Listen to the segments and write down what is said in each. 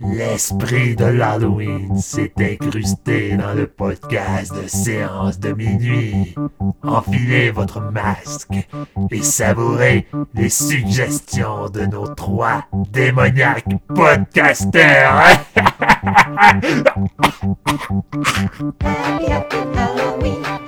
L'esprit de l'Halloween s'est incrusté dans le podcast de séance de minuit. Enfilez votre masque et savourez les suggestions de nos trois démoniaques podcasters.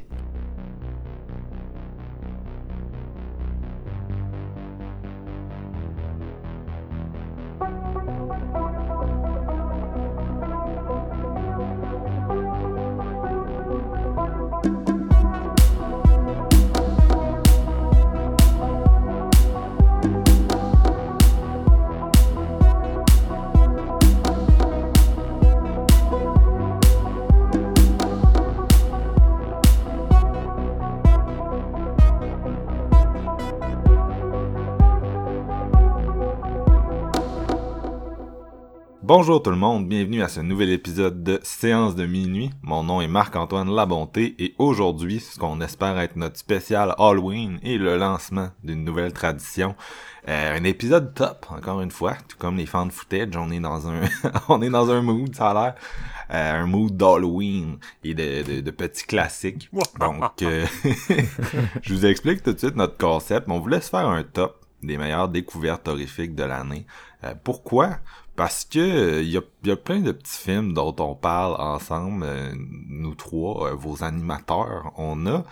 Bonjour tout le monde, bienvenue à ce nouvel épisode de Séance de minuit. Mon nom est Marc-Antoine Labonté et aujourd'hui, ce qu'on espère être notre spécial Halloween et le lancement d'une nouvelle tradition. Euh, un épisode top, encore une fois, tout comme les fans de footage, on est dans un on est dans un mood, ça a l'air. Euh, un mood d'Halloween et de, de, de petits classiques. Donc, euh, je vous explique tout de suite notre concept. On voulait se faire un top des meilleures découvertes horrifiques de l'année. Euh, pourquoi? Parce que il y, a, y a plein de petits films dont on parle ensemble, euh, nous trois, euh, vos animateurs, on a.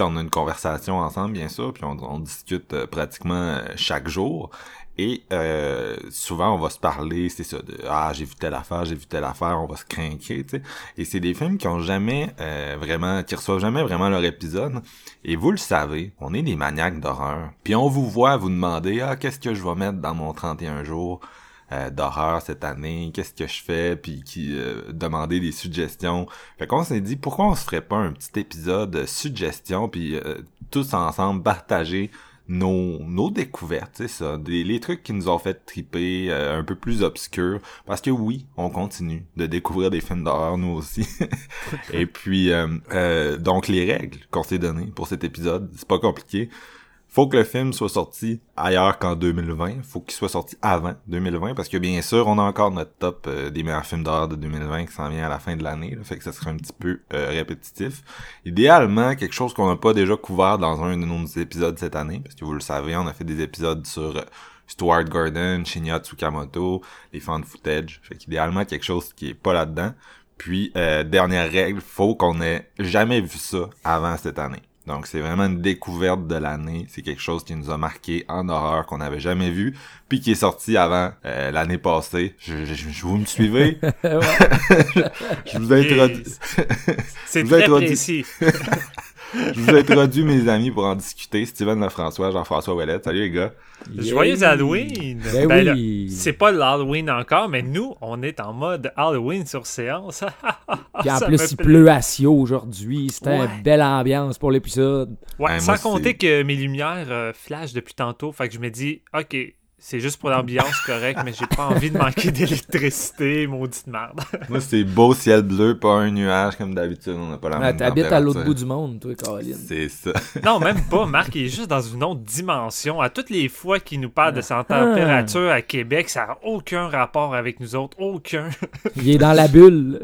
On a une conversation ensemble, bien sûr, puis on, on discute euh, pratiquement euh, chaque jour. Et euh, souvent, on va se parler, c'est ça, de « Ah, j'ai vu telle affaire, j'ai vu telle affaire », on va se craquer, tu sais. Et c'est des films qui ont jamais euh, vraiment, qui reçoivent jamais vraiment leur épisode. Et vous le savez, on est des maniaques d'horreur. Puis on vous voit vous demander « Ah, qu'est-ce que je vais mettre dans mon 31 jours ?» Euh, d'horreur cette année, qu'est-ce que je fais, puis qui euh, demander des suggestions. Fait qu'on s'est dit pourquoi on se ferait pas un petit épisode de suggestions, puis euh, tous ensemble partager nos, nos découvertes, c'est ça, des, les trucs qui nous ont fait triper, euh, un peu plus obscurs, parce que oui, on continue de découvrir des films d'horreur nous aussi. Et puis, euh, euh, donc les règles qu'on s'est données pour cet épisode, c'est pas compliqué. Faut que le film soit sorti ailleurs qu'en 2020. Faut qu'il soit sorti avant 2020 parce que bien sûr, on a encore notre top euh, des meilleurs films d'horreur de 2020 qui s'en vient à la fin de l'année. Fait que ça serait un petit peu euh, répétitif. Idéalement, quelque chose qu'on n'a pas déjà couvert dans un de nos épisodes cette année parce que vous le savez, on a fait des épisodes sur euh, Stuart Gordon, Shinya Tsukamoto, les fans de footage. Fait qu'idéalement, quelque chose qui est pas là-dedans. Puis, dernière règle, faut qu'on ait jamais vu ça avant cette année. Donc, c'est vraiment une découverte de l'année. C'est quelque chose qui nous a marqué en horreur qu'on n'avait jamais vu, puis qui est sorti avant euh, l'année passée. Je, je- je- vous me suivez? je vous ai introduit. C'est très précis. je vous ai introduit mes amis pour en discuter. Steven Lefrançois, Jean-François Ouellette. Salut les gars. Joyeux Halloween! Ben Ben oui. c'est pas l'Halloween encore, mais nous, on est en mode Halloween sur séance. Puis en Ça plus, il pleut à Sio aujourd'hui. C'était Ouais. une belle ambiance pour l'épisode. Ouais, Ouais, sans compter c'est- que mes lumières euh, flashent depuis tantôt, fait que je me dis, ok, c'est juste pour l'ambiance, correct, mais j'ai pas envie de manquer d'électricité, maudite merde. Moi, c'est beau ciel bleu, pas un nuage comme d'habitude. On n'a pas la Ah, même T'habites à l'autre bout du monde, toi, Caroline. C'est ça. non, même pas, Marc, il est juste dans une autre dimension. À toutes les fois qu'il nous parle de sa Ah. température à Québec, ça n'a aucun rapport avec nous autres, aucun. Il est dans la bulle.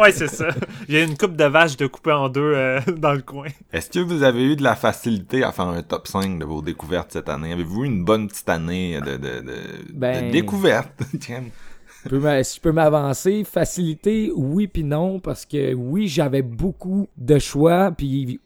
ouais, c'est ça. Il y a une coupe de vaches de couper en deux euh, dans le coin. Est-ce que vous avez eu de la facilité à faire un top 5 de vos découvertes cette année? Avez-vous eu une bonne petite année? De, de, de, Ben- de? Peux si je peux m'avancer, facilité, oui puis non, parce que oui, j'avais beaucoup de choix, puis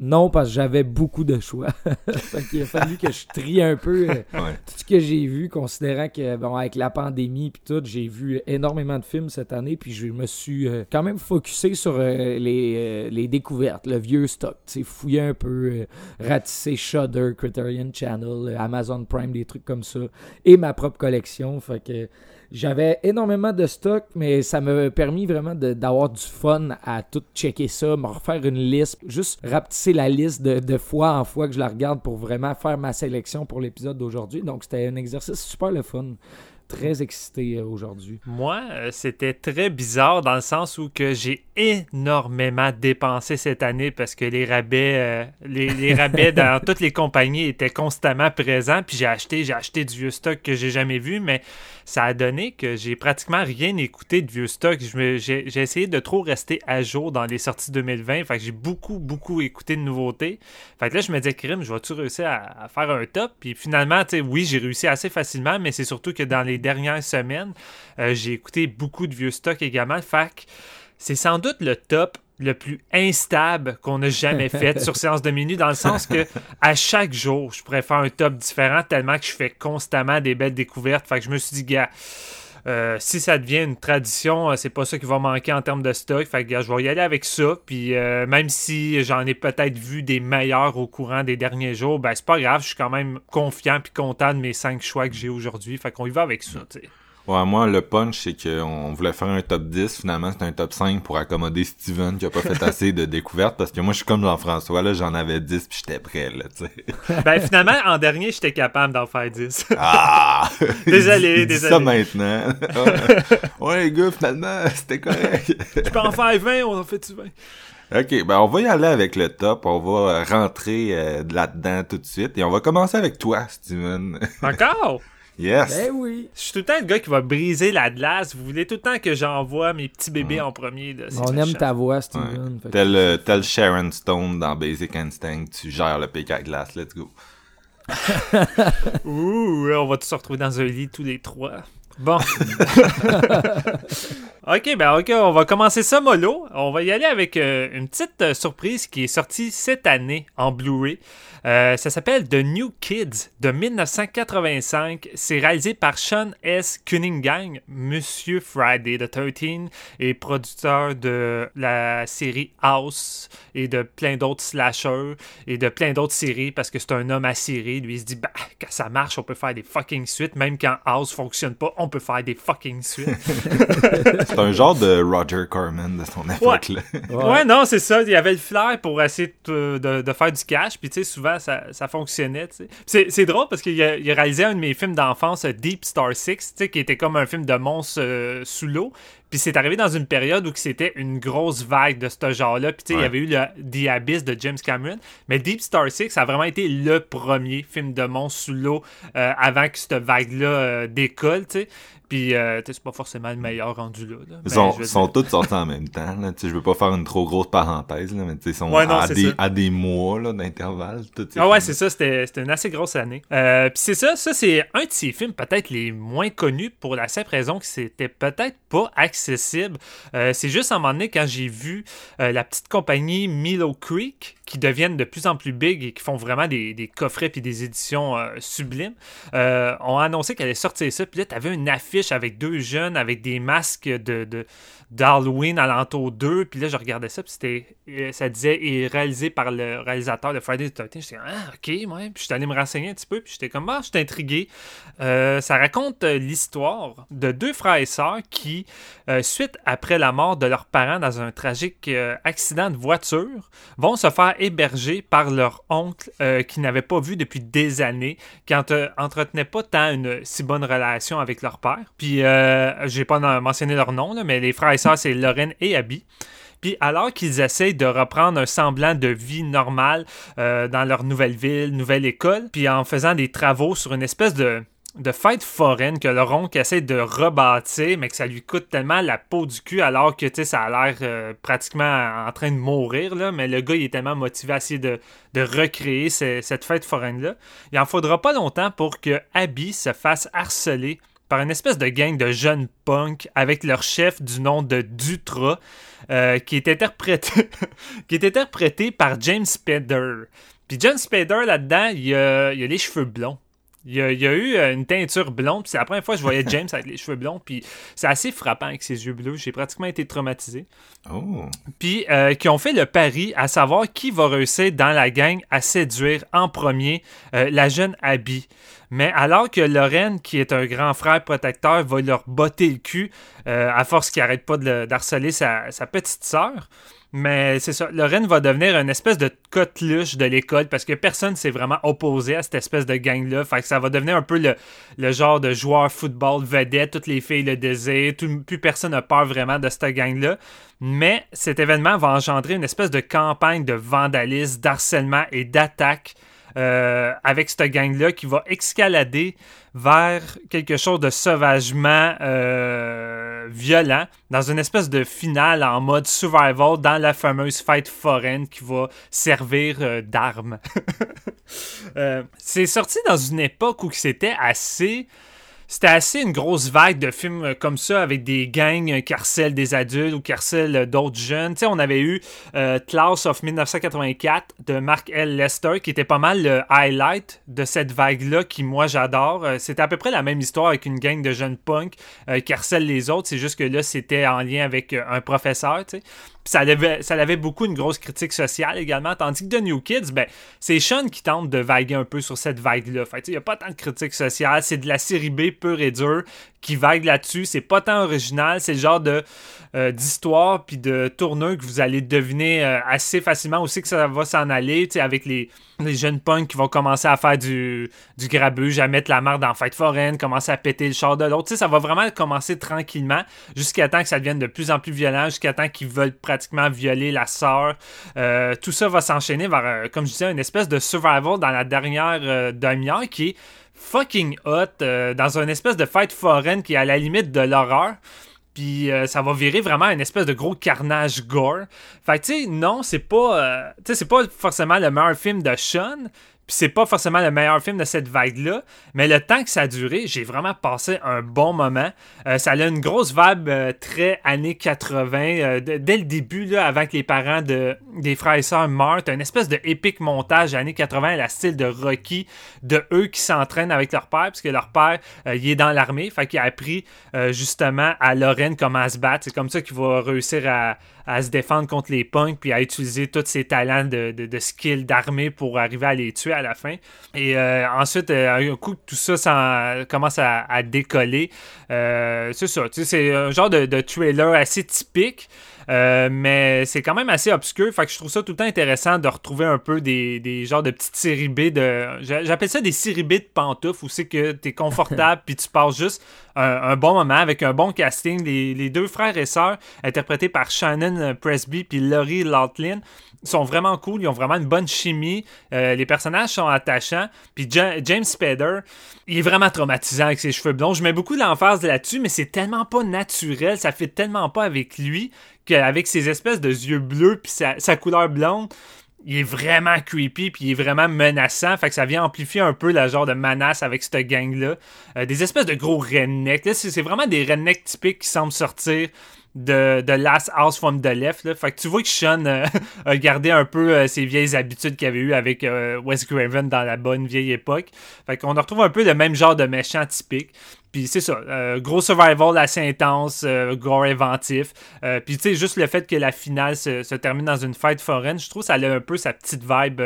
non, parce que j'avais beaucoup de choix. fait qu'il a fallu que je trie un peu euh, Ouais. tout ce que j'ai vu, considérant que, bon, avec la pandémie puis tout, j'ai vu énormément de films cette année, puis je me suis euh, quand même focusé sur euh, les, les découvertes, le vieux stock, tu sais, fouiller un peu, ratisser Shudder, Criterion Channel, Amazon Prime, des trucs comme ça, et ma propre collection, fait que j'avais énormément de stock, mais ça m'a permis vraiment d'avoir du fun à tout checker ça, me refaire une liste, juste rapetisser la liste de, de fois en fois que je la regarde pour vraiment faire ma sélection pour l'épisode d'aujourd'hui. Donc c'était un exercice super le fun. Très excité euh, aujourd'hui. Moi, euh, c'était très bizarre dans le sens où que j'ai énormément dépensé cette année parce que les rabais, euh, les, les rabais dans toutes les compagnies étaient constamment présents. Puis j'ai acheté, j'ai acheté du vieux stock que j'ai jamais vu, mais ça a donné que j'ai pratiquement rien écouté de vieux stock. J'ai essayé de trop rester à jour dans les sorties 2020. Fait j'ai beaucoup, beaucoup écouté de nouveautés. Fait que là, je me disais, Krim, je vais-tu réussir à, faire un top? Puis finalement, tu oui, j'ai réussi assez facilement, mais c'est surtout que dans les dernières semaines, euh, j'ai écouté beaucoup de vieux stocks également. Fait que c'est sans doute le top le plus instable qu'on a jamais fait sur séance de minuit dans le sens que à chaque jour je pourrais faire un top différent tellement que je fais constamment des belles découvertes fait que je me suis dit gars euh, si ça devient une tradition, euh, c'est pas ça qui va manquer en termes de stock. Fait que gars, je vais y aller avec ça. Puis euh, même si j'en ai peut-être vu des meilleurs au courant des derniers jours, ben c'est pas grave. Je suis quand même confiant puis content de mes cinq choix que j'ai aujourd'hui. Fait qu'on y va avec ça. tu sais. Ouais, moi, le punch, c'est qu'on voulait faire un top 10. Finalement, c'est un top 5 pour accommoder Steven qui a pas fait assez de découvertes. Parce que moi, je suis comme Jean-François, là, j'en avais 10 puis j'étais prêt, là, tu sais. Ben finalement, en dernier, j'étais capable d'en faire 10. Ah! Désolé, désolé. ça maintenant. ouais, les gars, finalement, c'était correct. Je peux en faire 20, on en fait 20. ok, ben, on va y aller avec le top. On va euh, rentrer euh, là-dedans tout de suite. Et on va commencer avec toi, Steven. Encore? Yes! Ben oui. Je suis tout le temps le gars qui va briser la glace. Vous voulez tout le temps que j'envoie mes petits bébés en premier. là, On aime ta voix, Steven. Tel, euh, tel Sharon Stone dans Basic Instinct, tu gères le pic à glace, let's go. Ouh, on va tous se retrouver dans un lit tous les trois. Bon. ok, ben ok, on va commencer ça mollo. On va y aller avec euh, une petite euh, surprise qui est sortie cette année en Blu-ray. Euh, ça s'appelle The New Kids de 1985. C'est réalisé par Sean S. Cunningham, Monsieur Friday the 13 et producteur de la série House et de plein d'autres slashers et de plein d'autres séries parce que c'est un homme assuré. Lui, il se dit, bah, quand ça marche, on peut faire des fucking suites. Même quand House fonctionne pas, on peut faire des fucking suites. C'est un genre de Roger Corman de son époque, là. Ouais, non, c'est ça. Il y avait le flair pour essayer de, de- de faire du cash. Puis, tu sais, souvent, ça, ça fonctionnait. C'est, drôle parce qu'il a, il a réalisé un de mes films d'enfance, Deep Star 6, tu sais, qui était comme un film de monstre euh, sous l'eau. Puis c'est arrivé dans une période où c'était une grosse vague de ce genre-là. Puis il y avait eu le The Abyss de James Cameron. Mais Deep Star 6 a vraiment été le premier film de monstre sous l'eau euh, avant que cette vague-là euh, décolle. Puis euh, c'est pas forcément le meilleur rendu là. là. Ils Mais sont, dire- tous sortis en même temps, là. Je veux pas faire une trop grosse parenthèse, là, mais ils sont Ouais, non, à, des, ça. à des mois, d'intervalle. Ah ouais, c'est ça, c'était une assez grosse année. Euh, Puis c'est ça, ça c'est un de ces films peut-être les moins connus pour la simple raison que c'était peut-être pas accessible. Euh, c'est juste à un moment donné quand j'ai vu la petite compagnie Milo Creek qui deviennent de plus en plus big et qui font vraiment des, coffrets puis des éditions euh, sublimes, euh, ont annoncé qu'elle allait sortir ça. Puis là, t'avais une affiche avec deux jeunes avec des masques de, de- d'Halloween alentour 2. Puis là, je regardais ça, puis c'était, euh, ça disait et réalisé par le réalisateur de Friday the 13. J'étais ah, ok, ouais. Puis j'étais allé me renseigner un petit peu, puis j'étais comme, ah, j'étais intrigué. Euh, ça raconte l'histoire de deux frères et sœurs qui, suite après la mort de leurs parents dans un tragique accident de voiture, vont se faire héberger par leur oncle euh, qui n'avait pas vu depuis des années, qui entre- entretenait pas tant une si bonne relation avec leur père. Puis, euh, j'ai pas mentionné leur nom, mais les frères et sœurs, c'est Lorraine et Abby. Puis alors qu'ils essayent de reprendre un semblant de vie normale euh, dans leur nouvelle ville, nouvelle école, puis en faisant des travaux sur une espèce de, de fête foraine que leur oncle essaie de rebâtir, mais que ça lui coûte tellement la peau du cul alors que ça a l'air euh, pratiquement en train de mourir, là, mais le gars il est tellement motivé à essayer de, recréer ce- cette fête foraine-là. Il en faudra pas longtemps pour que Abby se fasse harceler par une espèce de gang de jeunes punks avec leur chef du nom de Dutra, euh, qui, est interprété qui est interprété par James Spader. Puis James Spader, là-dedans, il il a les cheveux blonds. Il y, a, il y a eu euh, une teinture blonde, puis c'est la première fois que je voyais James avec les cheveux blonds, puis c'est assez frappant avec ses yeux bleus. J'ai pratiquement été traumatisé. Oh. Puis euh, qui ont fait le pari à savoir qui va réussir dans la gang à séduire en premier euh, la jeune Abby. Mais alors que Lorraine, qui est un grand frère protecteur, va leur botter le cul euh, à force qu'il arrête pas de le- d'harceler sa, sa petite sœur. Mais c'est ça, Lorraine va devenir une espèce de coqueluche de l'école parce que personne s'est vraiment opposé à cette espèce de gang-là. Fait que ça va devenir un peu le, genre de joueur football vedette. Toutes les filles le désirent. Plus personne n'a peur vraiment de cette gang-là. Mais cet événement va engendrer une espèce de campagne de vandalisme, d'harcèlement et d'attaque euh, avec cette gang-là qui va escalader vers quelque chose de sauvagement euh, violent dans une espèce de finale en mode survival dans la fameuse fête foraine qui va servir euh, d'arme. C'est sorti dans une époque où c'était assez c'était assez une grosse vague de films euh, comme ça avec des gangs qui harcèlent des adultes ou qui harcèlent euh, d'autres jeunes. Tu sais, on avait eu euh, of 1984 de Mark L. Lester qui était pas mal le highlight de cette vague-là qui, moi, j'adore. Euh, c'était à peu près la même histoire avec une gang de jeunes punks euh, qui harcèlent les autres. C'est juste que là, c'était en lien avec un professeur, tu sais. Ça avait, ça avait beaucoup une grosse critique sociale également. Tandis que The New Kids, ben, c'est Sean qui tente de vaguer un peu sur cette vague-là. Il n'y a pas tant de critique sociale. C'est de la série B pure et dure qui vague là-dessus. C'est pas tant original. C'est le genre de euh, d'histoire puis de tourneur que vous allez deviner euh, assez facilement aussi que ça va s'en aller. Tu sais, avec les, jeunes punks qui vont commencer à faire du, du grabuge, à mettre la marde en fête foraine, commencer à péter le char de l'autre. Ça va vraiment commencer tranquillement jusqu'à temps que ça devienne de plus en plus violent, jusqu'à temps qu'ils veulent pratiquement violer la sœur. Euh, tout ça va s'enchaîner vers, comme je disais, une espèce de survival dans la dernière demi-heure qui est fucking hot, dans une espèce de fête foraine qui est à la limite de l'horreur. Puis euh, ça va virer vraiment une espèce de gros carnage gore. Fait que tu sais, non, c'est pas, euh, c'est pas forcément le meilleur film de Sean. Puis c'est pas forcément le meilleur film de cette vague-là, mais le temps que ça a duré, j'ai vraiment passé un bon moment. Euh, ça a une grosse vibe euh, très années 80. euh, dès le début, là, avant les parents de, des frères et sœurs meurent, une espèce de épique montage années 80 à la style de Rocky, de eux qui s'entraînent avec leur père, puisque leur père, euh, il est dans l'armée, fait qu'il a appris euh, justement à Lorraine comment se battre. C'est comme ça qu'il va réussir à, à se défendre contre les punks, puis à utiliser tous ses talents de, de, de skill d'armée pour arriver à les tuer à la fin. Et euh, ensuite, euh, un coup tout ça s'en- commence à, à décoller, euh, c'est ça. C'est un genre de, de trailer assez typique. euh, mais c'est quand même assez obscur. Fait que je trouve ça tout le temps intéressant de retrouver un peu des, des genres de petites séries B de. j'a- J'appelle ça des séries B de pantoufles où c'est que t'es confortable puis tu passes juste un, un bon moment avec un bon casting. Les, les deux frères et sœurs, interprétés par Shannon Presby puis Laurie Lautlin, sont vraiment cool. Ils ont vraiment une bonne chimie. Euh, les personnages sont attachants. Puis Ja- James Spader, il est vraiment traumatisant avec ses cheveux blonds. Je mets beaucoup d'emphase là-dessus, mais c'est tellement pas naturel. Ça fait tellement pas avec lui qu'avec ses espèces de yeux bleus puis sa, couleur blonde, il est vraiment creepy puis il est vraiment menaçant. Fait que ça vient amplifier un peu la genre de menace avec cette gang-là. Euh, des espèces de gros rednecks. Là, c'est c'est vraiment des rednecks typiques qui semblent sortir de, Last House from the Left. Fait que tu vois que Sean euh, a gardé un peu euh, ses vieilles habitudes qu'il avait eues avec euh, Wes Craven dans la bonne vieille époque. Fait qu'on retrouve un peu le même genre de méchant typique. Puis c'est ça, gros survival assez intense, gore inventif. Puis tu sais, juste le fait que la finale se, termine dans une fête foraine, je trouve ça a un peu sa petite vibe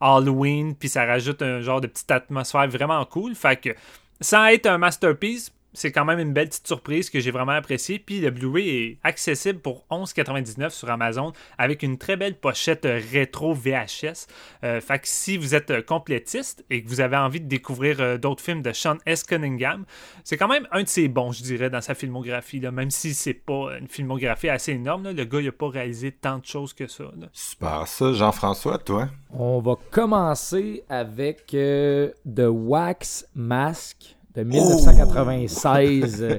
Halloween, puis ça rajoute un genre de petite atmosphère vraiment cool. Fait que sans être un masterpiece, c'est quand même une belle petite surprise que j'ai vraiment appréciée. Puis le Blu-ray est accessible pour 11,99 sur Amazon avec une très belle pochette rétro VHS. Euh, fait que si vous êtes euh, complétiste et que vous avez envie de découvrir euh, d'autres films de Sean S. Cunningham, c'est quand même un de ses bons, je dirais, dans sa filmographie. Là, même si c'est pas une filmographie assez énorme, là, le gars il a pas réalisé tant de choses que ça. là. Super, ça, Jean-François, toi? On va commencer avec euh, The Wax Mask de 1996 euh,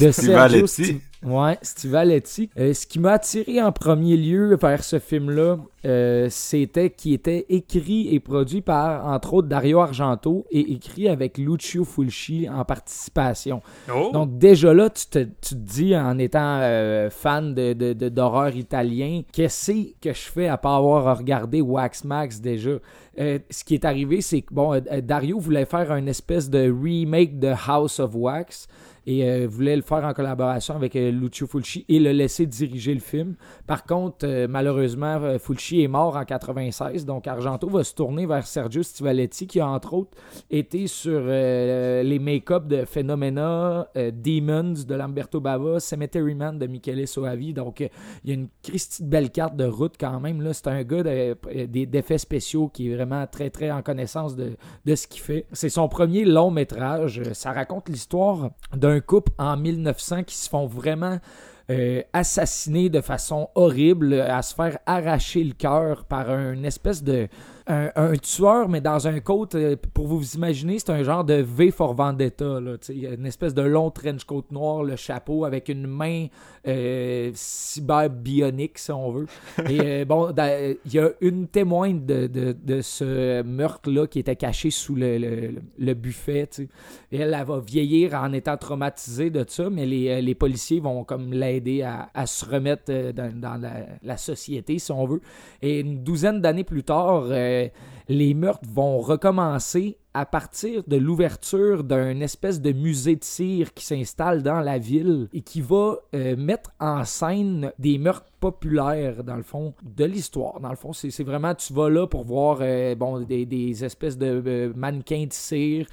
de Sergio. Sti- Ouais, Steve Aletti. Euh, ce qui m'a attiré en premier lieu vers ce film-là, euh, c'était qu'il était écrit et produit par, entre autres, Dario Argento et écrit avec Lucio Fulci en participation. Oh! Donc déjà là, tu te, tu te dis, en étant euh, fan de, de- de- d'horreur italien, qu'est-ce que je fais à pas avoir regardé Wax Max déjà? Euh, ce qui est arrivé, c'est que bon, Dario voulait faire une espèce de remake de House of Wax et euh, voulait le faire en collaboration avec euh, Lucio Fulci et le laisser diriger le film. Par contre, euh, malheureusement, Fulci est mort en 96, donc Argento va se tourner vers Sergio Stivaletti qui a entre autres été sur les make-up de Phenomena, Demons de Lamberto Bava, Cemetery Man de Michele Soavi. Donc, il y a une Christie belle carte de route quand même. C'est un gars d'effets spéciaux qui est vraiment très, très en connaissance de, de ce qu'il fait. C'est son premier long métrage. Ça raconte l'histoire d'un couple en 1900 qui se font vraiment euh, assassiner de façon horrible, à se faire arracher le cœur par un espèce de un, un tueur, mais dans un coat, euh, pour vous imaginer, c'est un genre de V for Vendetta. Là, tu sais. Il y a une espèce de long trench coat noir, le chapeau, avec une main euh, cyber-bionique, si on veut. Et euh, bon, il y a une témoin de, de, de ce meurtre-là qui était cachée sous le, le- le buffet. Et elle, elle va vieillir en étant traumatisée de ça, mais les, euh, les policiers vont comme l'aider à, à se remettre dans, dans la, la société, si on veut. Et une douzaine d'années plus tard, euh, Okay. Les meurtres vont recommencer à partir de l'ouverture d'un espèce de musée de cire qui s'installe dans la ville et qui va euh, mettre en scène des meurtres populaires, dans le fond, de l'histoire. Dans le fond, c'est vraiment, tu vas là pour voir euh, bon, des, des espèces de euh, mannequins de cire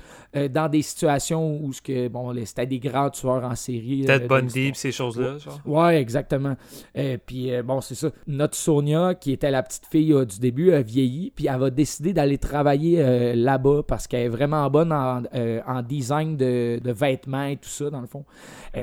dans des situations où ce que, bon, les- c'était des grands tueurs en série. Ted Bundy, ces choses-là, genre. Ouais, exactement. Puis bon, c'est ça. Notre Sonia, qui était la petite fille du début, a vieilli, puis elle va décider d'aller travailler euh, là-bas parce qu'elle est vraiment bonne en, euh, en design de, de vêtements et tout ça, dans le fond.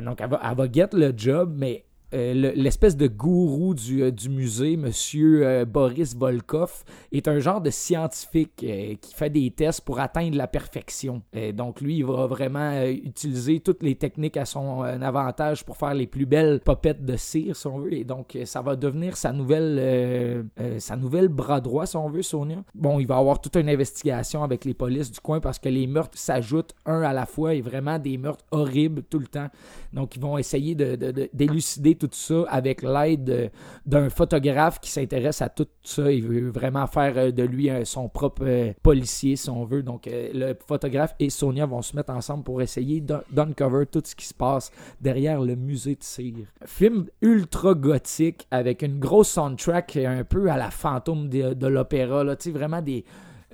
Donc, elle va, elle va le job, mais euh, le- l'espèce de gourou du, euh, du musée, Monsieur euh, Boris Volkov, est un genre de scientifique euh, qui fait des tests pour atteindre la perfection. Donc lui, il va vraiment utiliser toutes les techniques à son avantage pour faire les plus belles popettes de cire, si on veut. Et donc ça va devenir sa nouvelle, sa nouvelle bras droit, si on veut, Sonia. Bon, il va avoir toute une investigation avec les polices du coin parce que les meurtres s'ajoutent un à la fois et vraiment des meurtres horribles tout le temps. Donc, ils vont essayer de, de- d'élucider tout ça avec l'aide de- d'un photographe qui s'intéresse à tout ça. Il veut vraiment faire euh, de lui euh, son propre euh, policier, si on veut. Donc, le photographe et Sonia vont se mettre ensemble pour essayer d'un- d'uncover tout ce qui se passe derrière le musée de cire. Film ultra gothique avec une grosse soundtrack un peu à la fantôme de, l'opéra. là. Vraiment des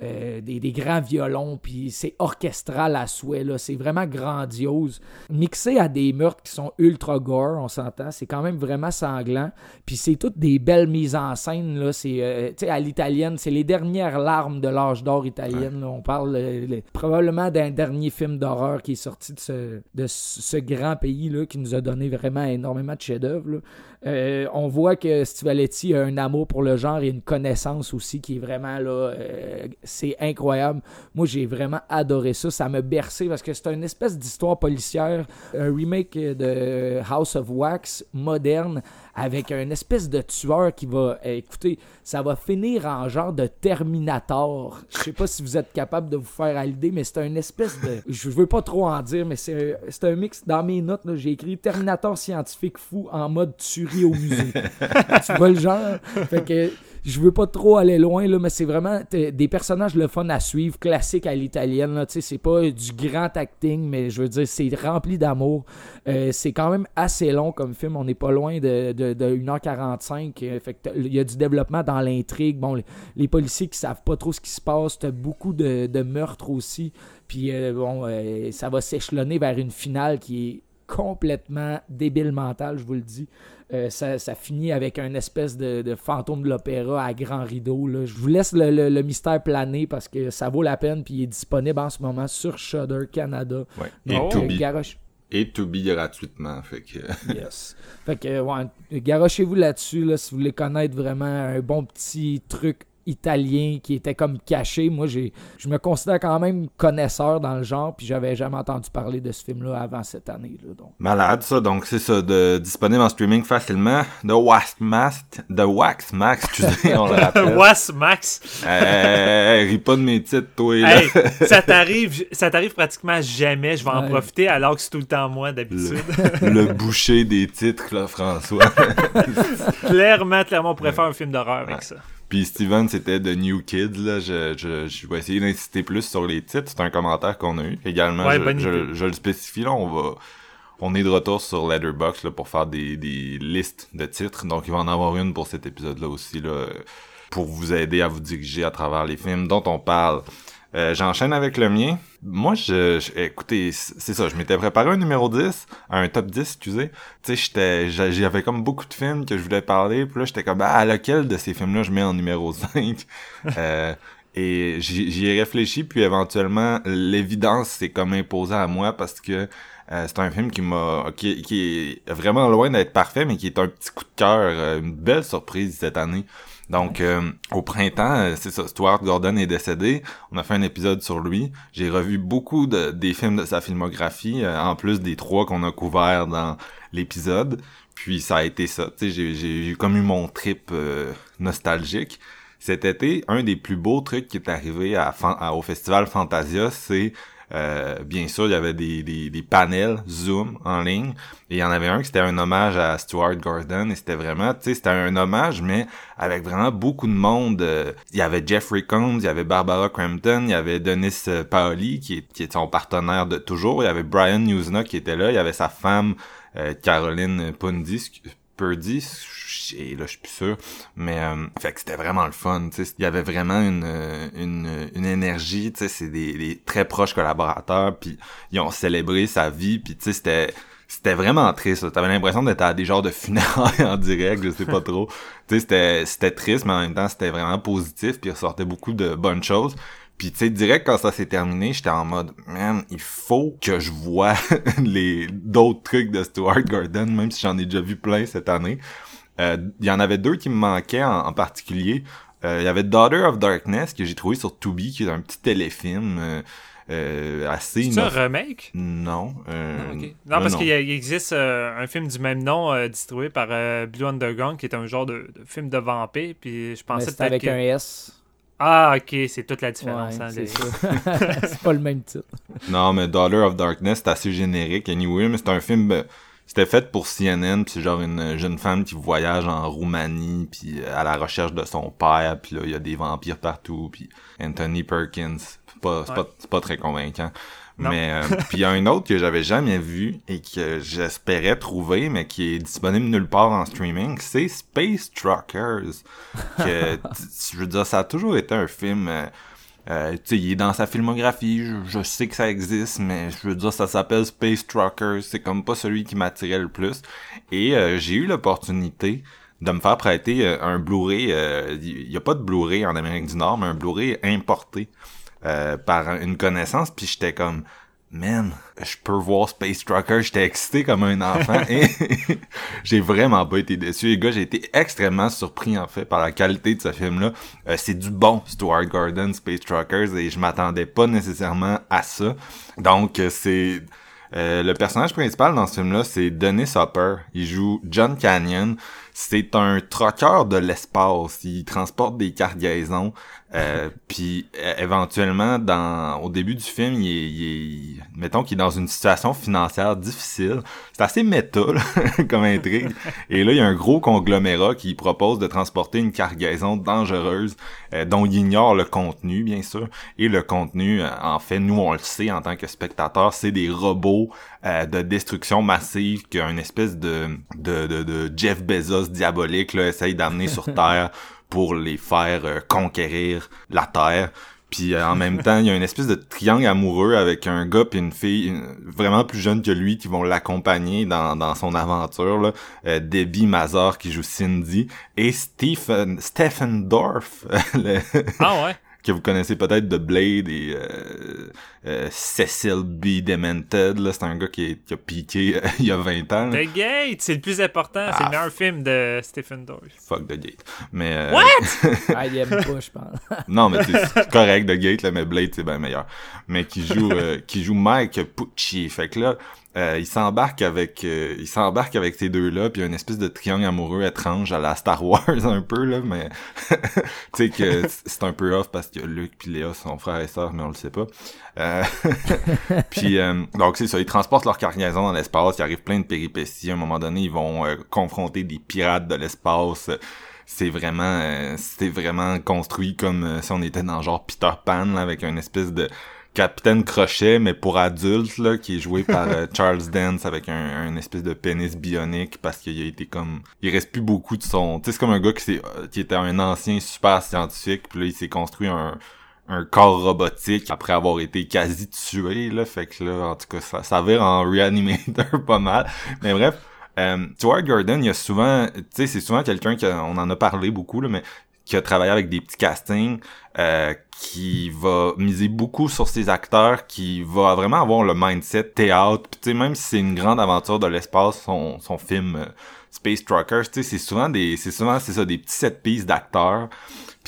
euh, des, des grands violons, puis c'est orchestral à souhait, là. c'est vraiment grandiose. Mixé à des meurtres qui sont ultra gore, on s'entend, c'est quand même vraiment sanglant, puis c'est toutes des belles mises en scène, là. c'est euh, tu sais, à l'italienne, c'est les dernières larmes de l'âge d'or italienne, là. on parle euh, le- probablement d'un dernier film d'horreur qui est sorti de ce, de ce grand pays-là, qui nous a donné vraiment énormément de chefs-d'œuvre. Euh, on voit que Steve Aletti a un amour pour le genre et une connaissance aussi qui est vraiment là. euh, c'est incroyable. Moi, j'ai vraiment adoré ça. Ça m'a bercé parce que c'est une espèce d'histoire policière, un remake de House of Wax moderne avec un espèce de tueur qui va. euh, écoutez, ça va finir en genre de Terminator. Je sais pas si vous êtes capable de vous faire à l'idée, mais c'est un espèce de. Je veux pas trop en dire, mais c'est un mix. Dans mes notes, j'ai écrit Terminator scientifique fou en mode tuerie au musée. tu vois le genre? Fait que je veux pas trop aller loin, là, mais c'est vraiment des personnages le fun à suivre, classique à l'italienne. C'est pas du grand acting, mais je veux dire, c'est rempli d'amour. Euh, c'est quand même assez long comme film. On n'est pas loin de, de, de 1h45. euh, il y a du développement dans l'intrigue. Bon, les, policiers qui savent pas trop ce qui se passe. T'as beaucoup de, meurtres aussi. Puis euh, bon, ça va s'échelonner vers une finale qui est complètement débile mental, je vous le dis. Euh, ça, ça finit avec un espèce de, de fantôme de l'opéra à grand rideau. là. Je vous laisse le, le- le mystère planer parce que ça vaut la peine. Puis il est disponible en ce moment sur Shudder Canada. Ouais. Et to be. garoche- Et to be gratuitement. Fait que. Yes. Fait que, ouais, garochez-vous là-dessus là, si vous voulez connaître vraiment un bon petit truc italien qui était comme caché. Moi, j'ai, je me considère quand même connaisseur dans le genre, puis j'avais jamais entendu parler de ce film-là avant cette année. Là, donc. Malade, ça. Donc, c'est ça, de, disponible en streaming facilement. The Wax Max, The Wax Max, excusez, on le rappelle. Was Max. Hey, ris pas de mes titres, toi, là. Hey, ça t'arrive, ça t'arrive pratiquement jamais. Je vais en profiter alors que c'est tout le temps moi d'habitude. Le boucher des titres, là, François. clairement, clairement, on pourrait faire un film d'horreur avec ça. Puis Steven, c'était The New Kids, là. Je, je, je vais essayer d'insister plus sur les titres. C'est un commentaire qu'on a eu. Également, Ouais, je, je, je le spécifie, là, on va... On est de retour sur Letterboxd là, pour faire des, des listes de titres. Donc, il va en avoir une pour cet épisode-là aussi, là, pour vous aider à vous diriger à travers les films dont on parle. Euh, J'enchaîne avec le mien. Moi, je, écoutez, c'est ça, je m'étais préparé un numéro 10, un top 10, excusez. Tu sais, j'étais, j'a- j'avais comme beaucoup de films que je voulais parler, puis là, j'étais comme, ah, lequel de ces films-là je mets en numéro 5? euh, et j'y ai réfléchi, puis éventuellement, l'évidence s'est comme imposée à moi parce que euh, c'est un film qui m'a, qui, qui est vraiment loin d'être parfait, mais qui est un petit coup de cœur, euh, une belle surprise cette année. Donc, euh, au printemps, euh, c'est ça, Stuart Gordon est décédé. On a fait un épisode sur lui. J'ai revu beaucoup de, des films de sa filmographie, euh, en plus des trois qu'on a couverts dans l'épisode. Puis ça a été ça. Tu sais, j'ai- j'ai comme eu mon trip nostalgique. Cet été, un des plus beaux trucs qui est arrivé au festival Fantasia, c'est euh, bien sûr, il y avait des, des, des panels Zoom en ligne. Et il y en avait un qui c'était un hommage à Stuart Gordon. Et c'était vraiment, tu sais, c'était un hommage, mais avec vraiment beaucoup de monde. Euh, Il y avait Jeffrey Combs, il y avait Barbara Crampton, il y avait Denis euh, Paoli, qui est, qui est son partenaire de toujours. Il y avait Brian Newsna qui était là. Il y avait sa femme, euh, Caroline Purdy, Purdy, et là je suis plus sûr, mais euh, fait que c'était vraiment le fun, tu sais, il y avait vraiment une euh, une, une énergie, tu sais, c'est des, des très proches collaborateurs, puis ils ont célébré sa vie, puis tu sais c'était c'était vraiment triste, t'avais l'impression d'être à des genres de funérailles en direct, je sais pas trop, tu sais c'était c'était triste, mais en même temps c'était vraiment positif, puis il ressortait beaucoup de bonnes choses. Puis tu sais, direct quand ça s'est terminé, j'étais en mode man, il faut que je vois les d'autres trucs de Stuart Gordon, même si j'en ai déjà vu plein cette année. Euh, Il y en avait deux qui me manquaient en, en particulier. Euh, Il y avait Daughter of Darkness que j'ai trouvé sur Tubi, qui est un petit téléfilm euh, euh, assez. C'est un remake? Non. euh, Non, ok. Non, parce non. qu'il y a- il existe euh, un film du même nom euh, distribué par euh, Blue Underground qui est un genre de, de film de vampire. Puis je Mais pensais c'est peut-être avec que- un S. Ah, ok, c'est toute la Ouais, différence. hein, c'est les- ça. c'est pas le même titre. Non, mais Daughter of Darkness, c'est assez générique. Anyway, mais c'est un film... euh, C'était fait pour CNN, puis c'est genre une jeune femme qui voyage en Roumanie, puis euh, à la recherche de son père, puis là, il y a des vampires partout, puis Anthony Perkins. C'est pas, Ouais. pas très convaincant. Non. Mais euh, puis il y a un autre que j'avais jamais vu et que j'espérais trouver, mais qui est disponible nulle part en streaming, c'est Space Truckers. Que, je veux dire, ça a toujours été un film... euh, euh, tu sais, il est dans sa filmographie, je, je sais que ça existe, mais je veux dire, ça s'appelle Space Truckers, c'est comme pas celui qui m'attirait le plus. Et euh, j'ai eu l'opportunité de me faire prêter euh, un Blu-ray, euh, il y a pas de Blu-ray en Amérique du Nord, mais un Blu-ray importé euh, par une connaissance, puis j'étais comme, man, je peux voir Space Trucker, j'étais excité comme un enfant et j'ai vraiment pas été déçu. Les gars, j'ai été extrêmement surpris en fait par la qualité de ce film-là. Euh, c'est du bon Stuart Gordon, Space Truckers et je m'attendais pas nécessairement à ça. Donc euh, c'est euh, le personnage principal dans ce film-là, c'est Dennis Hopper. Il joue John Canyon. C'est un troqueur de l'espace. Il transporte des cargaisons. Euh, puis éventuellement, dans au début du film, il est, il est- mettons qu'il est dans une situation financière difficile. C'est assez méta là, comme intrigue. Et là, il y a un gros conglomérat qui propose de transporter une cargaison dangereuse euh, dont il ignore le contenu, bien sûr. Et le contenu, euh, en fait, nous on le sait en tant que spectateur, c'est des robots de destruction massive qu'un espèce de, de, de, de Jeff Bezos diabolique là, essaye d'amener sur Terre pour les faire euh, conquérir la Terre. Puis euh, en même temps, il y a une espèce de triangle amoureux avec un gars puis une fille vraiment plus jeune que lui qui vont l'accompagner dans, dans son aventure. Là. Euh, Debbie Mazar qui joue Cindy et Stephen Stephen Dorff, Ah ouais? Que vous connaissez peut-être de Blade et euh, euh, Cecil B. Demented. Là, c'est un gars qui, est- qui a piqué euh, il y a 20 ans. là. The Gate, c'est le plus important. c'est Ah, le meilleur film de Stephen Dorff. Fuck The Gate. Mais, euh, Ah, il aime pas, je pense. non, mais c'est correct The Gate, là, mais Blade, c'est bien meilleur. Mais qui joue, euh, qui joue Mike Pucci. Fait que là, euh, il s'embarque avec, euh, il s'embarque avec ces deux-là, puis une espèce de triangle amoureux étrange à la Star Wars un peu là, mais tu sais que c'est un peu off parce que Luke puis Léa sont frères et sœurs, mais on le sait pas. Euh, puis euh, donc c'est ça, ils transportent leur cargaison dans l'espace, il arrive plein de péripéties. À un moment donné, ils vont euh, confronter des pirates de l'espace. C'est vraiment, euh, c'est vraiment construit comme si on était dans genre Peter Pan là, avec une espèce de Capitaine Crochet, mais pour adultes, là, qui est joué par euh, Charles Dance avec un, un espèce de pénis bionique parce qu'il a été comme... Il reste plus beaucoup de son... Tu sais, c'est comme un gars qui, euh, qui était un ancien super scientifique, puis là, il s'est construit un, un corps robotique après avoir été quasi tué, là. Fait que là, en tout cas, ça, ça vire en reanimator pas mal. Mais bref, euh, Stuart Gordon, il y a souvent... Tu sais, c'est souvent quelqu'un qui... a- On en a parlé beaucoup, là, mais qui a travaillé avec des petits castings, euh, qui va miser beaucoup sur ses acteurs, qui va vraiment avoir le mindset théâtre. Puis, même si c'est une grande aventure de l'espace, son, son film euh, Space Truckers, c'est souvent des, c'est souvent, c'est ça, des petits set pieces d'acteurs.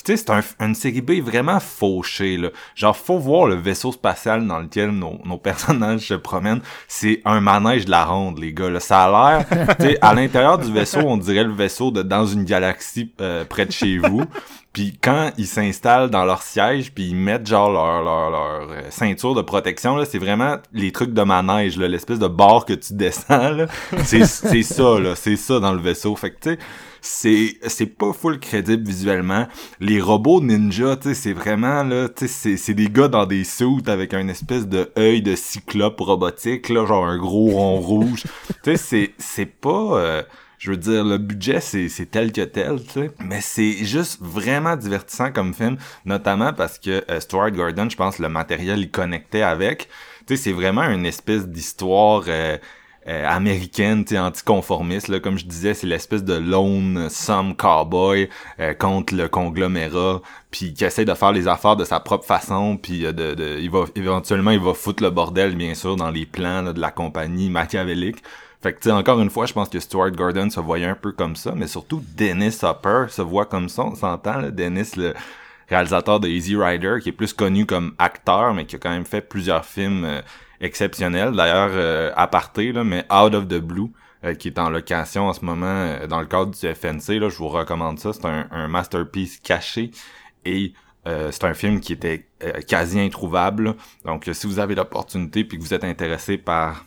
Puis tu sais, c'est un, une série B vraiment fauchée, là. Genre, faut voir le vaisseau spatial dans lequel nos, nos personnages se promènent. C'est un manège de la ronde, les gars, là. Ça a l'air, tu sais, à l'intérieur du vaisseau, on dirait le vaisseau de dans une galaxie euh, près de chez vous. Puis quand ils s'installent dans leur siège, puis ils mettent genre leur, leur, leur euh, ceinture de protection, là, c'est vraiment les trucs de manège, là, l'espèce de barre que tu descends, là. C'est, c'est ça, là, c'est ça dans le vaisseau. Fait que, tu sais, c'est, c'est pas full crédible visuellement. Les robots ninja, tu sais, c'est vraiment, là, tu sais, c'est, c'est des gars dans des suits avec un espèce de œil de cyclope robotique, là, genre un gros rond rouge. tu sais, c'est, c'est pas... euh, je veux dire, le budget, c'est, c'est tel que tel, tu sais. Mais c'est juste vraiment divertissant comme film, notamment parce que euh, Stuart Gordon, je pense, le matériel, il connectait avec. Tu sais, c'est vraiment une espèce d'histoire... euh, euh, américaine, anticonformiste, là, comme je disais, c'est l'espèce de lone some cowboy euh, contre le conglomérat, puis qui essaie de faire les affaires de sa propre façon, puis euh, de, de, il va éventuellement il va foutre le bordel, bien sûr, dans les plans de la compagnie machiavélique. Fait que, tu encore une fois, je pense que Stuart Gordon se voyait un peu comme ça, mais surtout Dennis Hopper se voit comme ça, on s'entend, Dennis, le réalisateur de Easy Rider, qui est plus connu comme acteur, mais qui a quand même fait plusieurs films exceptionnels. D'ailleurs, euh, à parté, là, mais Out of the Blue, euh, qui est en location en ce moment euh, dans le cadre du FNC, là, je vous recommande ça. C'est un, masterpiece caché et euh, c'est un film qui était euh, quasi introuvable. Donc, si vous avez l'opportunité puis que vous êtes intéressé par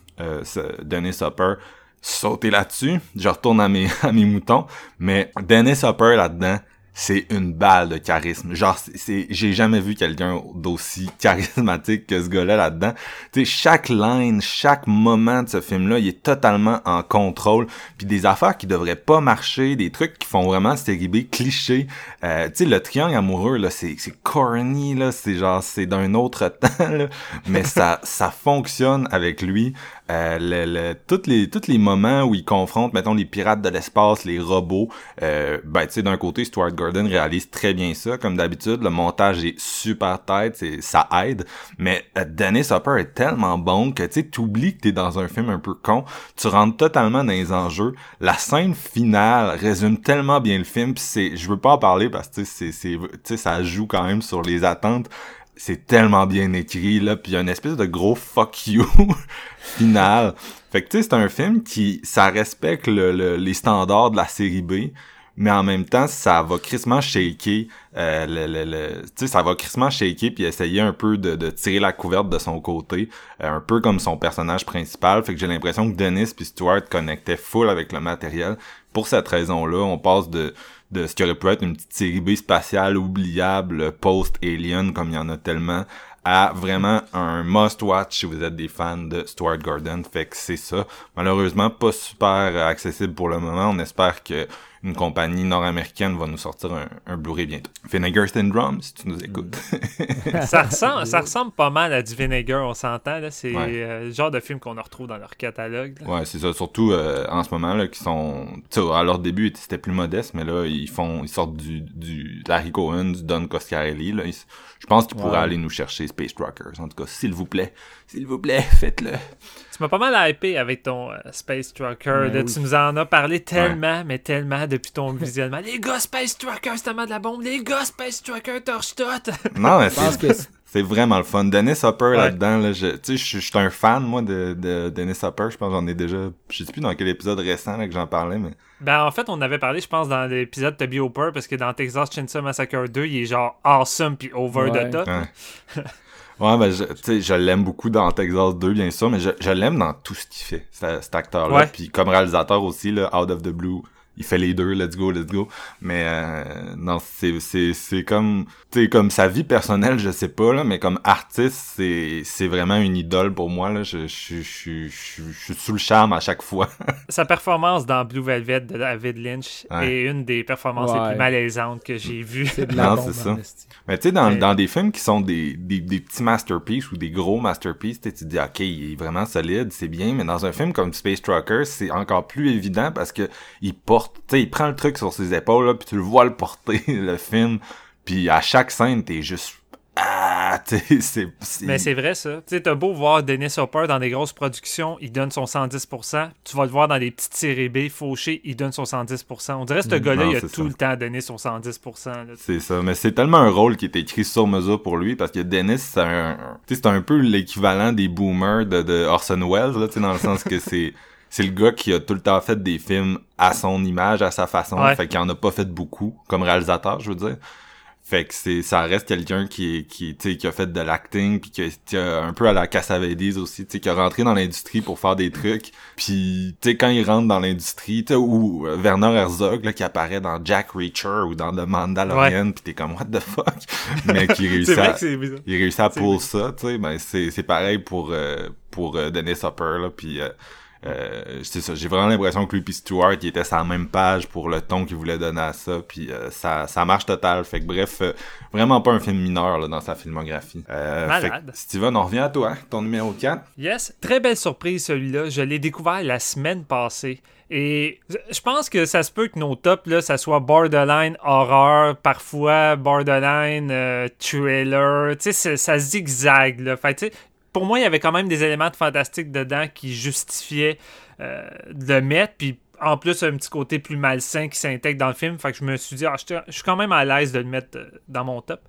Dennis Hopper, sautez là-dessus. Je retourne à mes, à mes moutons. Mais Dennis Hopper là-dedans, c'est une balle de charisme. Genre, c'est, j'ai jamais vu quelqu'un d'aussi charismatique que ce gars-là là-dedans. Tu sais, chaque line, chaque moment de ce film-là, il est totalement en contrôle. Puis des affaires qui devraient pas marcher, des trucs qui font vraiment série B cliché. Euh, tu sais, le triangle amoureux, là, c'est, c'est corny, là. C'est genre, c'est d'un autre temps. Mais ça, ça fonctionne avec lui. Euh, le, le, tous les tous les moments où il confronte mettons les pirates de l'espace les robots euh, ben tu sais d'un côté Stuart Gordon réalise très bien ça comme d'habitude le montage est super tête ça aide mais euh, Dennis Hopper est tellement bon que tu sais t'oublies que t'es dans un film un peu con tu rentres totalement dans les enjeux la scène finale résume tellement bien le film pis c'est je veux pas en parler parce que c'est c'est ça joue quand même sur les attentes c'est tellement bien écrit là puis il y a une espèce de gros fuck you final. Fait que tu sais c'est un film qui ça respecte le, le- les standards de la série B mais en même temps ça va crissement shaker euh, le, le, le- tu sais ça va crissement shaker puis essayer un peu de, de tirer la couverte de son côté euh, un peu comme son personnage principal. Fait que j'ai l'impression que Dennis puis Stuart connectaient full avec le matériel. Pour cette raison là on passe de de ce qui aurait pu être une petite série B spatiale oubliable post-Alien comme il y en a tellement à vraiment un must-watch si vous êtes des fans de Stuart Gordon. Fait que c'est ça. Malheureusement, pas super accessible pour le moment. On espère que une compagnie nord-américaine va nous sortir un, un Blu-ray bientôt. Vinegar Syndrome, si tu nous écoutes. ça, ressemble, ça ressemble pas mal à du Vinegar, on s'entend. là. C'est Ouais. euh, le genre de film qu'on retrouve dans leur catalogue. là. Ouais, c'est ça. Surtout euh, en ce moment là, qui sont, tu sais, à leur début c'était plus modeste, mais là ils font, ils sortent du du Larry Cohen, du Don Coscarelli. Là, Ils- je pense qu'ils pourraient Ouais. aller nous chercher Space Truckers. En tout cas, s'il vous plaît, s'il vous plaît, faites-le. Tu m'as pas mal hypé avec ton euh, Space Trucker. Ben là. oui. Tu nous en as parlé tellement, mais tellement depuis ton visionnement. Les gars, Space Trucker, c'est tellement de la bombe. Les gars, Space Trucker, torche tout. Non, mais c'est que c'est- vraiment le fun. Dennis Hopper Ouais. là-dedans, là, je, tu sais, je suis- je suis un fan moi de, de Dennis Hopper. Je pense que j'en ai déjà, je sais plus dans quel épisode récent là, que j'en parlais, mais Ben, en fait, on avait parlé, je pense, dans l'épisode de Toby Hooper, parce que dans Texas Chainsaw Massacre 2, il est genre awesome puis over Ouais. the top. Ouais. Ben, je, tu sais, je l'aime beaucoup dans Texas 2, bien sûr, mais je, je l'aime dans tout ce qu'il fait, cet, cet acteur-là. Ouais. Puis comme réalisateur aussi, là, Out of the Blue, il fait les deux, let's go, let's go. Mais euh, non, c'est, c'est, c'est comme, tu sais, comme sa vie personnelle, je sais pas, là, mais comme artiste, c'est, c'est vraiment une idole pour moi, là. Je, je, je, je, je, je suis sous le charme à chaque fois. Sa performance dans Blue Velvet de David Lynch Ouais. est une des performances les plus malaisantes que j'ai vues. c'est de la Non, bombe, c'est ça. Mais tu sais, dans, Mais- dans des films qui sont des, des, des petits masterpieces ou des gros masterpieces, tu te dis, OK, il est vraiment solide, c'est bien, mais dans un film comme Space Trucker, c'est encore plus évident parce que il porte, tu il prend le truc sur ses épaules, là, puis tu le vois le porter, le film, puis à chaque scène, t'es juste... Ah, c'est... Mais c'est vrai, ça. Tu t'as beau voir Dennis Hopper dans des grosses productions, il donne son 110%. Tu vas le voir dans des petites séries B, fauché, il donne son 110%. On dirait que ce gars-là, non, il a tout ça. le temps donné son 110%. là. C'est ça, mais c'est tellement un rôle qui est écrit sur mesure pour lui parce que Dennis, c'est un, c'est un peu l'équivalent des boomers de, de Orson Welles, là, dans le sens que c'est, c'est le gars qui a tout le temps fait des films à son image, à sa façon, Ouais. fait qu'il en a pas fait beaucoup comme réalisateur, je veux dire. Fait que c'est, ça reste quelqu'un qui qui, tu sais, qui a fait de l'acting puis qui a, un peu à la Cassavetes aussi, tu sais, qui a rentré dans l'industrie pour faire des trucs. Puis, tu sais, quand il rentre dans l'industrie, tu sais, ou euh, Werner Herzog, là, qui apparaît dans Jack Reacher ou dans The Mandalorian, pis t'es comme, what the fuck? Mais qui réussit à, il réussit à pull ça, tu sais, ben, c'est, c'est pareil pour, euh, pour euh, Dennis Hopper, là, puis euh, c'est ça, j'ai vraiment l'impression que lui pis Stewart, il était sur la même page pour le ton qu'il voulait donner à ça, puis euh, ça, ça marche total, fait que bref, euh, vraiment pas un film mineur, là, dans sa filmographie. Fait Malade. Steven, on revient à toi, ton numéro 4. Yes, très belle surprise celui-là. Je l'ai découvert la semaine passée. Et je pense que ça se peut que nos tops, là, ça soit borderline horreur, parfois borderline euh, trailer. Tu sais, ça- ça zigzague. Là. Fait, que, tu sais, pour moi, il y avait quand même des éléments de fantastique dedans qui justifiaient euh, de le mettre. Puis en plus, un petit côté plus malsain qui s'intègre dans le film. Fait que je me suis dit, ah, je suis quand même à l'aise de le mettre euh, dans mon top.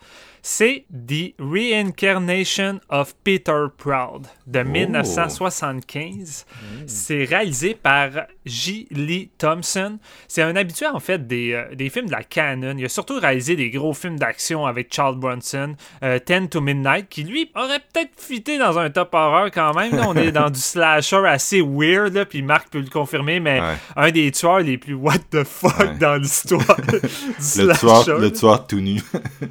C'est The Reincarnation of Peter Proud de 1975. C'est réalisé par J. Lee Thompson. C'est un habitué en fait des, euh, des films de la canon. Il a surtout réalisé des gros films d'action avec Charles Bronson, euh, 10 to Midnight, qui lui aurait peut-être fité dans un top horreur quand même. Là, on est dans du slasher assez weird, là, puis Marc peut le confirmer, mais Ouais. un des tueurs les plus what the fuck Ouais. dans l'histoire du Le slasher. tueur, le tueur tout nu.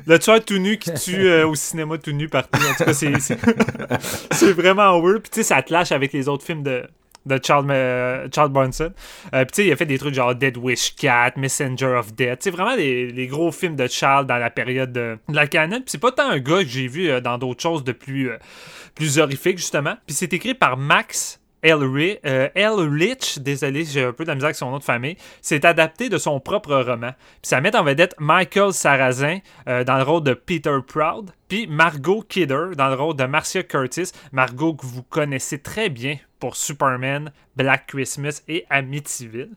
Le tueur tout nu qui tue euh, au cinéma tout nu partout. En tout cas, c'est, vraiment weird. Puis tu sais, ça clash avec les autres films de, de Charles, Charles Bronson. Euh, puis tu sais, il a fait des trucs genre Dead Wish Cat, Messenger of Death. C'est vraiment les, les gros films de Charles dans la période de, la canon. Puis c'est pas tant un gars que j'ai vu euh, dans d'autres choses de plus, plus horrifiques, justement. Puis c'est écrit par Max Elri- euh, Elrich, désolé, j'ai un peu de la avec son nom de famille, c'est adapté de son propre roman. Puis ça met en vedette Michael Sarrazin euh, dans le rôle de Peter Proud, puis Margot Kidder dans le rôle de Marcia Curtis. Margot que vous connaissez très bien pour Superman, Black Christmas et Amityville.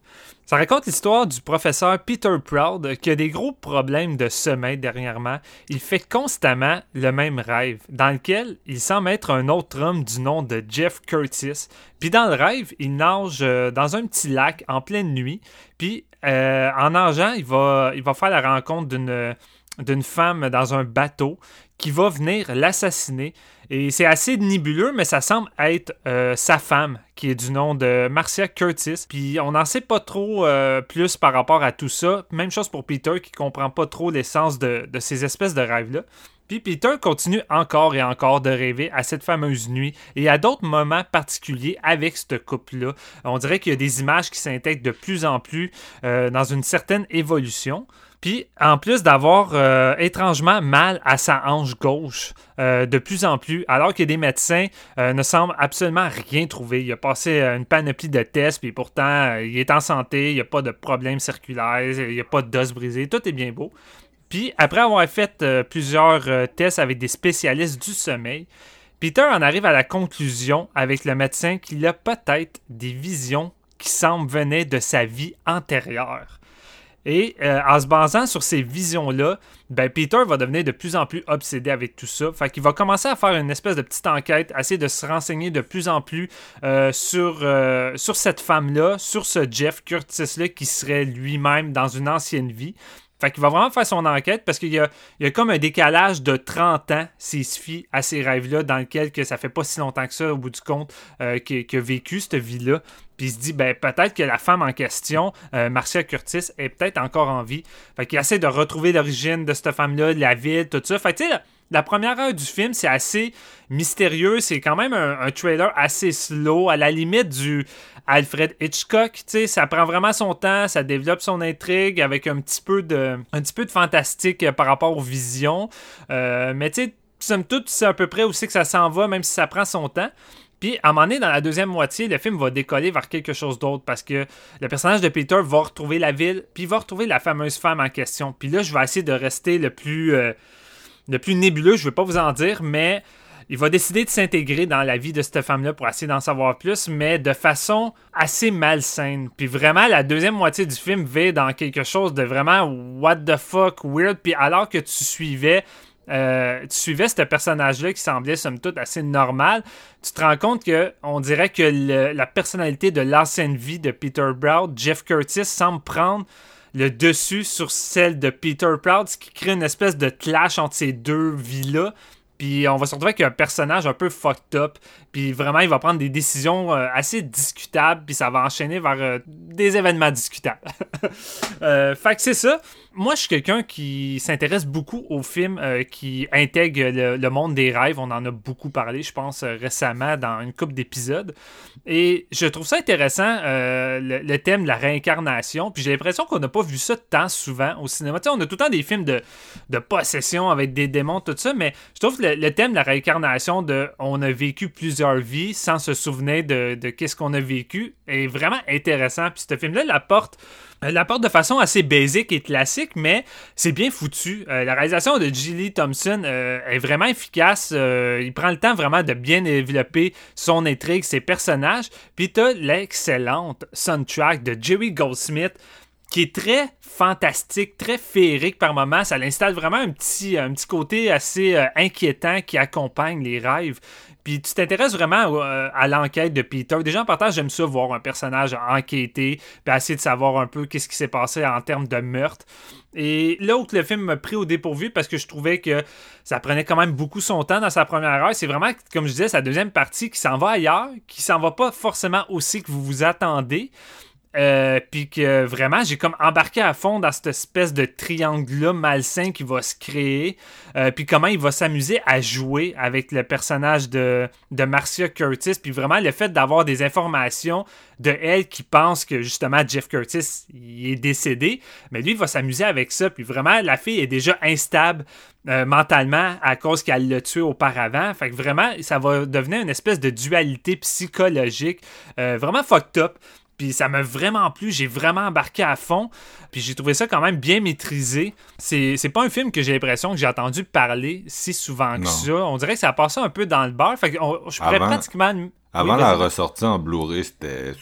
Ça raconte l'histoire du professeur Peter Proud qui a des gros problèmes de sommeil dernièrement. Il fait constamment le même rêve, dans lequel il semble être un autre homme du nom de Jeff Curtis. Puis dans le rêve, il nage euh, dans un petit lac en pleine nuit. Puis euh, en nageant, il va, il va faire la rencontre d'une d'une femme dans un bateau qui va venir l'assassiner. Et c'est assez nébuleux, mais ça semble être euh, sa femme, qui est du nom de Marcia Curtis. Puis on n'en sait pas trop euh, plus par rapport à tout ça. Même chose pour Peter, qui comprend pas trop l'essence de, de ces espèces de rêves-là. Puis Peter continue encore et encore de rêver à cette fameuse nuit et à d'autres moments particuliers avec ce couple-là. On dirait qu'il y a des images qui s'intègrent de plus en plus euh, dans une certaine évolution. Puis, en plus d'avoir euh, étrangement mal à sa hanche gauche, euh, de plus en plus, alors que des médecins ne semblent absolument rien trouver. Il a passé une panoplie de tests, puis pourtant, il est en santé, il n'y a pas de problème circulaire, il n'y a pas d'os brisé, tout est bien beau. Puis, après avoir fait plusieurs tests avec des spécialistes du sommeil, Peter en arrive à la conclusion avec le médecin qu'il a peut-être des visions qui semblent venir de sa vie antérieure. Et euh, en se basant sur ces visions-là, ben Peter va devenir de plus en plus obsédé avec tout ça. Fait qu'il va commencer à faire une espèce de petite enquête, essayer de se renseigner de plus en plus euh, sur, euh, sur cette femme-là, sur ce Jeff Curtis-là qui serait lui-même dans une ancienne vie. Fait qu'il va vraiment faire son enquête parce qu'il y a, comme un décalage de 30 ans s'il se fie à ces rêves-là dans lequel que ça fait pas si longtemps que ça au bout du compte qu'il a vécu cette vie-là. Puis il se dit, ben, peut-être que la femme en question, euh, Marcia Curtis, est peut-être encore en vie. Fait qu'il essaie de retrouver l'origine de cette femme-là, la ville, tout ça. Fait que, tu sais, la, première heure du film, c'est assez mystérieux. C'est quand même un, trailer assez slow, à la limite du Alfred Hitchcock. Tu sais, ça prend vraiment son temps, ça développe son intrigue avec un petit peu de, un petit peu de fantastique euh, par rapport aux visions. Euh, mais tu sais, somme toute, c'est à peu près aussi que ça s'en va, même si ça prend son temps. Puis, à un moment donné, dans la deuxième moitié, le film va décoller vers quelque chose d'autre parce que le personnage de Peter va retrouver la ville, puis va retrouver la fameuse femme en question. Puis là, je vais essayer de rester le plus, euh, le plus nébuleux, je ne vais pas vous en dire, mais il va décider de s'intégrer dans la vie de cette femme-là pour essayer d'en savoir plus, mais de façon assez malsaine. Puis vraiment, la deuxième moitié du film va dans quelque chose de vraiment what the fuck weird. Puis alors que tu suivais euh, tu suivais ce personnage-là qui semblait somme toute assez normal, tu te rends compte que on dirait que la personnalité de l'ancienne vie de Peter Proud, Jeff Curtis, semble prendre le dessus sur celle de Peter Proud, ce qui crée une espèce de clash entre ces deux vies-là. Puis on va se retrouver avec un personnage un peu fucked up. Puis vraiment, il va prendre des décisions euh, assez discutables. Puis ça va enchaîner vers euh, des événements discutables. euh, fait que c'est ça moi, je suis quelqu'un qui s'intéresse beaucoup aux films euh, qui intègrent le, monde des rêves. On en a beaucoup parlé, je pense, euh, récemment dans une couple d'épisodes. Et je trouve ça intéressant, euh, le, thème de la réincarnation. Puis j'ai l'impression qu'on n'a pas vu ça tant souvent au cinéma. Tu sais, on a tout le temps des films de, possession avec des démons, tout ça. Mais je trouve que le, thème de la réincarnation, de on a vécu plusieurs vies sans se souvenir de, qu'est-ce qu'on a vécu, est vraiment intéressant. Puis ce film-là l'apporte euh, la porte de façon assez basique et classique, mais c'est bien foutu. Euh, la réalisation de Gilly Thompson euh, est vraiment efficace. il prend le temps vraiment de bien développer son intrigue, ses personnages. Puis t'as l'excellente soundtrack de Jerry Goldsmith qui est très fantastique, très féerique par moments. Ça l'installe vraiment un petit, un petit côté assez inquiétant qui accompagne les rêves. Puis tu t'intéresses vraiment euh, à l'enquête de Peter. Déjà en partage, j'aime ça voir un personnage enquêter, puis essayer de savoir un peu qu'est-ce qui s'est passé en termes de meurtre. Et où le film m'a pris au dépourvu parce que je trouvais que ça prenait quand même beaucoup son temps dans sa première heure, c'est vraiment, comme je disais, sa deuxième partie qui s'en va ailleurs, qui s'en va pas forcément aussi que vous vous attendez. Euh, puis que vraiment, j'ai comme embarqué à fond dans cette espèce de triangle-là malsain qui va se créer. Euh, puis comment il va s'amuser à jouer avec le personnage de, de Marcia Curtis. Puis vraiment, le fait d'avoir des informations de elle qui pense que justement Jeff Curtis il est décédé. Mais lui, il va s'amuser avec ça. Puis vraiment, la fille est déjà instable. Euh, mentalement à cause qu'elle l'a tué auparavant. Fait que vraiment, ça va devenir une espèce de dualité psychologique vraiment fucked up. Puis ça m'a vraiment plu, j'ai vraiment embarqué à fond. Puis j'ai trouvé ça quand même bien maîtrisé. C'est, pas un film que j'ai l'impression que j'ai entendu parler si souvent que ça. On dirait que ça a passé un peu dans le bar. Fait que je pourrais pratiquement. Avant la ressortie en Blu-ray, c'était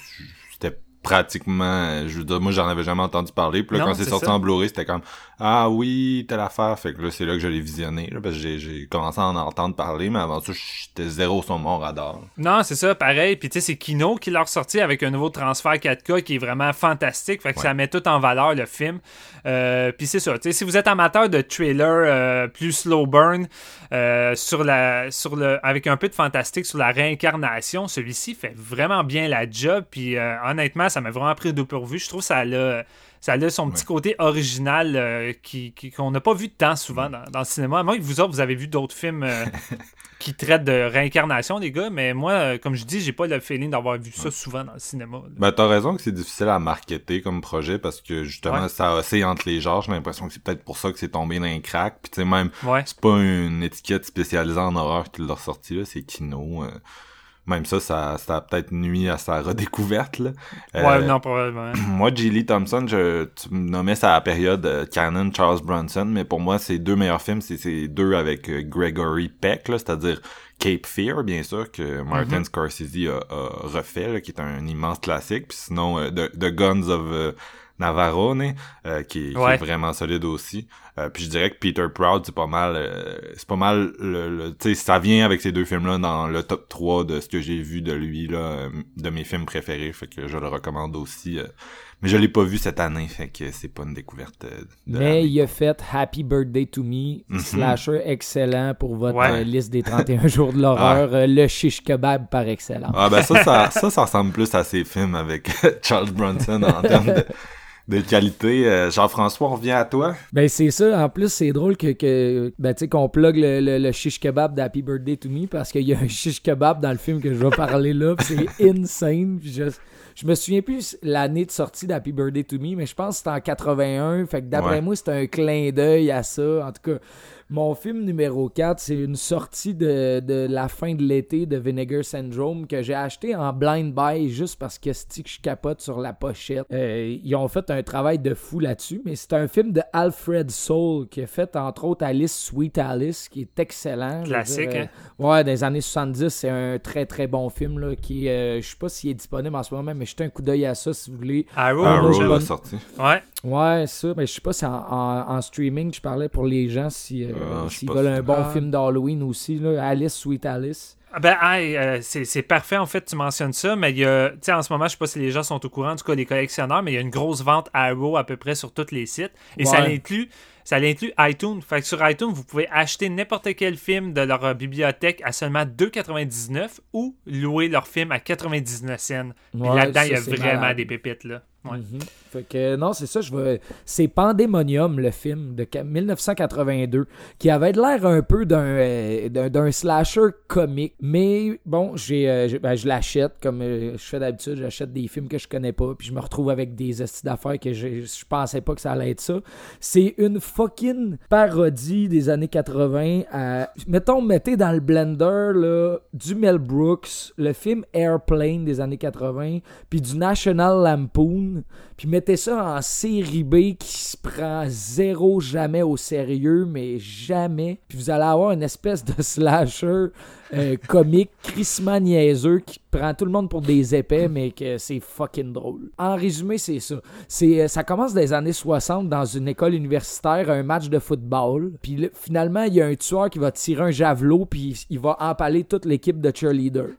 pratiquement. Je veux dire, moi, j'en avais jamais entendu parler. Puis là, quand c'est sorti en Blu-ray, c'était comme Ah oui, telle affaire. Fait que là, c'est là que je l'ai visionné. parce que j'ai commencé à en entendre parler, mais avant ça, j'étais zéro sur mon radar. Non, c'est ça, pareil. Puis tu sais, c'est Kino qui l'a ressorti avec un nouveau transfert 4K qui est vraiment fantastique. Fait que ça met tout en valeur le film. Euh, puis c'est ça. Tu sais, si vous êtes amateur de thriller euh, plus slow burn, euh, sur la, sur le, avec un peu de fantastique sur la réincarnation, celui-ci fait vraiment bien la job. Puis honnêtement, ça m'a vraiment pris de pourvu. Je trouve que ça a, Ça a son petit côté original euh, qui, qu'on n'a pas vu tant souvent dans, dans le cinéma. À moins que vous autres, vous avez vu d'autres films euh, qui traitent de réincarnation, les gars, mais moi, euh, comme je dis, j'ai pas le feeling d'avoir vu ça souvent dans le cinéma. là. Ben, t'as raison que c'est difficile à marketer comme projet parce que justement, Ouais. ça oscille entre les genres. J'ai l'impression que c'est peut-être pour ça que c'est tombé dans un crack. Puis tu sais, même, c'est pas une étiquette spécialisée en horreur qui l'a ressorti, là. C'est Kino. euh. Même ça, ça, ça a peut-être nuit à sa redécouverte, là. Ouais, Euh, non, probablement. Moi, G. Lee Thompson, je, tu me nommais sa période euh, Canon Charles Bronson, mais pour moi, ses deux meilleurs films, c'est ces deux avec euh, Gregory Peck, c'est-à-dire Cape Fear, bien sûr, que Martin Scorsese a, a refait, là, qui est un immense classique, puis sinon euh, The, The Guns of euh, Navarone, euh, qui, est- qui Ouais. est vraiment solide aussi. Euh, puis je dirais que Peter Proud, c'est pas mal, euh, c'est pas mal, le, le- tu sais, ça vient avec ces deux films-là dans le top 3 de ce que j'ai vu de lui, là, euh, de mes films préférés, fait que je le recommande aussi. euh, mais je l'ai pas vu cette année, fait que c'est pas une découverte euh, de Mais il a fait Happy Birthday to Me, Mhm. slasher excellent pour votre Ouais. liste des 31 jours de l'horreur, euh, le shish kebab par excellence. Ah ben ça, ça, ça, ça ressemble plus à ses films avec Charles Bronson en termes de, de qualité. Euh, Jean-François, on revient à toi. Ben c'est ça, en plus c'est drôle que, que ben tu sais qu'on plug le, le, le shish kebab d'Happy Birthday to Me parce qu'il y a un shish kebab dans le film que je vais parler là, c'est insane. Je, je me souviens plus l'année de sortie d'Happy Birthday to Me, mais je pense que c'était en 81, fait que d'après Ouais. moi c'est un clin d'œil à ça. En tout cas, mon film numéro 4, c'est une sortie de, de la fin de l'été de Vinegar Syndrome que j'ai acheté en blind buy juste parce que que je capote sur la pochette. Euh, ils ont fait un travail de fou là-dessus, mais c'est un film de Alfred Soul qui a fait entre autres Alice Sweet Alice qui est excellent. Classique, dire, hein? Ouais, dans les années 70, c'est un très très bon film là, qui euh, je sais pas s'il est disponible en ce moment, mais jetez un coup d'œil à ça si vous voulez. Arrow, Arrow bonne- sorti. ouais. Ouais, ça, mais je sais pas si en, en- en streaming, je parlais pour les gens si, euh, Euh, s'ils pas veulent un bon Ah. film d'Halloween aussi, là, Alice, Sweet Alice. Ah Ben, hey, euh, c'est parfait, en fait, tu mentionnes ça, mais il y a, tu sais, en ce moment, je sais pas si les gens sont au courant, en tout cas, les collectionneurs, mais il y a une grosse vente Arrow à peu près sur tous les sites, et ça l'inclut, ça l'inclut iTunes. Fait que sur iTunes, vous pouvez acheter n'importe quel film de leur euh, bibliothèque à seulement 2,99 ou louer leur film à 99 cents. Puis Ouais, là-dedans, il y a vraiment malade. des pépites, là. Mhm. Fait que non, c'est ça, je vais. C'est Pandemonium, le film de ca- 1982, qui avait l'air un peu d'un euh, d'un d'un slasher comique. Mais bon, j'ai euh, ben, je l'achète comme euh, je fais d'habitude, j'achète des films que je connais pas, puis je me retrouve avec des estis d'affaires que je, je pensais pas que ça allait être ça. C'est une fucking parodie des années 80. à- mettons, mettez dans le blender là, du Mel Brooks, le film Airplane des années 80, puis du National Lampoon, puis mettez ça en série B qui se prend zéro jamais au sérieux, mais jamais. Puis vous allez avoir une espèce de slasher euh, comique, crissement niaiseux, qui prend tout le monde pour des épais, mais que c'est fucking drôle. En résumé, c'est ça. C'est, euh, ça commence dans les années 60 dans une école universitaire, un match de football. Puis finalement, il y a un tueur qui va tirer un javelot, puis il va empaler toute l'équipe de cheerleaders.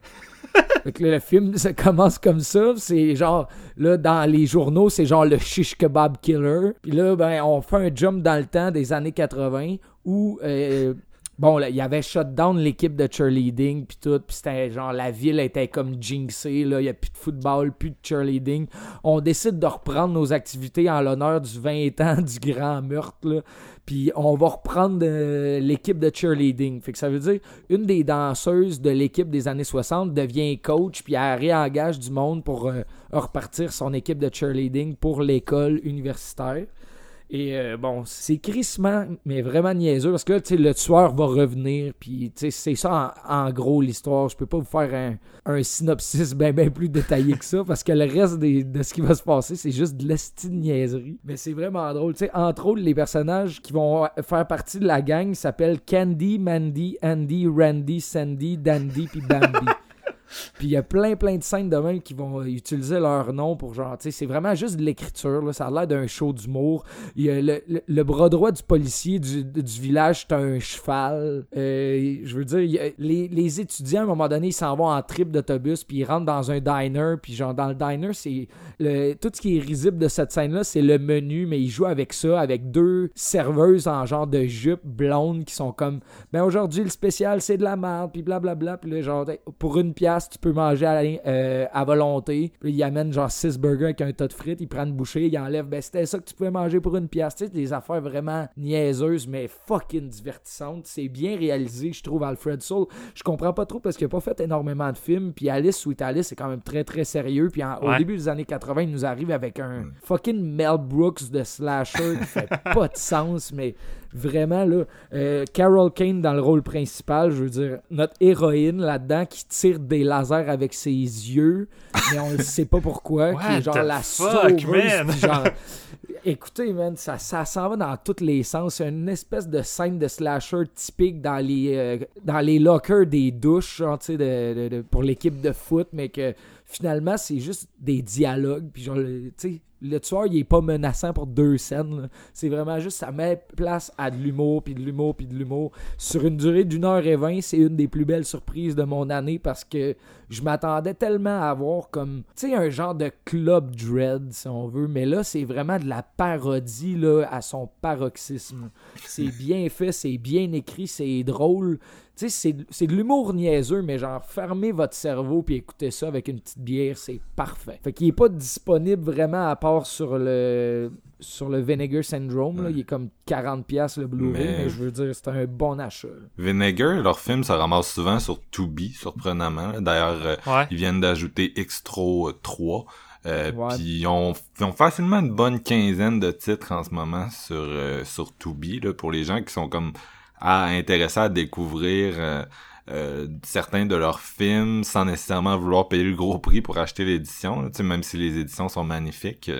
Le film, ça commence comme ça. C'est genre, là, dans les journaux, c'est genre le shish kebab killer. Puis là, ben, on fait un jump dans le temps des années 80 où, euh, bon, il y avait shut down l'équipe de cheerleading, puis tout. Puis c'était genre, la ville était comme jinxée. Il n'y a plus de football, plus de cheerleading. On décide de reprendre nos activités en l'honneur du 20 ans du grand meurtre. Puis on va reprendre euh, l'équipe de cheerleading. Fait que ça veut dire une des danseuses de l'équipe des années 60 devient coach puis elle réengage du monde pour euh, repartir son équipe de cheerleading pour l'école universitaire. Et euh, bon, c'est crissement, mais vraiment niaiseux parce que là, le tueur va revenir. Puis, c'est ça en, gros l'histoire. Je peux pas vous faire un, synopsis bien ben plus détaillé que ça parce que le reste de ce qui va se passer, c'est juste de l'esti de niaiserie. Mais c'est vraiment drôle. Sais, entre autres, les personnages qui vont faire partie de la gang s'appellent Candy, Mandy, Andy, Randy, Sandy, Dandy puis Bambi. Puis il y a plein, plein de scènes de même qui vont euh, utiliser leur nom pour genre, tu sais, c'est vraiment juste de l'écriture, là. Ça a l'air d'un show d'humour. Le, le- le bras droit du policier du, village, c'est un cheval. Euh, je veux dire, les, étudiants, à un moment donné, ils s'en vont en trip d'autobus, puis ils rentrent dans un diner, puis genre, dans le diner, c'est tout ce qui est risible de cette scène-là, c'est le menu, mais ils jouent avec ça, avec deux serveuses en genre de jupe blonde qui sont comme, ben aujourd'hui, le spécial, c'est de la merde, puis blablabla, puis là, genre, pour une pièce, tu peux manger à, euh, à volonté. Puis il amène genre 6 burgers avec un tas de frites, il prend une bouchée, il enlève. Ben, c'était ça que tu pouvais manger pour une pièce. Tu sais, des affaires vraiment niaiseuses, mais fucking divertissantes. C'est bien réalisé, je trouve, Alfred Soul. Je comprends pas trop parce qu'il a pas fait énormément de films. Puis Alice, Sweet Alice, c'est quand même très très sérieux. Puis en- au début des années 80, il nous arrive avec un fucking Mel Brooks de slasher qui fait pas de sens, mais vraiment là. euh, Carol Kane dans le rôle principal, je veux dire, notre héroïne là-dedans qui tire des lasers avec ses yeux, mais on ne sait pas pourquoi, qui est genre la fuck, sauveuse, man? genre, Écoutez, man, ça, ça s'en va dans tous les sens. C'est une espèce de scène de slasher typique dans les, euh, dans les lockers des douches, genre, tu sais, de- de- de- pour l'équipe de foot, mais que finalement, c'est juste des dialogues. Le- tueur, il est pas menaçant pour deux scènes. C'est vraiment juste, ça met place à de l'humour, puis de l'humour, puis de l'humour. Sur une durée d'une heure et vingt, c'est une des plus belles surprises de mon année parce que je m'attendais tellement à avoir comme, tu sais, un genre de club dread, si on veut. Mais là, c'est vraiment de la parodie, là, à son paroxysme. C'est bien fait, c'est bien écrit, c'est drôle. Tu sais, c'est- c'est de l'humour niaiseux, mais genre, fermez votre cerveau puis écoutez ça avec une petite bière, c'est parfait. Fait qu'il est pas disponible vraiment à part sur le sur le Vinegar Syndrome. là. Il est comme 40$ le Blu-ray, Mais- mais... je veux dire, c'est un bon achat. là. Vinegar, leur film se ramasse souvent sur Tubi, surprenamment. D'ailleurs, euh, Ouais. ils viennent d'ajouter Xtro 3. Euh, Ouais. Puis ils ont, ils ont facilement une bonne quinzaine de titres en ce moment sur euh, sur Tubi là, pour les gens qui sont comme à, intéressés à découvrir euh, euh, certains de leurs films sans nécessairement vouloir payer le gros prix pour acheter l'édition. Même si les éditions sont magnifiques.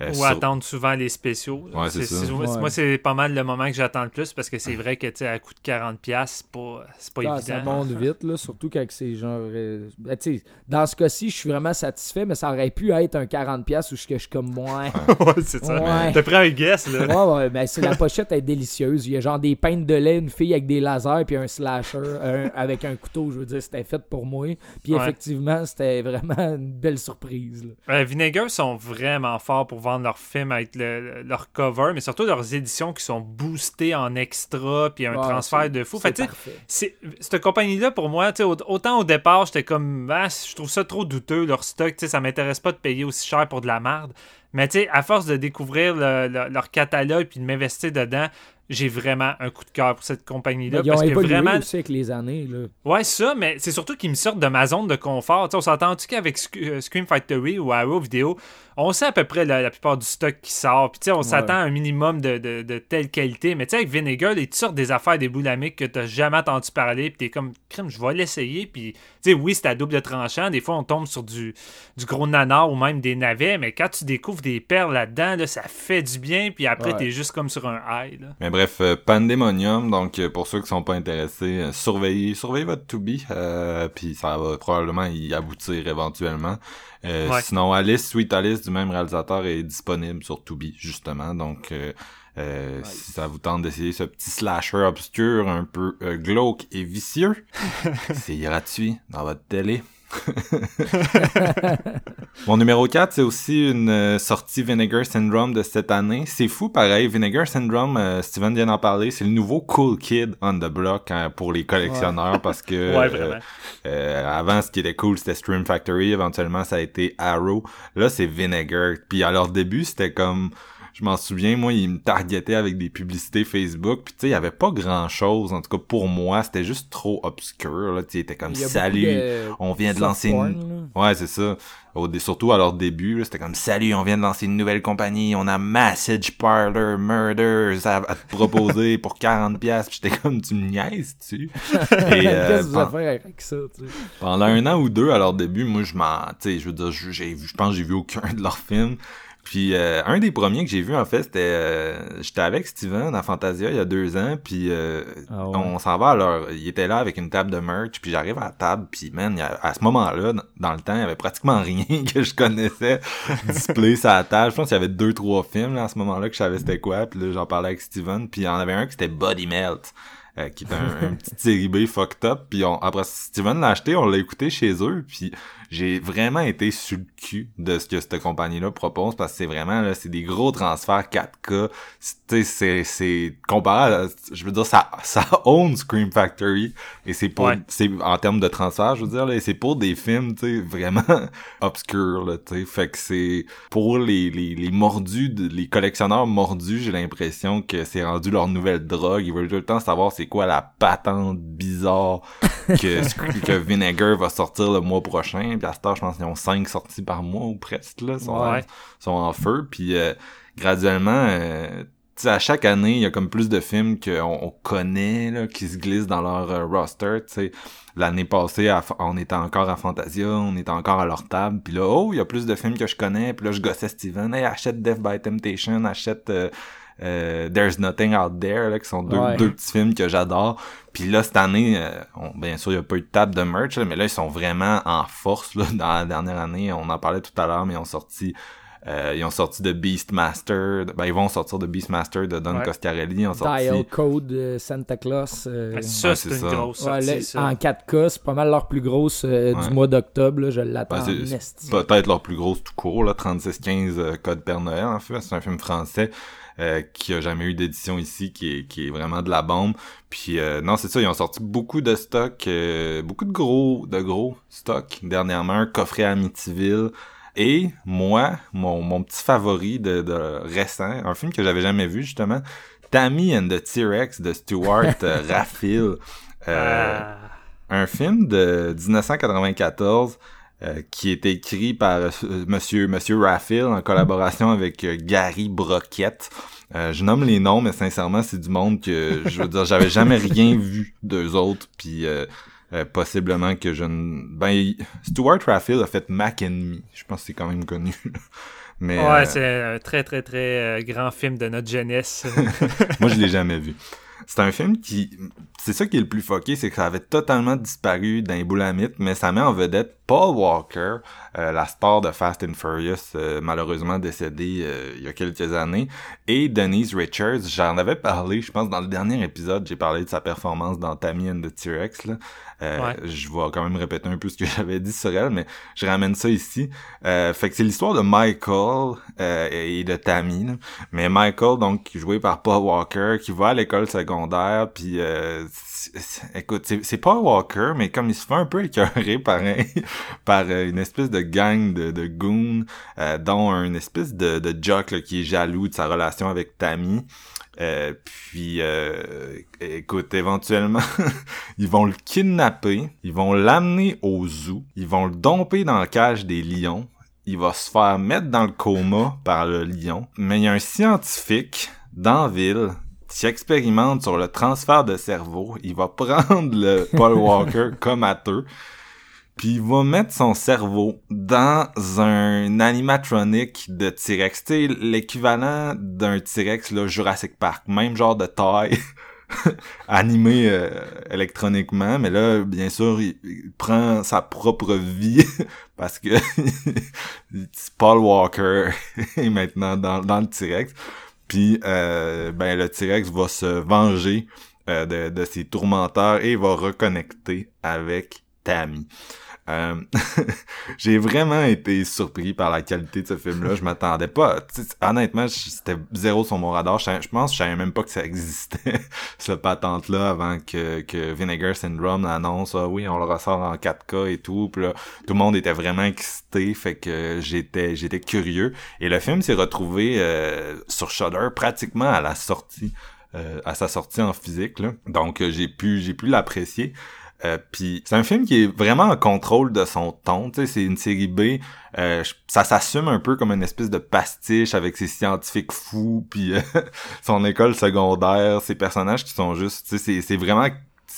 Euh, Ou sur- attendre souvent les spéciaux. Ouais, c'est ça. moi, Ouais. moi, c'est pas mal le moment que j'attends le plus parce que c'est vrai que, tu sais, à coût de 40$, c'est pas, c'est pas Ah, ça évident. monte vite, là, surtout quand c'est genre. euh, ben, tu sais, dans ce cas-ci, je suis vraiment satisfait, mais ça aurait pu être un 40$ où je, que je suis comme moins. ouais, c'est ça. Ouais. T'as pris un guess, là. Ouais, ouais, ben c'est la pochette est délicieuse. Il y a genre des peintes de lait, une fille avec des lasers, puis un slasher un- avec un couteau. Je veux dire, c'était fait pour moi. Puis Ouais. effectivement, c'était vraiment une belle surprise. là. Euh, Vinegar sont vraiment forts pour vendre leurs films avec le- le- leur cover, mais surtout leurs éditions qui sont boostées en extra, puis un transfert de fou. Fait cette compagnie-là, pour moi, tu sais, au- autant au départ, j'étais comme, ah, je trouve ça trop douteux, leur stock, tu sais, ça m'intéresse pas de payer aussi cher pour de la merde. Mais tu sais, à force de découvrir le- le- leur catalogue puis de m'investir dedans, j'ai vraiment un coup de cœur pour cette compagnie-là. Mais ils ont Parce que vraiment, aussi avec les années. Là. Ouais, ça, mais c'est surtout qu'ils me sortent de ma zone de confort. Tu sais, on s'entend-tu qu'avec Sc- euh, Scream Factory ou Arrow Video, on sait à peu près la, la plupart du stock qui sort. Puis tu sais, on s'attend à un minimum de, de- de telle qualité. Mais tu sais, avec Vinegar, ils te sortent des affaires des boulamiques que t'as jamais entendu parler. Puis t'es comme, crime, je vais l'essayer. Puis tu sais, oui, c'est à double tranchant. Des fois, on tombe sur du, du gros nanar ou même des navets. Mais quand tu découvres des perles là-dedans, là, ça fait du bien. Puis après, Ouais. t'es juste comme sur un high. Là. Mais bref, euh, Pandemonium, donc euh, pour ceux qui sont pas intéressés, euh, surveillez, surveillez votre Tubi, euh, puis ça va probablement y aboutir éventuellement. Euh, Ouais. Sinon, Alice, Sweet Alice du même réalisateur est disponible sur Tubi, justement, donc euh, si ça vous tente d'essayer ce petit slasher obscur, un peu glauque et vicieux, c'est gratuit dans votre télé. Mon numéro 4, c'est aussi une euh, sortie Vinegar Syndrome de cette année. C'est fou, pareil. Vinegar Syndrome, euh, Steven vient d'en parler, c'est le nouveau Cool Kid on the Block hein, pour les collectionneurs parce que Ouais, euh, euh, avant, ce qui était cool, c'était Stream Factory. Éventuellement, ça a été Arrow. Là, c'est Vinegar. Puis à leur début, c'était comme... Je m'en souviens, moi, ils me targetaient avec des publicités Facebook. Puis tu sais, il y avait pas grand-chose. En tout cas, pour moi, c'était juste trop obscur. Là, tu sais, il était comme Il salut, de on vient de lancer une... Ouais, c'est ça. Au surtout à leur début, là, c'était comme salut, on vient de lancer une nouvelle compagnie, on a Message Parlor Murders à, à te proposer pour 40 pièces. J'étais comme tu me niaises, tu? Et euh, Qu'est-ce que vous avez avec ça, tu sais? pendant un an ou deux à leur début, moi je m'en, tu sais, je veux dire, j'ai, je pense que j'ai vu aucun de leurs films. Puis euh, un des premiers que j'ai vu en fait, c'était, euh, j'étais avec Steven à Fantasia il y a deux ans, puis euh, Ah ouais. on s'en va alors, il était là avec une table de merch, puis j'arrive à la table, puis man, a- à ce moment-là, dans- le temps, il y avait pratiquement rien que je connaissais display sur la table. Je pense qu'il y avait deux trois films là, à ce moment-là que je savais c'était quoi, puis là j'en parlais avec Steven, puis il y en avait un qui était Body Melt. euh, qui est un, un petit série B fucked up puis on, après Steven l'a acheté on l'a écouté chez eux puis j'ai vraiment été sur le cul de ce que cette compagnie-là propose parce que c'est vraiment là, c'est des gros transferts 4K. C'est c'est c'est comparé à, je veux dire ça ça own Scream Factory et c'est pour Ouais. c'est en termes de transfert, je veux dire là, et c'est pour des films, tu sais, vraiment obscurs là, tu sais, fait que c'est pour les les les mordus de- les collectionneurs mordus, j'ai l'impression que c'est rendu leur nouvelle drogue, ils veulent tout le temps savoir c'est quoi la patente bizarre que, que Vinegar va sortir le mois prochain. Puis à je pense qu'ils ont cinq sorties par mois ou presque, là. Sont, Ouais. en, sont en feu. Puis euh, graduellement, euh, à chaque année, il y a comme plus de films qu'on on connaît, là, qui se glissent dans leur euh, roster, tu sais. L'année passée, à- on était encore à Fantasia, on était encore à leur table, puis là, oh, il y a plus de films que je connais, puis là, je gossais Steven, hey, achète Death by Temptation, achète euh, euh, There's Nothing Out There, là, qui sont deux, Ouais. deux petits films que j'adore. Puis là, cette année, euh, on- bien sûr, il n'y a pas eu de table de merch, là, mais là, ils sont vraiment en force là, dans la dernière année. On en parlait tout à l'heure, mais ils ont sorti euh, ils ont sorti de Beastmaster. de- Ben, ils vont sortir de Beastmaster de Don Ouais. Coscarelli. Ils ont sorti... Dial Code euh, Santa Claus. euh, Ben, ça, Ouais, c'est une ça. grosse ouais, sortie, là, ça. en 4K, c'est pas mal leur plus grosse euh, Ouais. du mois d'octobre. là, Je l'attends. Ben, peut-être leur plus grosse tout court, là, 3615 euh, Code Père Noël, en fait. C'est un film français euh, qui a jamais eu d'édition ici, qui est, qui est vraiment de la bombe. Puis euh, non, c'est ça, ils ont sorti beaucoup de stocks, euh, beaucoup de gros, de gros stocks dernièrement, un coffret Amityville. Et moi, mon, mon petit favori de, de récent, un film que j'avais jamais vu justement, Tammy and the T-Rex de Stuart euh, Raffil. Euh, Ah. un film de 1994 euh, qui est écrit par euh, monsieur monsieur Raphael en collaboration avec euh, Gary Broquette. Euh, je nomme les noms mais sincèrement c'est du monde que je veux dire j'avais jamais rien vu d'eux autres puis euh, euh, possiblement que je ne ben Stuart Raphael a fait Mac and Me. Je pense que c'est quand même connu. mais Ouais, c'est un très, très, très grand film de notre jeunesse. moi, je l'ai jamais vu. C'est un film qui... C'est ça qui est le plus fucké, c'est que ça avait totalement disparu d'un boulamite, mais ça met en vedette Paul Walker, euh, la star de Fast and Furious, euh, malheureusement décédé euh, il y a quelques années, et Denise Richards. J'en avais parlé, je pense, dans le dernier épisode, j'ai parlé de sa performance dans Tammy and the T-Rex. là. Euh, Ouais. Je vais quand même répéter un peu ce que j'avais dit sur elle, mais je ramène ça ici. Euh, fait que c'est l'histoire de Michael euh, et de Tammy. là. Mais Michael, donc, joué par Paul Walker, qui va à l'école secondaire, puis euh, écoute, c'est Paul Walker, mais comme il se fait un peu écœurer pareil, par euh, une espèce de gang de, goons, euh, dont un espèce de, de jock qui est jaloux de sa relation avec Tammy. Euh, puis, écoute, éventuellement, ils vont le kidnapper, ils vont l'amener au zoo, ils vont le domper dans la cage des lions, il va se faire mettre dans le coma par le lion. Mais il y a un scientifique dans la ville qui expérimente sur le transfert de cerveau. Il va prendre le Paul Walker comateux, puis il va mettre son cerveau dans un animatronique de T-Rex. Tu l'équivalent d'un T-Rex, là, Jurassic Park. Même genre de taille. animé euh, électroniquement, mais là, bien sûr, il, il prend sa propre vie parce que Paul Walker est maintenant dans, dans le T-Rex. Puis, euh, ben, le T-Rex va se venger euh, de, de ses tourmenteurs et va reconnecter avec Tammy. Euh, j'ai vraiment été surpris par la qualité de ce film-là. Je m'attendais pas. Honnêtement, c'était zéro sur mon radar. Je, pense je savais même pas que ça existait, ce patente-là, avant que, Vinegar Syndrome l'annonce. Ah oui, on le ressort en 4K et tout. Puis tout le monde était vraiment excité. Fait que j'étais j'étais curieux. Et le film s'est retrouvé euh, sur Shudder pratiquement à la sortie. euh, à sa sortie en physique donc j'ai pu j'ai pu l'apprécier euh, c'est un film qui est vraiment en contrôle de son ton, c'est une série B, euh, ça s'assume un peu comme une espèce de pastiche avec ses scientifiques fous, puis euh, son école secondaire, ses personnages qui sont juste, c'est vraiment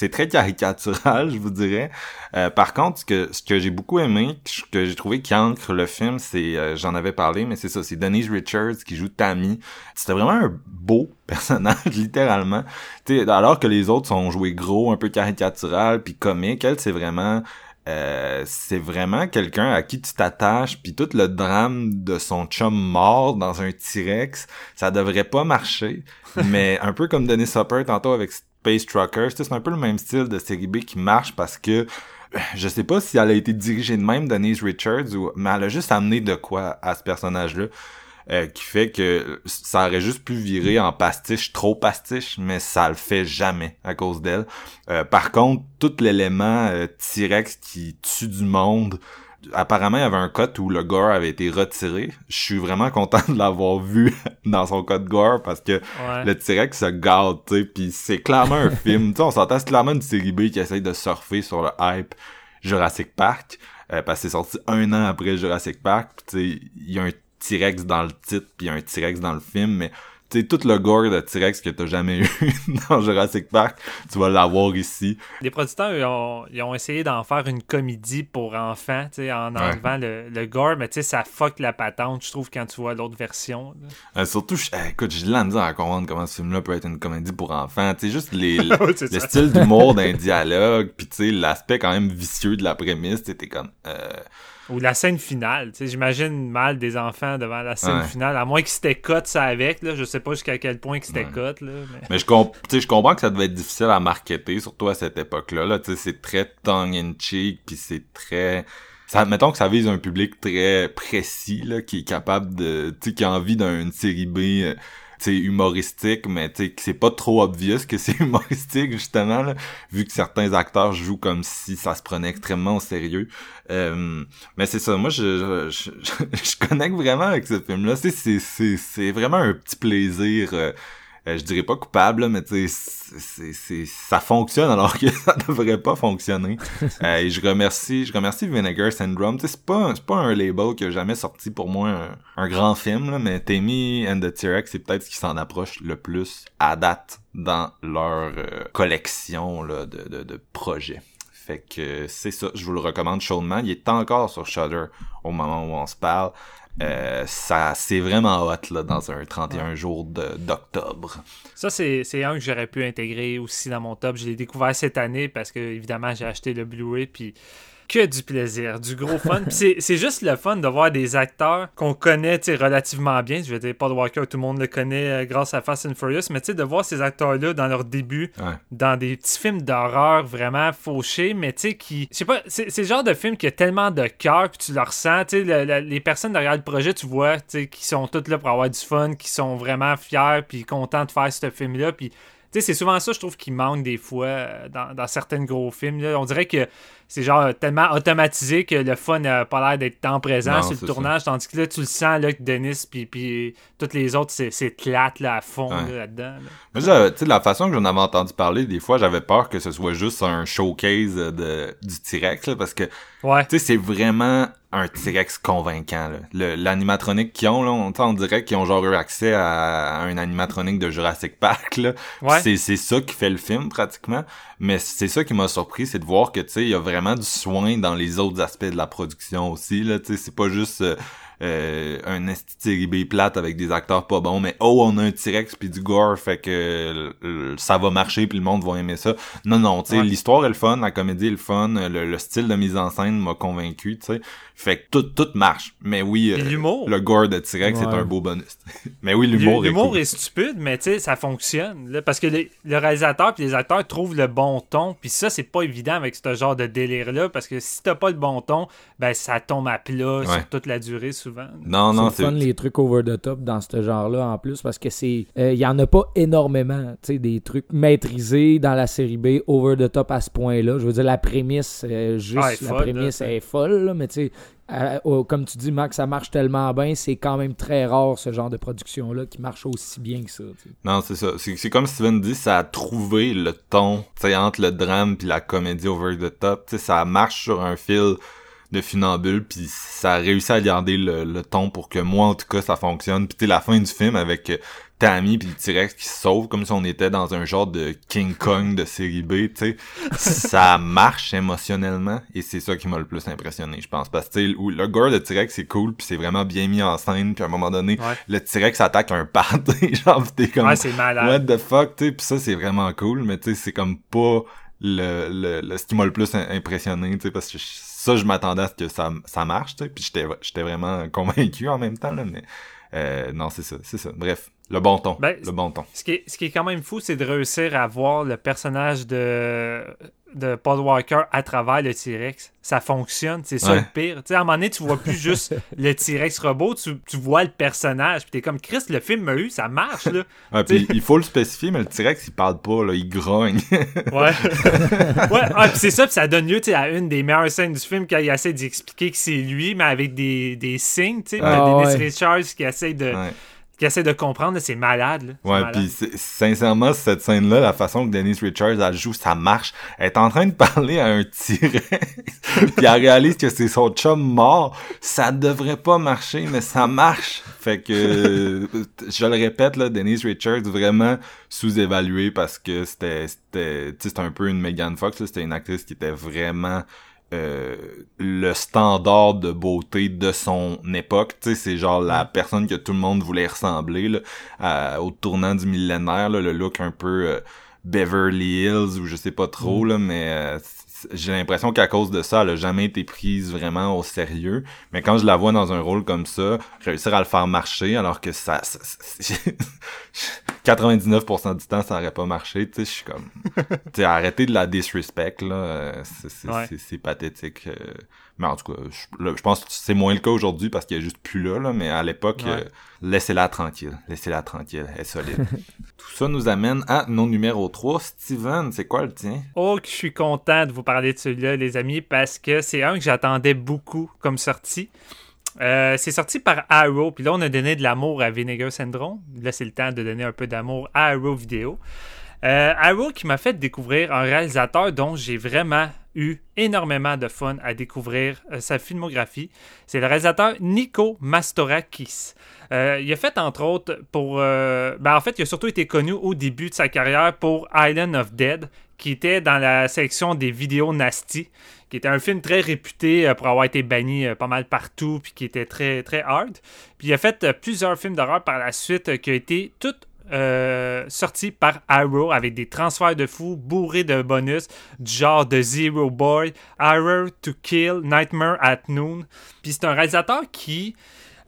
c'est très caricatural, je vous dirais. Euh, par contre, ce que, ce que j'ai beaucoup aimé, que- j'ai trouvé qui ancre le film, c'est, euh, j'en avais parlé, mais c'est ça, c'est Denise Richards qui joue Tammy. C'était vraiment un beau personnage, littéralement. Tu sais, alors que les autres sont joués gros, un peu caricatural, puis comique, elle, c'est vraiment... euh, c'est vraiment quelqu'un à qui tu t'attaches, puis tout le drame de son chum mort dans un T-Rex, ça devrait pas marcher. mais un peu comme Dennis Hopper tantôt avec Space Truckers, c'est un peu le même style de série B qui marche parce que je sais pas si elle a été dirigée de même, Denise Richards, ou, mais elle a juste amené de quoi à ce personnage-là. euh, qui fait que ça aurait juste pu virer en pastiche, trop pastiche, mais ça le fait jamais à cause d'elle. Euh, par contre, tout l'élément euh, T-Rex qui tue du monde, apparemment il y avait un cut où le gore avait été retiré. Je suis vraiment content de l'avoir vu dans son code gore parce que Ouais. le T-Rex se gâte, tu sais, pis c'est clairement un film. Tu sais, on s'entend, c'est clairement une série B qui essaye de surfer sur le hype Jurassic Park, euh, parce que c'est sorti un an après Jurassic Park, pis tu sais, il y a un T-Rex dans le titre, puis il y a un T-Rex dans le film, mais sais, tout le gore de T-Rex que t'as jamais eu dans Jurassic Park, tu vas l'avoir ici. Les producteurs, ils ont, ils ont essayé d'en faire une comédie pour enfants, tu sais, en Ouais. enlevant le, le gore, mais tu sais, ça fuck la patente, je trouve, quand tu vois l'autre version. Euh, surtout, je- eh, écoute, j'ai de la misère à comprendre comment ce film-là peut être une comédie pour enfants. Tu sais, juste les, le style d'humour d'un dialogue, puis tu sais, l'aspect quand même vicieux de la prémisse, tu comme... Euh, Ou la scène finale, tu sais, j'imagine mal des enfants devant la scène Ouais. finale, à moins qu'ils s'étaient cut ça avec, là, je sais pas jusqu'à quel point qu'ils s'étaient Ouais. cut, là, mais... Mais je, comp tu sais, je comprends que ça devait être difficile à marketer, surtout à cette époque-là. Là, Tu sais, c'est très tongue-in-cheek, puis c'est très... Ça, mettons que ça vise un public très précis, là, qui est capable de... Tu sais, qui a envie d'une série B... euh, tu sais, humoristique, mais c'est pas trop obvious que c'est humoristique, justement, là, vu que certains acteurs jouent comme si ça se prenait extrêmement au sérieux. Euh, mais c'est ça, moi, je, je, je, connecte vraiment avec ce film-là. Sais, C'est, c'est, c'est vraiment un petit plaisir... euh, euh, je dirais pas coupable, là, mais tu sais, ça fonctionne alors que ça devrait pas fonctionner. Euh, et je remercie, je remercie Vinegar Syndrome. Tu sais, c'est pas, c'est pas un label qui a jamais sorti pour moi un, un grand film, là, mais Tammy and the T-Rex, c'est peut-être ce qui s'en approche le plus à date dans leur euh, collection là, de, de, de projets. Fait que c'est ça, je vous le recommande chaudement. Il est encore sur Shudder au moment où on se parle. Euh, ça c'est vraiment hot là dans un 31 jours de- d'octobre. Ça, c'est c'est un que j'aurais pu intégrer aussi dans mon top. Je l'ai découvert cette année parce que, évidemment, j'ai acheté le Blu-ray, puis que du plaisir, du gros fun. C'est juste le fun de voir des acteurs qu'on connaît tu sais, relativement bien. Je veux dire, Paul Walker, tout le monde le connaît euh, grâce à Fast and Furious, mais tu sais, de voir ces acteurs-là dans leur début, Ouais. dans des petits films d'horreur vraiment fauchés, mais tu sais, qui. Je sais pas, c'est le genre de film qui a tellement de cœur, puis tu le ressens. Tu sais, le- le- les personnes derrière le projet, tu vois, tu sais, qui sont toutes là pour avoir du fun, qui sont vraiment fiers, puis contents de faire ce film-là. Puis, tu sais, c'est souvent ça, je trouve, qui manque des fois euh, dans, dans certains gros films. Là. On dirait que c'est genre tellement automatisé que le fun n'a pas l'air d'être temps présent Non, sur le tournage, tandis que là, tu le sens, là, que Denis, puis, puis toutes les autres, plate, là, à fond, Ouais. là-dedans. là. Moi, tu sais, la façon que j'en avais entendu parler, des fois, j'avais peur que ce soit juste un showcase de, du T-Rex, parce que, tu sais, c'est vraiment un T-Rex convaincant, L'animatronique qu'ils ont, là, on, on dirait qu'ils ont genre eu accès à, à un animatronique de Jurassic Park, là. Ouais. C'est ça qui fait le film, pratiquement. Mais c'est ça qui m'a surpris, c'est de voir que, tu sais, il y a vraiment du soin dans les autres aspects de la production aussi, là. Tu sais, c'est pas juste... euh, euh, un esti plate avec des acteurs pas bons, mais oh, on a un T-Rex puis du gore, fait que euh, euh, ça va marcher puis le monde va aimer ça. Non, non, tu sais, Ouais. l'histoire est le fun, la comédie est le fun, le, le style de mise en scène m'a convaincu, tu sais. Fait que tout, tout marche. Mais oui, euh, le gore de T-Rex, c'est Ouais. un beau bonus. mais oui, l'humour est L'humour cool. est stupide, mais tu sais, ça fonctionne. là, parce que les- le réalisateur puis les acteurs trouvent le bon ton. Puis ça, c'est pas évident avec ce genre de délire-là. Parce que si t'as pas le bon ton, ben ça tombe à plat Ouais. sur toute la durée souvent. Non, non, c'est fun les trucs over the top dans ce genre-là en plus parce que c'est il y en a pas énormément, tu sais des trucs maîtrisés dans la série B over the top à ce point-là. Je veux dire la prémisse euh, juste Ah, la folle, prémisse là. est folle là, mais tu sais euh, oh, comme tu dis Max, ça marche tellement bien, c'est quand même très rare ce genre de production là qui marche aussi bien que ça. Non, c'est ça. C'est c'est comme Steven dit, ça a trouvé le ton, tu sais, entre le drame puis la comédie over the top. Tu sais, ça marche sur un fil de funambule puis ça a réussi à garder le, le ton pour que moi, en tout cas, ça fonctionne. Puis la fin du film avec euh, Tammy puis le T-Rex qui se sauve comme si on était dans un genre de King Kong de série B, tu sais. ça marche émotionnellement et c'est ça qui m'a le plus impressionné, je pense. Parce que le gore de T-Rex, c'est cool puis c'est vraiment bien mis en scène puis à un moment donné, Ouais. le T-Rex attaque un pâté, genre t'es comme Ouais, c'est malade. what the fuck, tu sais, pis ça c'est vraiment cool, mais tu sais c'est comme pas le, le, le ce qui m'a le plus im- impressionné, tu sais parce que je- ça je m'attendais à ce que ça ça marche, tu sais, puis j'étais j'étais vraiment convaincu en même temps là, mais euh, non c'est ça, c'est ça. Bref, le bon ton, Ben, le bon ton. Ce qui, est, ce qui est quand même fou, c'est de réussir à voir le personnage de de Paul Walker à travers le T-Rex. Ça fonctionne, c'est ça Ouais. le pire. À un moment donné, tu vois plus juste le T-Rex robot, tu, tu vois le personnage. Puis t'es comme, Chris, le film m'a eu, ça marche, là. Ouais, puis il faut le spécifier, mais le T-Rex, il parle pas, là, il grogne. Ouais. ouais, ah, puis c'est ça, puis ça donne lieu à une des meilleures scènes du film quand il essaie d'expliquer que c'est lui, mais avec des, des signes, tu sais. Ah, Dennis. Richards qui essaie de. Qui essaie de comprendre, c'est malade, là. Ouais, puis sincèrement, cette scène-là, la façon que Dennis Richards elle joue, ça marche. Elle est en train de parler à un T-Rex, puis elle réalise que c'est son chum mort. Ça devrait pas marcher, mais ça marche. Fait que, je le répète, là, Dennis Richards, vraiment sous-évalué parce que c'était, c'était, tu sais, c'était un peu une Megan Fox, c'était une actrice qui était vraiment euh, le standard de beauté de son époque. Tu sais, c'est genre la personne que tout le monde voulait ressembler là, à- au tournant du millénaire, là, le look un peu euh, Beverly Hills ou je sais pas trop là, mais euh, j'ai l'impression qu'à cause de ça, elle a jamais été prise vraiment au sérieux. Mais quand je la vois dans un rôle comme ça, réussir à le faire marcher, alors que ça, ça- ça- 99% du temps, ça aurait pas marché. Tu sais, je suis comme, tu sais, arrêtez de la disrespect là, euh, c'est Ouais. pathétique. Mais en tout cas, je, là, je pense que c'est moins le cas aujourd'hui parce qu'il est juste plus là, là mais à l'époque, Ouais. euh, laissez-la tranquille, laissez-la tranquille, elle est solide. Tout ça nous amène à nos numéro 3. Steven, c'est quoi le tien? Oh, que je suis content de vous parler de celui-là, les amis, parce que c'est un que j'attendais beaucoup comme sortie. Euh, c'est sorti par Arrow, puis là, on a donné de l'amour à Vinegar Syndrome. Là, c'est le temps de donner un peu d'amour à Arrow Vidéo. Euh, Arrow qui m'a fait découvrir un réalisateur dont j'ai vraiment eu énormément de fun à découvrir euh, sa filmographie. C'est le réalisateur Nico Mastorakis. Euh, il a fait entre autres pour... euh, ben, en fait, il a surtout été connu au début de sa carrière pour Island of Dead, qui était dans la section des vidéos nasty, qui était un film très réputé pour avoir été banni pas mal partout, puis qui était très, très hard. Puis il a fait plusieurs films d'horreur par la suite qui ont été toutes euh, sortis par Arrow avec des transferts de fous bourrés de bonus du genre de Zero Boy, Arrow to Kill, Nightmare at Noon. Puis c'est un réalisateur qui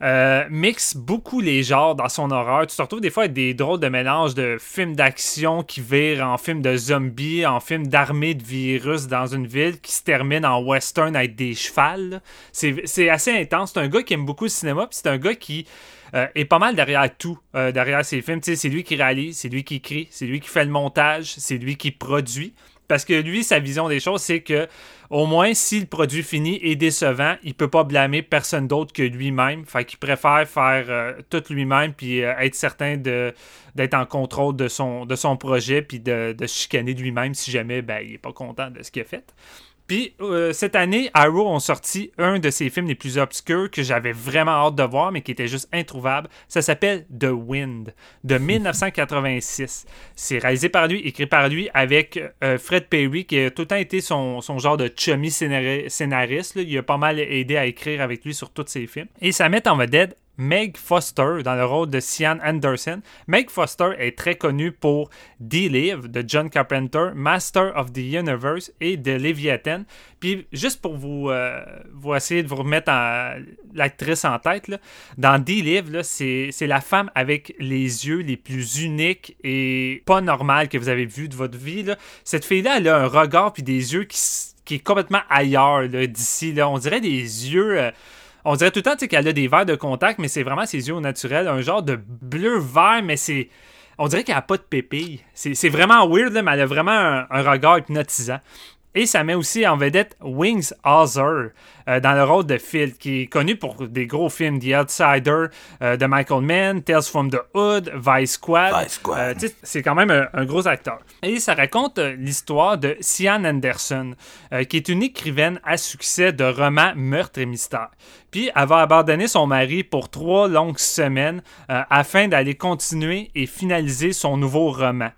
euh, mixe beaucoup les genres dans son horreur. Tu te retrouves des fois avec des drôles de mélanges de films d'action qui virent en films de zombies, en films d'armée de virus dans une ville qui se termine en western avec des chevals. C'est assez intense. C'est un gars qui aime beaucoup le cinéma, puis c'est un gars qui euh, est pas mal derrière tout, euh, derrière ses films. C'est lui qui réalise, c'est lui qui écrit, c'est lui qui fait le montage, c'est lui qui produit. Parce que lui, sa vision des choses, c'est que au moins, si le produit fini est décevant, il peut pas blâmer personne d'autre que lui-même. Fait qu'il préfère faire euh, tout lui-même puis euh, être certain d'être en contrôle de son, de son projet puis de, de chicaner lui-même si jamais ben, il est pas content de ce qu'il a fait. Puis euh, cette année, Arrow ont sorti un de ses films les plus obscurs que j'avais vraiment hâte de voir, mais qui était juste introuvable. Ça s'appelle The Wind, de 1986. C'est réalisé par lui, écrit par lui, avec euh, Fred Perry, qui a tout le temps été son, son genre de chummy scénari- scénariste. là. Il a pas mal aidé à écrire avec lui sur tous ses films. Et ça met en vedette Meg Foster dans le rôle de Sian Anderson. Meg Foster est très connue pour D-Live de John Carpenter, Master of the Universe et de Leviathan. Puis juste pour vous, euh, vous essayer de vous remettre l'actrice en tête, dans D-Live, c'est la femme avec les yeux les plus uniques et pas normales que vous avez vu de votre vie. Cette fille-là, elle a un regard puis des yeux qui, qui est complètement ailleurs d'ici. On dirait des yeux... euh, on dirait tout le temps qu'elle a des verres de contact, mais c'est vraiment ses yeux au naturel. Un genre de bleu-vert, mais c'est. On dirait qu'elle n'a pas de pépille. C'est vraiment weird, là, mais elle a vraiment un regard hypnotisant. Et ça met aussi en vedette Wings Hauser euh, dans le rôle de Phil, qui est connu pour des gros films The Outsider euh, de Michael Mann, Tales from the Hood, Vice Squad. Vice Squad. Euh, c'est quand même un, un gros acteur. Et ça raconte euh, l'histoire de Sian Anderson, qui est une écrivaine à succès de romans meurtre et mystère. Puis elle va abandonner son mari pour trois longues semaines afin d'aller continuer et finaliser son nouveau roman.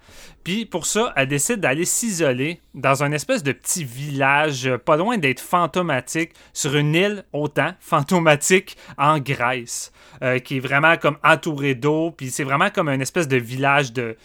Puis pour ça, elle décide d'aller s'isoler dans un espèce de petit village, euh, pas loin d'être fantomatique, sur une île autant fantomatique en Grèce, euh, qui est vraiment comme entouré d'eau. Puis c'est vraiment comme un espèce de village de,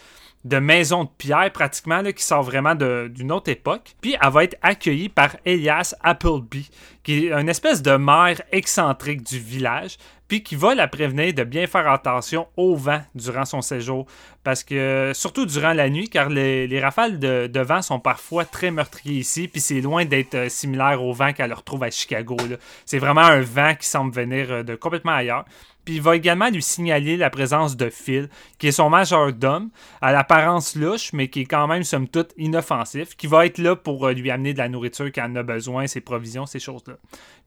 de maison de pierre pratiquement, qui sort vraiment d'une autre époque. Puis elle va être accueillie par Elias Appleby, qui est une espèce de maire excentrique du village. Puis qui va la prévenir de bien faire attention au vent durant son séjour. Parce que, surtout durant la nuit, car les, les rafales de, vent sont parfois très meurtriers ici, puis c'est loin d'être euh, similaire au vent qu'elle retrouve à Chicago. C'est vraiment un vent qui semble venir euh, de complètement ailleurs. Puis il va également lui signaler la présence de Phil, qui est son majordome, à l'apparence louche, mais qui est quand même, somme toute, inoffensif, qui va être là pour euh, lui amener de la nourriture quand elle en a besoin, ses provisions, ces choses-là.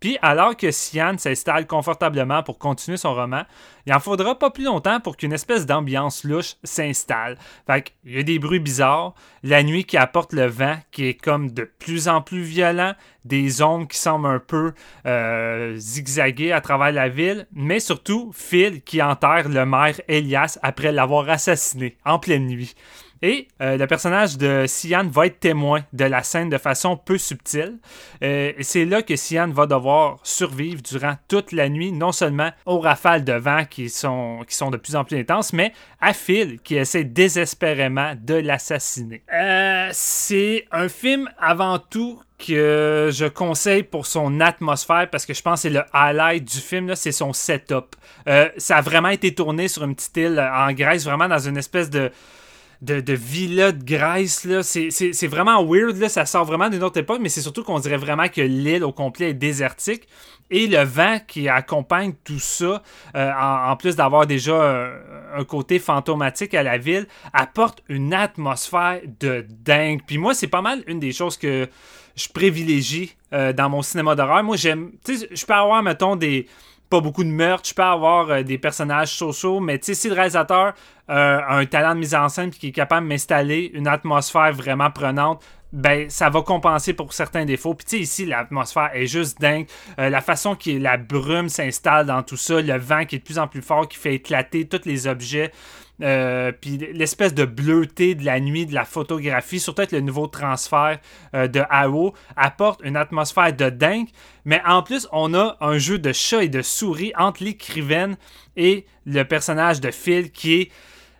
Puis, alors que Sian s'installe confortablement pour continuer son roman, il en faudra pas plus longtemps pour qu'une espèce d'ambiance louche s'installe. Fait y a des bruits bizarres, la nuit qui apporte le vent qui est comme de plus en plus violent, des ombres qui semblent un peu euh, zigzaguer à travers la ville, mais surtout Phil qui enterre le maire Elias après l'avoir assassiné en pleine nuit. Et euh, le personnage de Sian va être témoin de la scène de façon peu subtile. Euh, et c'est là que Sian va devoir survivre durant toute la nuit, non seulement aux rafales de vent qui sont, de plus en plus intenses, mais à Phil qui essaie désespérément de l'assassiner. Euh, c'est un film avant tout que je conseille pour son atmosphère parce que je pense que c'est le highlight du film, c'est son setup. Ça a vraiment été tourné sur une petite île en Grèce, vraiment dans une espèce de de, de villa de Grèce. Là. C'est, vraiment weird. Là. Ça sort vraiment d'une autre époque, mais c'est surtout qu'on dirait vraiment que l'île au complet est désertique. Et le vent qui accompagne tout ça, euh, en, plus d'avoir déjà un, un côté fantomatique à la ville, apporte une atmosphère de dingue. Puis moi, c'est pas mal une des choses que je privilégie euh, dans mon cinéma d'horreur. Moi, j'aime. Tu sais, je peux avoir, mettons, des pas beaucoup de meurtres, je peux avoir euh, des personnages sociaux, mais tu sais, si le réalisateur euh, a un talent de mise en scène puis qui est capable de m'installer une atmosphère vraiment prenante, ben ça va compenser pour certains défauts. Puis tu sais, ici, l'atmosphère est juste dingue. Euh, la façon que la brume s'installe dans tout ça, le vent qui est de plus en plus fort, qui fait éclater tous les objets. Euh, puis l'espèce de bleuté de la nuit, de la photographie, surtout avec le nouveau transfert euh, de AO, apporte une atmosphère de dingue. Mais en plus, on a un jeu de chat et de souris entre l'écrivaine et le personnage de Phil qui est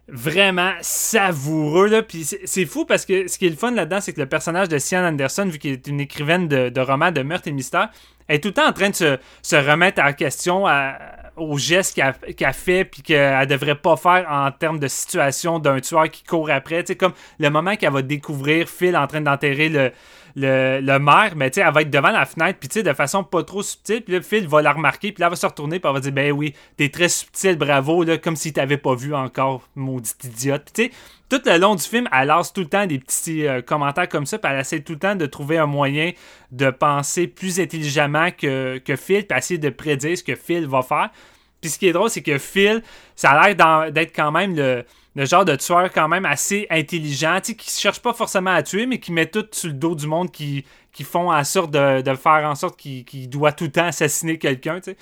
vraiment savoureux. Puis c'est- fou parce que ce qui est le fun là-dedans, c'est que le personnage de Sian Anderson, vu qu'elle est une écrivaine de, romans de meurtre et mystère, est tout le temps en train de se, se remettre en question à- aux gestes qu'elle fait puis qu'elle devrait pas faire en termes de situation d'un tueur qui court après. Tu sais, comme le moment qu'elle va découvrir Phil en train d'enterrer le, le, maire, mais tu sais, elle va être devant la fenêtre, puis tu sais, de façon pas trop subtile, puis là, Phil va la remarquer, puis là, elle va se retourner, puis elle va dire, ben oui, t'es très subtil, bravo, là, comme si t'avais pas vu encore, maudite idiote. Tu sais, tout le long du film, elle lance tout le temps des petits euh, commentaires comme ça, puis elle essaie tout le temps de trouver un moyen de penser plus intelligemment que, que Phil, puis essayer de prédire ce que Phil va faire. Puis ce qui est drôle, c'est que Phil, ça a l'air d'être quand même le, le genre de tueur quand même assez intelligent, qui cherche pas forcément à tuer, mais qui met tout sur le dos du monde qui, qui font en sorte de, de faire en sorte qu'il doit tout le temps assassiner quelqu'un, tu sais.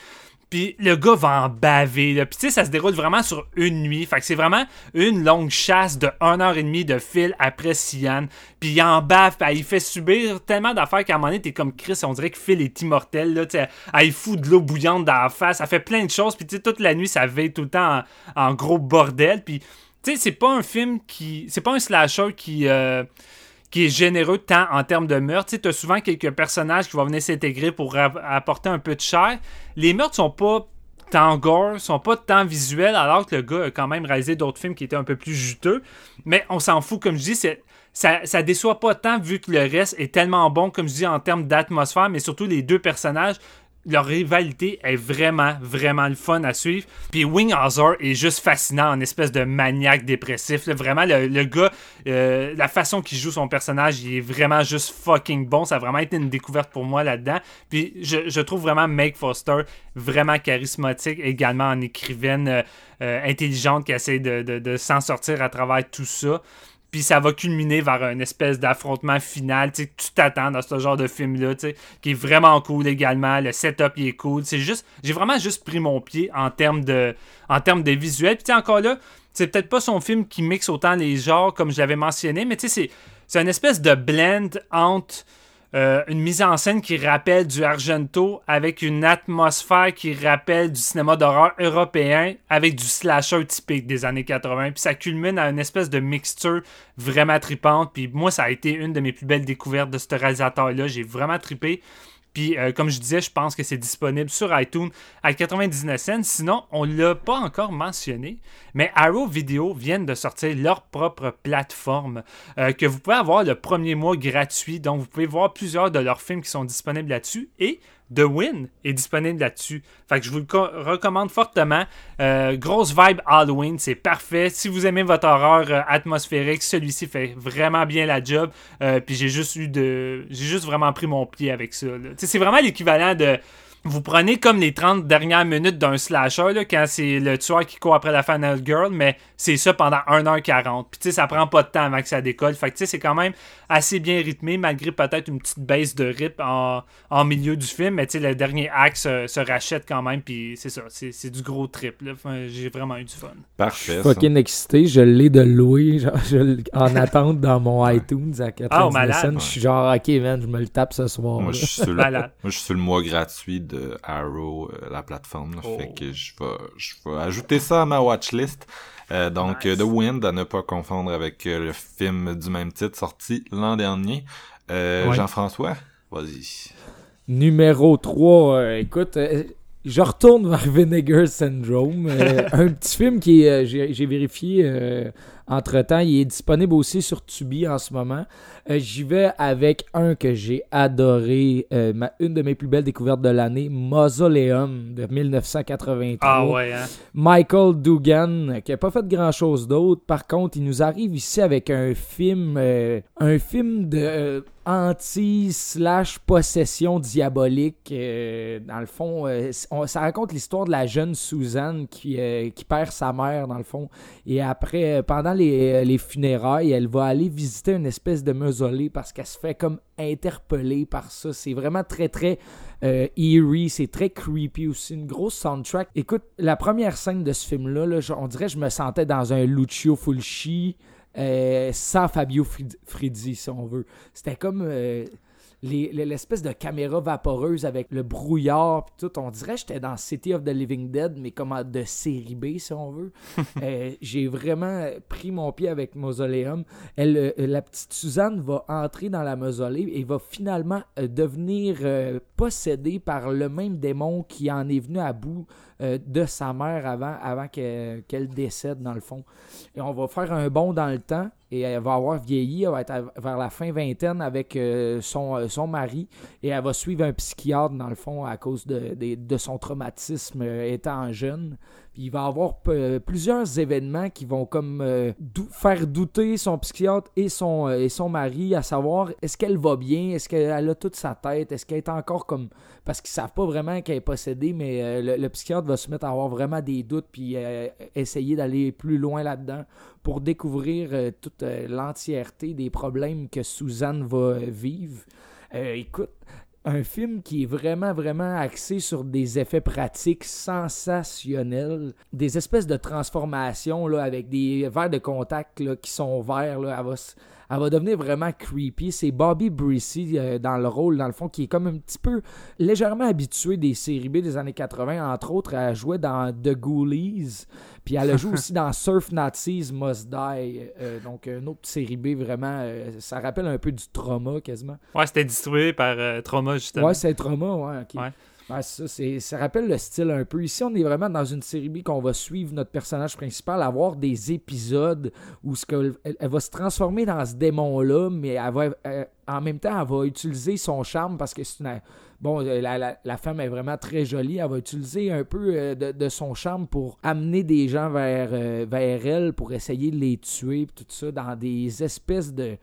Puis le gars va en baver. Là. Puis tu sais, ça se déroule vraiment sur une nuit. Fait que c'est vraiment une longue chasse de 1 heure et demie de fil après Sian. Puis il en bave, il fait subir tellement d'affaires qu'à un moment donné, t'es comme Chris, on dirait que Phil est immortel. Là, tu sais. elle il fout de l'eau bouillante dans la face. Ça fait plein de choses. Puis tu sais, toute la nuit, ça veille tout le temps en, en gros bordel. Puis tu sais, c'est pas un film qui. C'est pas un slasher qui. euh, est généreux tant en termes de meurtre. Tu as souvent quelques personnages qui vont venir s'intégrer pour apporter un peu de chair. Les meurtres sont pas tant gore, sont pas tant visuels, alors que le gars a quand même réalisé d'autres films qui étaient un peu plus juteux. Mais on s'en fout, comme je dis, ça, ça déçoit pas tant vu que le reste est tellement bon, comme je dis, en termes d'atmosphère, mais surtout les deux personnages. Leur rivalité est vraiment, vraiment le fun à suivre. Puis Winghauser est juste fascinant en espèce de maniaque dépressif. là. Vraiment, le, le gars, euh, la façon qu'il joue son personnage, il est vraiment juste fucking bon. Ça a vraiment été une découverte pour moi là-dedans. Puis je, je trouve vraiment Meg Foster vraiment charismatique, également en écrivaine euh, euh, intelligente qui essaie de- de s'en sortir à travers tout ça. Puis ça va culminer vers une espèce d'affrontement final, tu tu t'attends dans ce genre de film-là, tu qui est vraiment cool également. Le setup, il est cool. C'est juste, j'ai vraiment juste pris mon pied en termes de, en termes de visuel. Puis encore là, c'est peut-être pas son film qui mixe autant les genres comme je l'avais mentionné, mais tu sais, c'est, c'est une espèce de blend entre euh, une mise en scène qui rappelle du Argento avec une atmosphère qui rappelle du cinéma d'horreur européen avec du slasher typique des années 80. Puis ça culmine à une espèce de mixture vraiment tripante. Puis moi, ça a été une de mes plus belles découvertes de ce réalisateur-là. J'ai vraiment trippé. Puis, euh, comme je disais, je pense que c'est disponible sur iTunes à 99 cents. Sinon, on ne l'a pas encore mentionné, mais Arrow Video viennent de sortir leur propre plateforme euh, que vous pouvez avoir le premier mois gratuit. Donc, vous pouvez voir plusieurs de leurs films qui sont disponibles là-dessus. Et The Win est disponible là-dessus. Fait que je vous le co- recommande fortement. Euh, grosse vibe Halloween, c'est parfait. Si vous aimez votre horreur euh, atmosphérique, celui-ci fait vraiment bien la job. Euh, puis j'ai juste eu de. J'ai juste vraiment pris mon pied avec ça. C'est vraiment l'équivalent de. Vous prenez comme les 30 dernières minutes d'un slasher, là, quand c'est le tueur qui court après la Final Girl, mais c'est ça pendant 1h40. Puis tu sais, ça prend pas de temps avant que ça décolle. Fait que tu sais, c'est quand même assez bien rythmé, malgré peut-être une petite baisse de rythme en, en milieu du film. Mais tu sais, le dernier acte se, se rachète quand même, puis c'est ça, c'est c'est du gros trip. Enfin, J'ai vraiment eu du fun. Parfait. Fucking excité, je l'ai de louer genre, je l- en attente dans mon iTunes à 99 Ah. Je suis genre, ok, man, je me le tape ce soir. Moi, je suis sur le, Malade. moi, je suis sur le mois gratuit de Arrow, euh, la plateforme. là. Oh. Fait que je vais, je vais ajouter ça à ma watchlist. Euh, donc, Nice. euh, The Wind, à ne pas confondre avec euh, le film du même titre sorti l'an dernier. Euh, Ouais. Jean-François, vas-y. Numéro 3, écoute, euh, je retourne vers Vinegar Syndrome. euh, un petit film qui euh, j'ai j'ai vérifié euh, entre-temps, il est disponible aussi sur Tubi en ce moment. Euh, J'y vais avec un que j'ai adoré, euh, ma- une de mes plus belles découvertes de l'année, Mausoleum de 1983. Ah ouais, hein? Michael Dugan, qui a pas fait grand chose d'autre. Par contre, il nous arrive ici avec un film, euh, un film de euh, anti slash possession diabolique. euh, dans le fond, euh, on- ça raconte l'histoire de la jeune Suzanne qui, euh, qui perd sa mère dans le fond. Et après, pendant les, les funérailles, elle va aller visiter une espèce de mausolée parce qu'elle se fait comme interpeller par ça. C'est vraiment très très euh, eerie, c'est très creepy aussi, une grosse soundtrack. Écoute, la première scène de ce film-là, là, on dirait que je me sentais dans un Lucio Fulci euh, sans Fabio Frid- Frizzi, si on veut. C'était comme euh, les- les- l'espèce de caméra vaporeuse avec le brouillard tout. On dirait que j'étais dans City of the Living Dead, mais comme de série B, si on veut. Euh, J'ai vraiment pris mon pied avec Mausoleum. Elle, euh, la petite Suzanne va entrer dans la mausolée et va finalement euh, devenir euh, possédée par le même démon qui en est venu à bout euh, de sa mère avant, avant que- qu'elle décède, dans le fond. Et on va faire un bond dans le temps et elle va avoir vieilli, elle va être vers la fin vingtaine avec euh, son, euh, son mari et elle va suivre un psychiatre, dans le fond, à cause de, de, son traumatisme euh, étant jeune. Puis il va avoir plusieurs événements qui vont comme faire douter son psychiatre et son, et son mari à savoir est-ce qu'elle va bien, est-ce qu'elle a toute sa tête, est-ce qu'elle est encore comme... Parce qu'ils savent pas vraiment qu'elle est possédée, mais le, le psychiatre va se mettre à avoir vraiment des doutes puis essayer d'aller plus loin là-dedans pour découvrir euh, toute euh, l'entièreté des problèmes que Suzanne va euh, vivre. Écoute, un film qui est vraiment, vraiment axé sur des effets pratiques sensationnels, des espèces de transformations là, avec des verres de contact là, qui sont verts. Là, elle va devenir vraiment creepy. C'est Bobby Brissy euh, dans le rôle, dans le fond, qui est comme un petit peu légèrement habitué des séries B des années 80. Entre autres, elle jouait dans The Ghoulies. Puis elle a joué aussi dans Surf Nazis Must Die. euh, donc, une autre série B vraiment. euh, ça rappelle un peu du trauma quasiment. Ouais, c'était distribué par Trauma, justement. Ouais, c'est trauma, ouais, ok. Ouais. Ouais, ça, ça rappelle le style un peu. Ici, on est vraiment dans une série B qu'on va suivre notre personnage principal, avoir des épisodes où ce que, elle, va se transformer dans ce démon-là, mais elle va, euh, en même temps, elle va utiliser son charme parce que c'est une. Bon, euh, la, femme est vraiment très jolie. Elle va utiliser un peu euh, de, son charme pour amener des gens vers, vers elle, pour essayer de les tuer, tout ça, dans des espèces de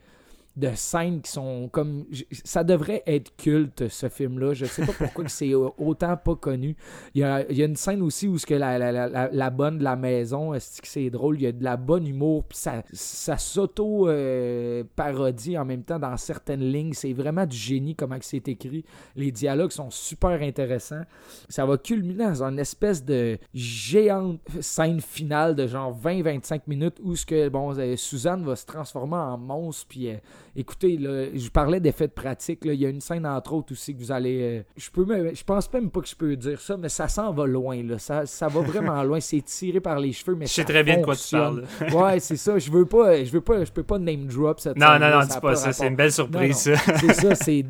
de scènes qui sont comme ça devrait être culte ce film là je sais pas pourquoi c'est au- autant pas connu. Il y a, il y a une scène aussi où ce que la, la, la, bonne de la maison c'est drôle? Il y a de la bonne humour puis ça, ça s'auto euh, en même temps dans certaines lignes. C'est vraiment du génie comment c'est écrit. Les dialogues sont super intéressants. Ça va culminer dans une espèce de géante scène finale de genre 20-25 minutes où ce que bon euh, Suzanne va se transformer en monstre puis euh, écoutez, là, je parlais d'effets de pratique. Là, il y a une scène entre autres aussi que vous allez. euh, je peux même, je pense même pas que je peux dire ça, mais ça s'en va loin. Là. Ça, ça va vraiment loin. C'est tiré par les cheveux, mais Je sais très bien de quoi tu parles. Ouais, c'est ça. Je veux pas, je veux pas, je peux pas name drop cette Non, non, non, dis pas ça. C'est une belle surprise, c'est ça, c'est,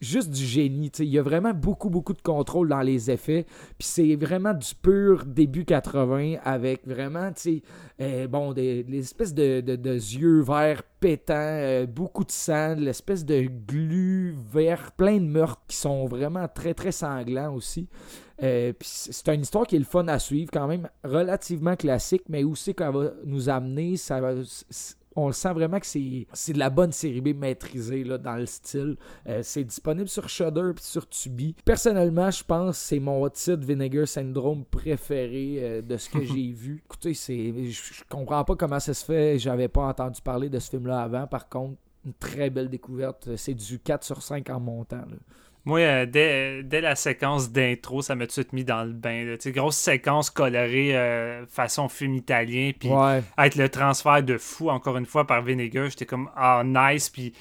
juste du génie. Il y a vraiment beaucoup, beaucoup de contrôle dans les effets. Puis c'est vraiment du pur début 80 avec vraiment, tu sais, euh, bon, des, des espèces de, de- de yeux verts pétants, euh, beaucoup de sang, l'espèce de glu vert, plein de meurtres qui sont vraiment très, très sanglants aussi. Euh, c'est une histoire qui est le fun à suivre, quand même relativement classique, mais où c'est qu'elle va nous amener, ça va- on le sent vraiment que c'est c'est de la bonne série B maîtrisée là, dans le style. Euh, c'est disponible sur Shudder et sur Tubi. Personnellement, je pense que c'est mon titre Vinegar Syndrome préféré euh, de ce que j'ai vu. Écoutez, c'est je, je comprends pas comment ça se fait. J'avais pas entendu parler de ce film-là avant. Par contre, une très belle découverte. C'est du 4 sur 5 en montant. là. Moi, euh, dès, dès la séquence d'intro, ça m'a tout de suite mis dans le bain. là. Grosse séquence colorée euh, façon film italien. Puis Ouais. avec le transfert de fou, encore une fois, par Vinegar, j'étais comme, ah, nice. Puis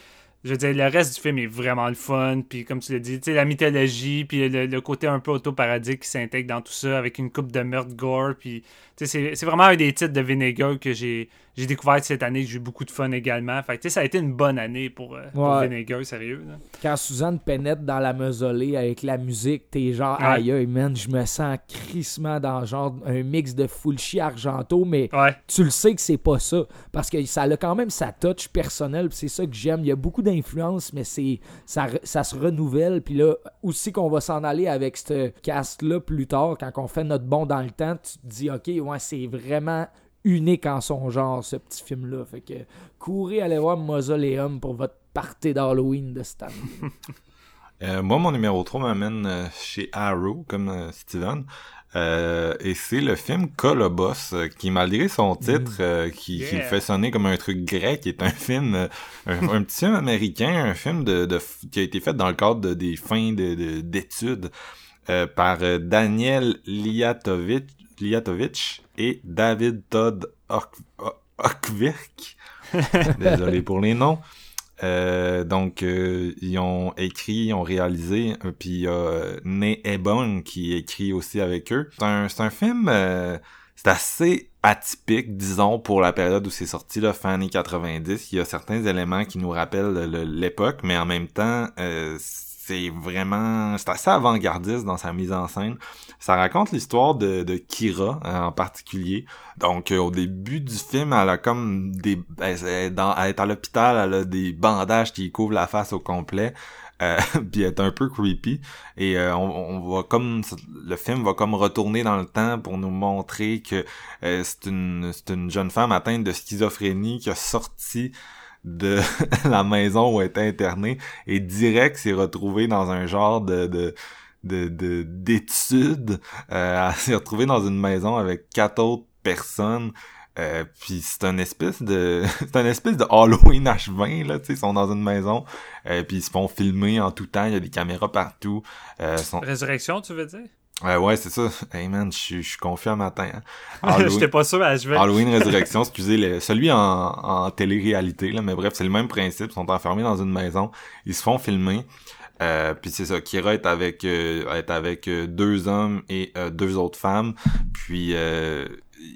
je veux dire, le reste du film est vraiment le fun. Puis comme tu l'as dit, la mythologie, puis le, le côté un peu autoparodique qui s'intègre dans tout ça, avec une coupe de meurtre gore. Puis c'est vraiment un des titres de Vinegar que j'ai j'ai découvert cette année, que j'ai eu beaucoup de fun également. Fait que tu sais, ça a été une bonne année pour, euh, pour Ouais. Vinegar, sérieux. là. Quand Suzanne pénètre dans la mausolée avec la musique, t'es genre, Ouais. aïe aïe, man, je me sens crissement dans genre un mix de Fulci Argento, mais Ouais. tu le sais que c'est pas ça. Parce que ça a quand même sa touch personnelle, c'est ça que j'aime. Il y a beaucoup d'influence, mais c'est ça, ça se renouvelle. Puis là, aussi qu'on va s'en aller avec ce cast-là plus tard, quand on fait notre bond dans le temps, tu te dis, OK, ouais, c'est vraiment unique en son genre, ce petit film-là. Fait que courez aller voir Mausoleum pour votre party d'Halloween de cette année. Euh, moi, mon numéro 3 m'amène euh, chez Arrow, comme euh, Steven. Euh, et c'est le film Colobos, euh, qui, malgré son titre, euh, qui, qui le Yeah. fait sonner comme un truc grec, est un film, euh, un, un petit film américain, un film de, qui a été fait dans le cadre de, des fins de- de- d'études euh, par Daniel Liatovich, Liatovich et David Todd Ockvirk. Désolé pour les noms. Euh, donc, euh, ils ont écrit, ils ont réalisé, euh, puis il y a Ney Ebon qui écrit aussi avec eux. C'est un, c'est un film, c'est assez atypique, disons, pour la période où c'est sorti, là, fin années 90. Il y a certains éléments qui nous rappellent le- le- l'époque, mais en même temps, c'est vraiment, c'est assez avant-gardiste dans sa mise en scène. Ça raconte l'histoire de, de Kira euh, en particulier. Donc euh, au début du film, elle a comme des, elle, est dans- elle est à l'hôpital, elle a des bandages qui couvrent la face au complet. Euh, puis elle est un peu creepy et euh, on, on va comme le film va comme retourner dans le temps pour nous montrer que euh, c'est une c'est une jeune femme atteinte de schizophrénie qui a sorti de la maison où elle était internée et direct s'est retrouvée dans un genre de de de de- d'études euh, elle s'est retrouvée dans une maison avec quatre autres personnes euh, puis c'est un espèce de c'est un espèce de Halloween H20 là tu sais ils sont dans une maison euh, puis ils se font filmer en tout temps il y a des caméras partout euh, sont... Résurrection, tu veux dire? Ouais ouais c'est ça hey man je suis je suis confus un matin hein. J'étais pas sûr, à je vais. Halloween Résurrection, excusez, le- celui en, en télé-réalité, là, mais bref, c'est le même principe. Ils sont enfermés dans une maison, ils se font filmer. Euh, puis c'est ça, Kira est avec euh, est avec euh, deux hommes et euh, deux autres femmes. Puis euh,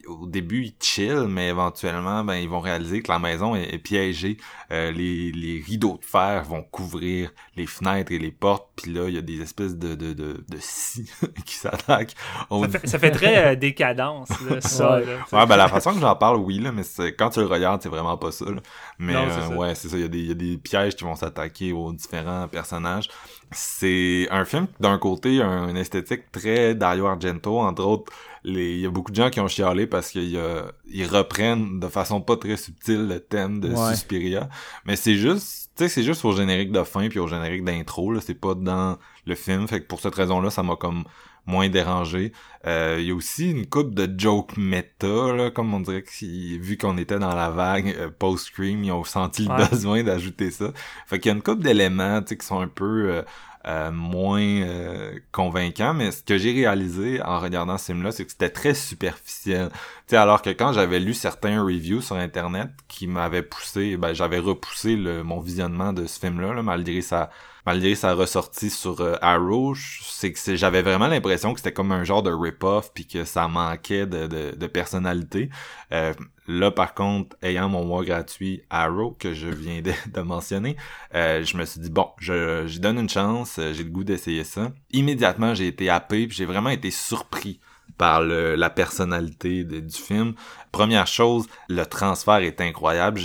au début ils chill, mais éventuellement ben ils vont réaliser que la maison est, est piégée. Euh, les, les rideaux de fer vont couvrir les fenêtres et les portes. Puis là il y a des espèces de de de, de scies qui s'attaquent. Ça fait, ça fait très euh, décadence, là, ça. Ouais. là. Ouais, ben la façon que j'en parle, oui, là, mais c'est- quand tu le regardes, c'est vraiment pas ça. là. Mais Non, euh, ça. ouais, c'est ça. Il y, a des- il y a des pièges qui vont s'attaquer aux différents personnages. C'est un film d'un côté, une esthétique très Dario Argento, entre autres. Il y a beaucoup de gens qui ont chialé parce qu'ils ils reprennent de façon pas très subtile le thème de Ouais. Suspiria. Mais c'est juste, tu sais, c'est juste au générique de fin puis au générique d'intro, là. C'est pas dans le film. Fait que pour cette raison-là, ça m'a comme moins dérangé. Euh, Il y a aussi une coupe de joke méta, là, comme on dirait que vu qu'on était dans la vague euh, post-scream, ils ont senti le Ouais. besoin d'ajouter ça. Fait qu'il y a une coupe d'éléments tu sais, qui sont un peu euh, euh, moins euh, convaincant, mais ce que j'ai réalisé en regardant ce film-là, c'est que c'était très superficiel. Tu sais, alors que quand j'avais lu certains reviews sur Internet qui m'avaient poussé, ben j'avais repoussé le, mon visionnement de ce film-là, là, malgré sa malgré sa ressortie sur euh, Arrow, c'est que j'avais vraiment l'impression que c'était comme un genre de rip-off puis que ça manquait de, de, personnalité. Euh, là, par contre, ayant mon mois gratuit Arrow que je viens de, mentionner, euh, je me suis dit bon, je j'y donne une chance, j'ai le goût d'essayer ça. Immédiatement, j'ai été happé puis j'ai vraiment été surpris par le, la personnalité du film. Première chose, le transfert est incroyable.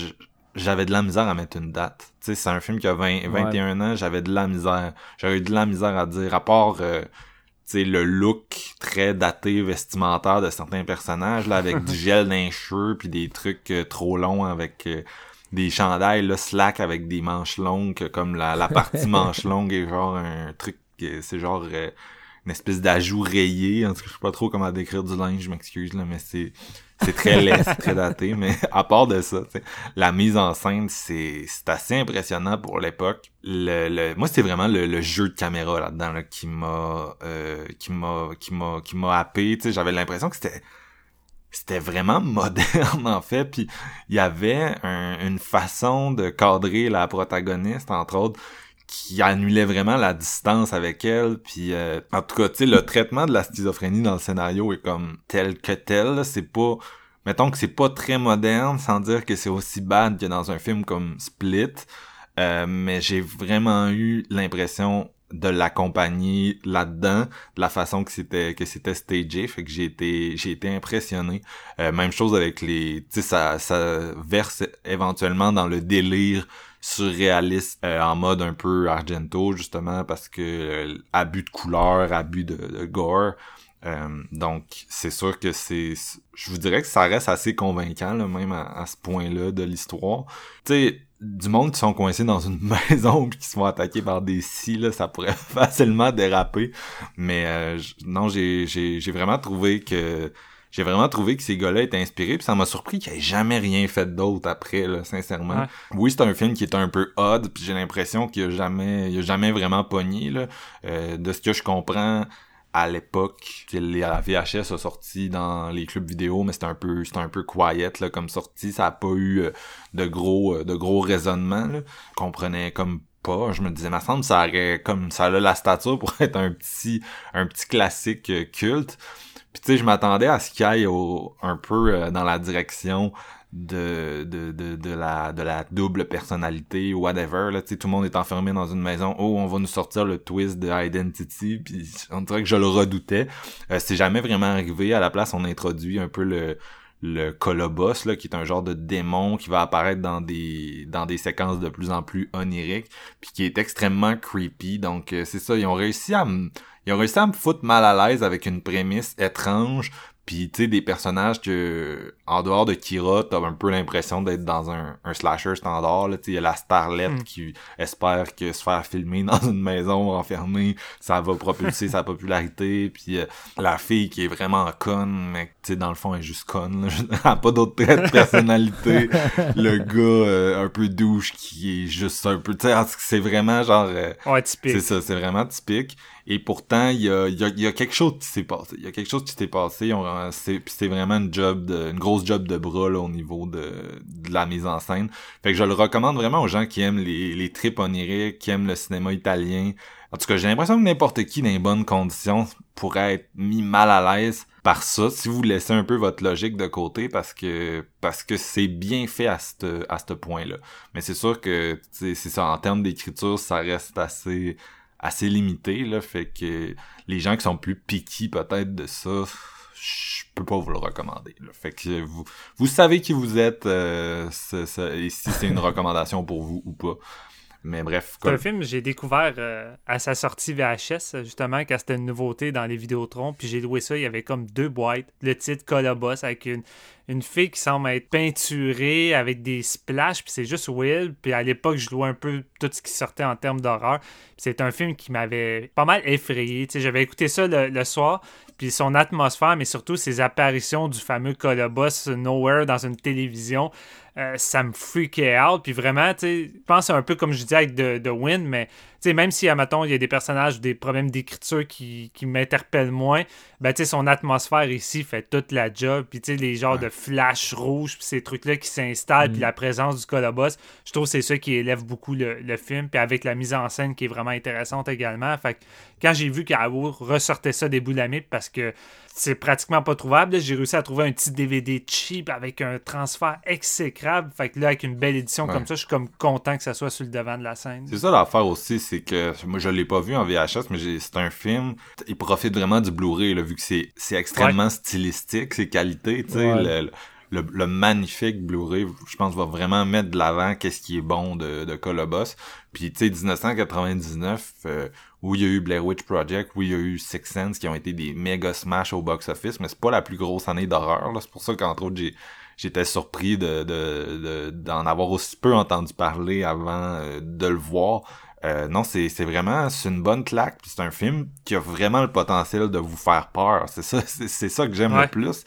J'avais de la misère à mettre une date. C'est un film qui a 20, 21 ans, j'avais de la misère. J'avais eu de la misère à dire, à part, euh, tu sais, le look très daté vestimentaire de certains personnages, là, avec du gel dans les cheveux, puis des trucs euh, trop longs avec euh, des chandails, là, slack avec des manches longues, comme la, la partie manche longue est genre un truc, c'est genre euh, une espèce d'ajout rayé. En tout cas, je sais pas trop comment décrire du linge, je m'excuse, là, mais c'est c'est très laid, très daté, mais à part de ça, la mise en scène, c'est assez impressionnant pour l'époque. Le, le, moi, c'est vraiment le, le jeu de caméra là-dedans là, qui m'a euh, qui m'a qui m'a qui m'a happé. J'avais l'impression que c'était c'était vraiment moderne en fait puis il y avait un- une façon de cadrer la protagoniste entre autres qui annulait vraiment la distance avec elle puis euh, en tout cas tu sais le traitement de la schizophrénie dans le scénario est comme tel que tel c'est pas mettons que c'est pas très moderne sans dire que c'est aussi bad que dans un film comme Split euh, mais j'ai vraiment eu l'impression de l'accompagner là-dedans de la façon que c'était que c'était stagé fait que j'ai été j'ai été impressionné. Euh, même chose avec les tu sais ça ça verse éventuellement dans le délire surréaliste euh, en mode un peu Argento justement parce que euh, abus de couleur abus de, de gore. Euh, donc c'est sûr que c'est je vous dirais que ça reste assez convaincant là, même à, à ce point-là de l'histoire. Tu sais du monde qui sont coincés dans une maison puis qui se font attaquer par des scies là ça pourrait facilement déraper. Mais euh, non j'ai j'ai j'ai vraiment trouvé que j'ai vraiment trouvé que ces gars-là étaient inspirés puis ça m'a surpris qu'ils aient jamais rien fait d'autre après là sincèrement Ouais. oui c'est un film qui est un peu odd puis j'ai l'impression qu'il a jamais il a jamais vraiment pogné là Euh, de ce que je comprends à l'époque, que la VHS a sorti dans les clubs vidéo, mais c'était un peu, c'était un peu quiet là, comme sortie. Ça a pas eu euh, de gros, euh, de gros raisonnements. Là. Je comprenais comme pas. Je me disais, ma semble, ça aurait comme ça a la stature pour être un petit, un petit classique euh, culte. Puis tu sais, je m'attendais à ce qu'il aille au, un peu euh, dans la direction de, de, de, de la de la double personnalité ou whatever là. Tu sais tout le monde est enfermé dans une maison. Oh on va nous sortir le twist de Identity puis on dirait que je le redoutais. Euh, c'est jamais vraiment arrivé. À la place on introduit un peu le le Colobos là qui est un genre de démon qui va apparaître dans des dans des séquences de plus en plus oniriques puis qui est extrêmement creepy. Donc euh, c'est ça ils ont réussi à me ils ont réussi à me foutre mal à l'aise avec une prémisse étrange puis tu sais des personnages que en dehors de Kira t'as un peu l'impression d'être dans un, un slasher standard il y a la starlette Hmm. qui espère que se faire filmer dans une maison enfermée ça va propulser sa popularité puis euh, la fille qui est vraiment conne mais tu sais dans le fond elle est juste conne là. elle a pas d'autres traits de personnalité le gars euh, un peu douche qui est juste un peu c'est vraiment genre euh, Ouais, typique. c'est ça, c'est vraiment typique. Et pourtant, il y a, y a, y a quelque chose qui s'est passé. Il y a quelque chose qui s'est passé. C'est vraiment une job de, une grosse job de bras là, au niveau de, la mise en scène. Fait que je le recommande vraiment aux gens qui aiment les, les trips oniriques, qui aiment le cinéma italien. En tout cas, j'ai l'impression que n'importe qui dans les bonnes conditions pourrait être mis mal à l'aise par ça si vous laissez un peu votre logique de côté parce que parce que c'est bien fait à ce à ce point-là. Mais c'est sûr que c'est ça en termes d'écriture, ça reste assez assez limité là, fait que les gens qui sont plus piqués peut-être de ça, je peux pas vous le recommander. Là. Fait que vous vous savez qui vous êtes euh, et si c'est une recommandation pour vous ou pas. Mais bref, C'est un comme- film que j'ai découvert euh, à sa sortie VHS, justement, quand c'était une nouveauté dans les Vidéotrons. Puis j'ai loué ça, il y avait comme deux boîtes. Le titre Colobos avec une, une fille qui semble être peinturée avec des splashes. Puis c'est juste Will. Puis à l'époque, je louais un peu tout ce qui sortait en termes d'horreur. C'est un film qui m'avait pas mal effrayé. J'avais écouté ça le, le soir. Puis son atmosphère, mais surtout ses apparitions du fameux Colobos Nowhere dans une télévision. Euh, ça me freakait out. Puis vraiment, tu sais, je pense un peu comme je disais avec The, The Wind, mais sais, même si, admettons, il y a des personnages ou des problèmes d'écriture qui, qui m'interpellent moins, ben, tu sais, son atmosphère ici fait toute la job. Puis, tu sais, les genres Ouais. de flash rouge, puis ces trucs-là qui s'installent, Mm. puis la présence du Colobos, je trouve que c'est ça qui élève beaucoup le, le film. Puis avec la mise en scène qui est vraiment intéressante également. Fait que quand j'ai vu qu'Ao ressortait ça des bouts de la mythe parce que c'est pratiquement pas trouvable, j'ai réussi à trouver un petit DVD cheap avec un transfert exécrable. Fait que là, avec une belle édition Ouais. comme ça, je suis comme content que ça soit sur le devant de la scène. C'est ça l'affaire aussi, c'est que moi je l'ai pas vu en VHS, mais c'est un film. Il profite vraiment du Blu-ray, là, vu que c'est c'est extrêmement stylistique, c'est qualité, tu sais. Ouais. Le, le, le magnifique Blu-ray, je pense, va vraiment mettre de l'avant qu'est-ce qui est bon de, de Colobos. Puis, tu sais, 1999, euh, où il y a eu Blair Witch Project, où il y a eu Six Sense, qui ont été des méga smash au box-office, mais c'est pas la plus grosse année d'horreur. C'est pour ça qu'entre autres, j'ai j'étais surpris de de- de- d'en avoir aussi peu entendu parler avant euh, de le voir. Euh, non, c'est c'est vraiment c'est une bonne claque. Puis c'est un film qui a vraiment le potentiel de vous faire peur. C'est ça, c'est c'est ça que j'aime Ouais. le plus.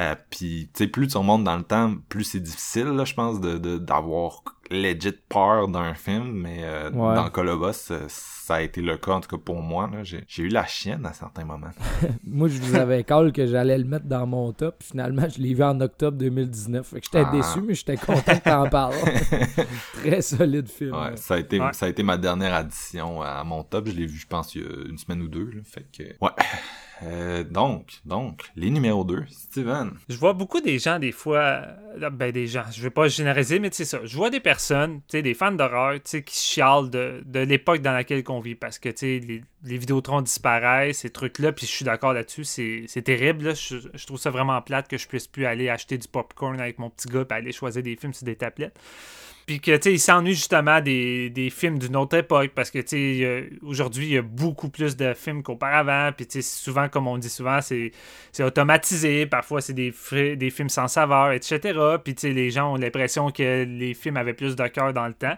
Euh, puis tu sais, plus tu remontes dans le temps, plus c'est difficile, là, je pense, de de- d'avoir legit peur d'un film. Mais euh, Ouais. dans Colobos, euh, ça a été le cas en tout cas pour moi. là. J'ai j'ai eu la chienne à certains moments. Moi, je vous avais call que j'allais le mettre dans mon top. Finalement, je l'ai vu en octobre 2019. Fait que j'étais Ah. déçu, mais j'étais content que t'en parles. Très solide film. Ouais, ça a été Ouais. ça a été ma dernière addition à mon top. Je l'ai vu, je pense, il y a une semaine ou deux. Là, fait que ouais. Euh, donc, donc, les numéros 2, Steven. Je vois beaucoup des gens, des fois, euh, ben des gens, je vais pas généraliser, mais c'est ça. Je vois des personnes, tu sais, des fans d'horreur, tu sais, qui chialent de, de l'époque dans laquelle on parce que, les, les Vidéotrons disparaissent, ces trucs-là, puis je suis d'accord là-dessus, c'est terrible. Je, trouve ça vraiment plate que je puisse plus aller acheter du popcorn avec mon petit gars et aller choisir des films sur des tablettes. Puis que, tu sais, il s'ennuie justement des, des films d'une autre époque parce que, tu sais, aujourd'hui, il y a beaucoup plus de films qu'auparavant. Puis, tu sais, souvent, comme on dit souvent, c'est automatisé. Parfois, c'est des, des films sans saveur, etc. Puis, tu sais, les gens ont l'impression que les films avaient plus de cœur dans le temps.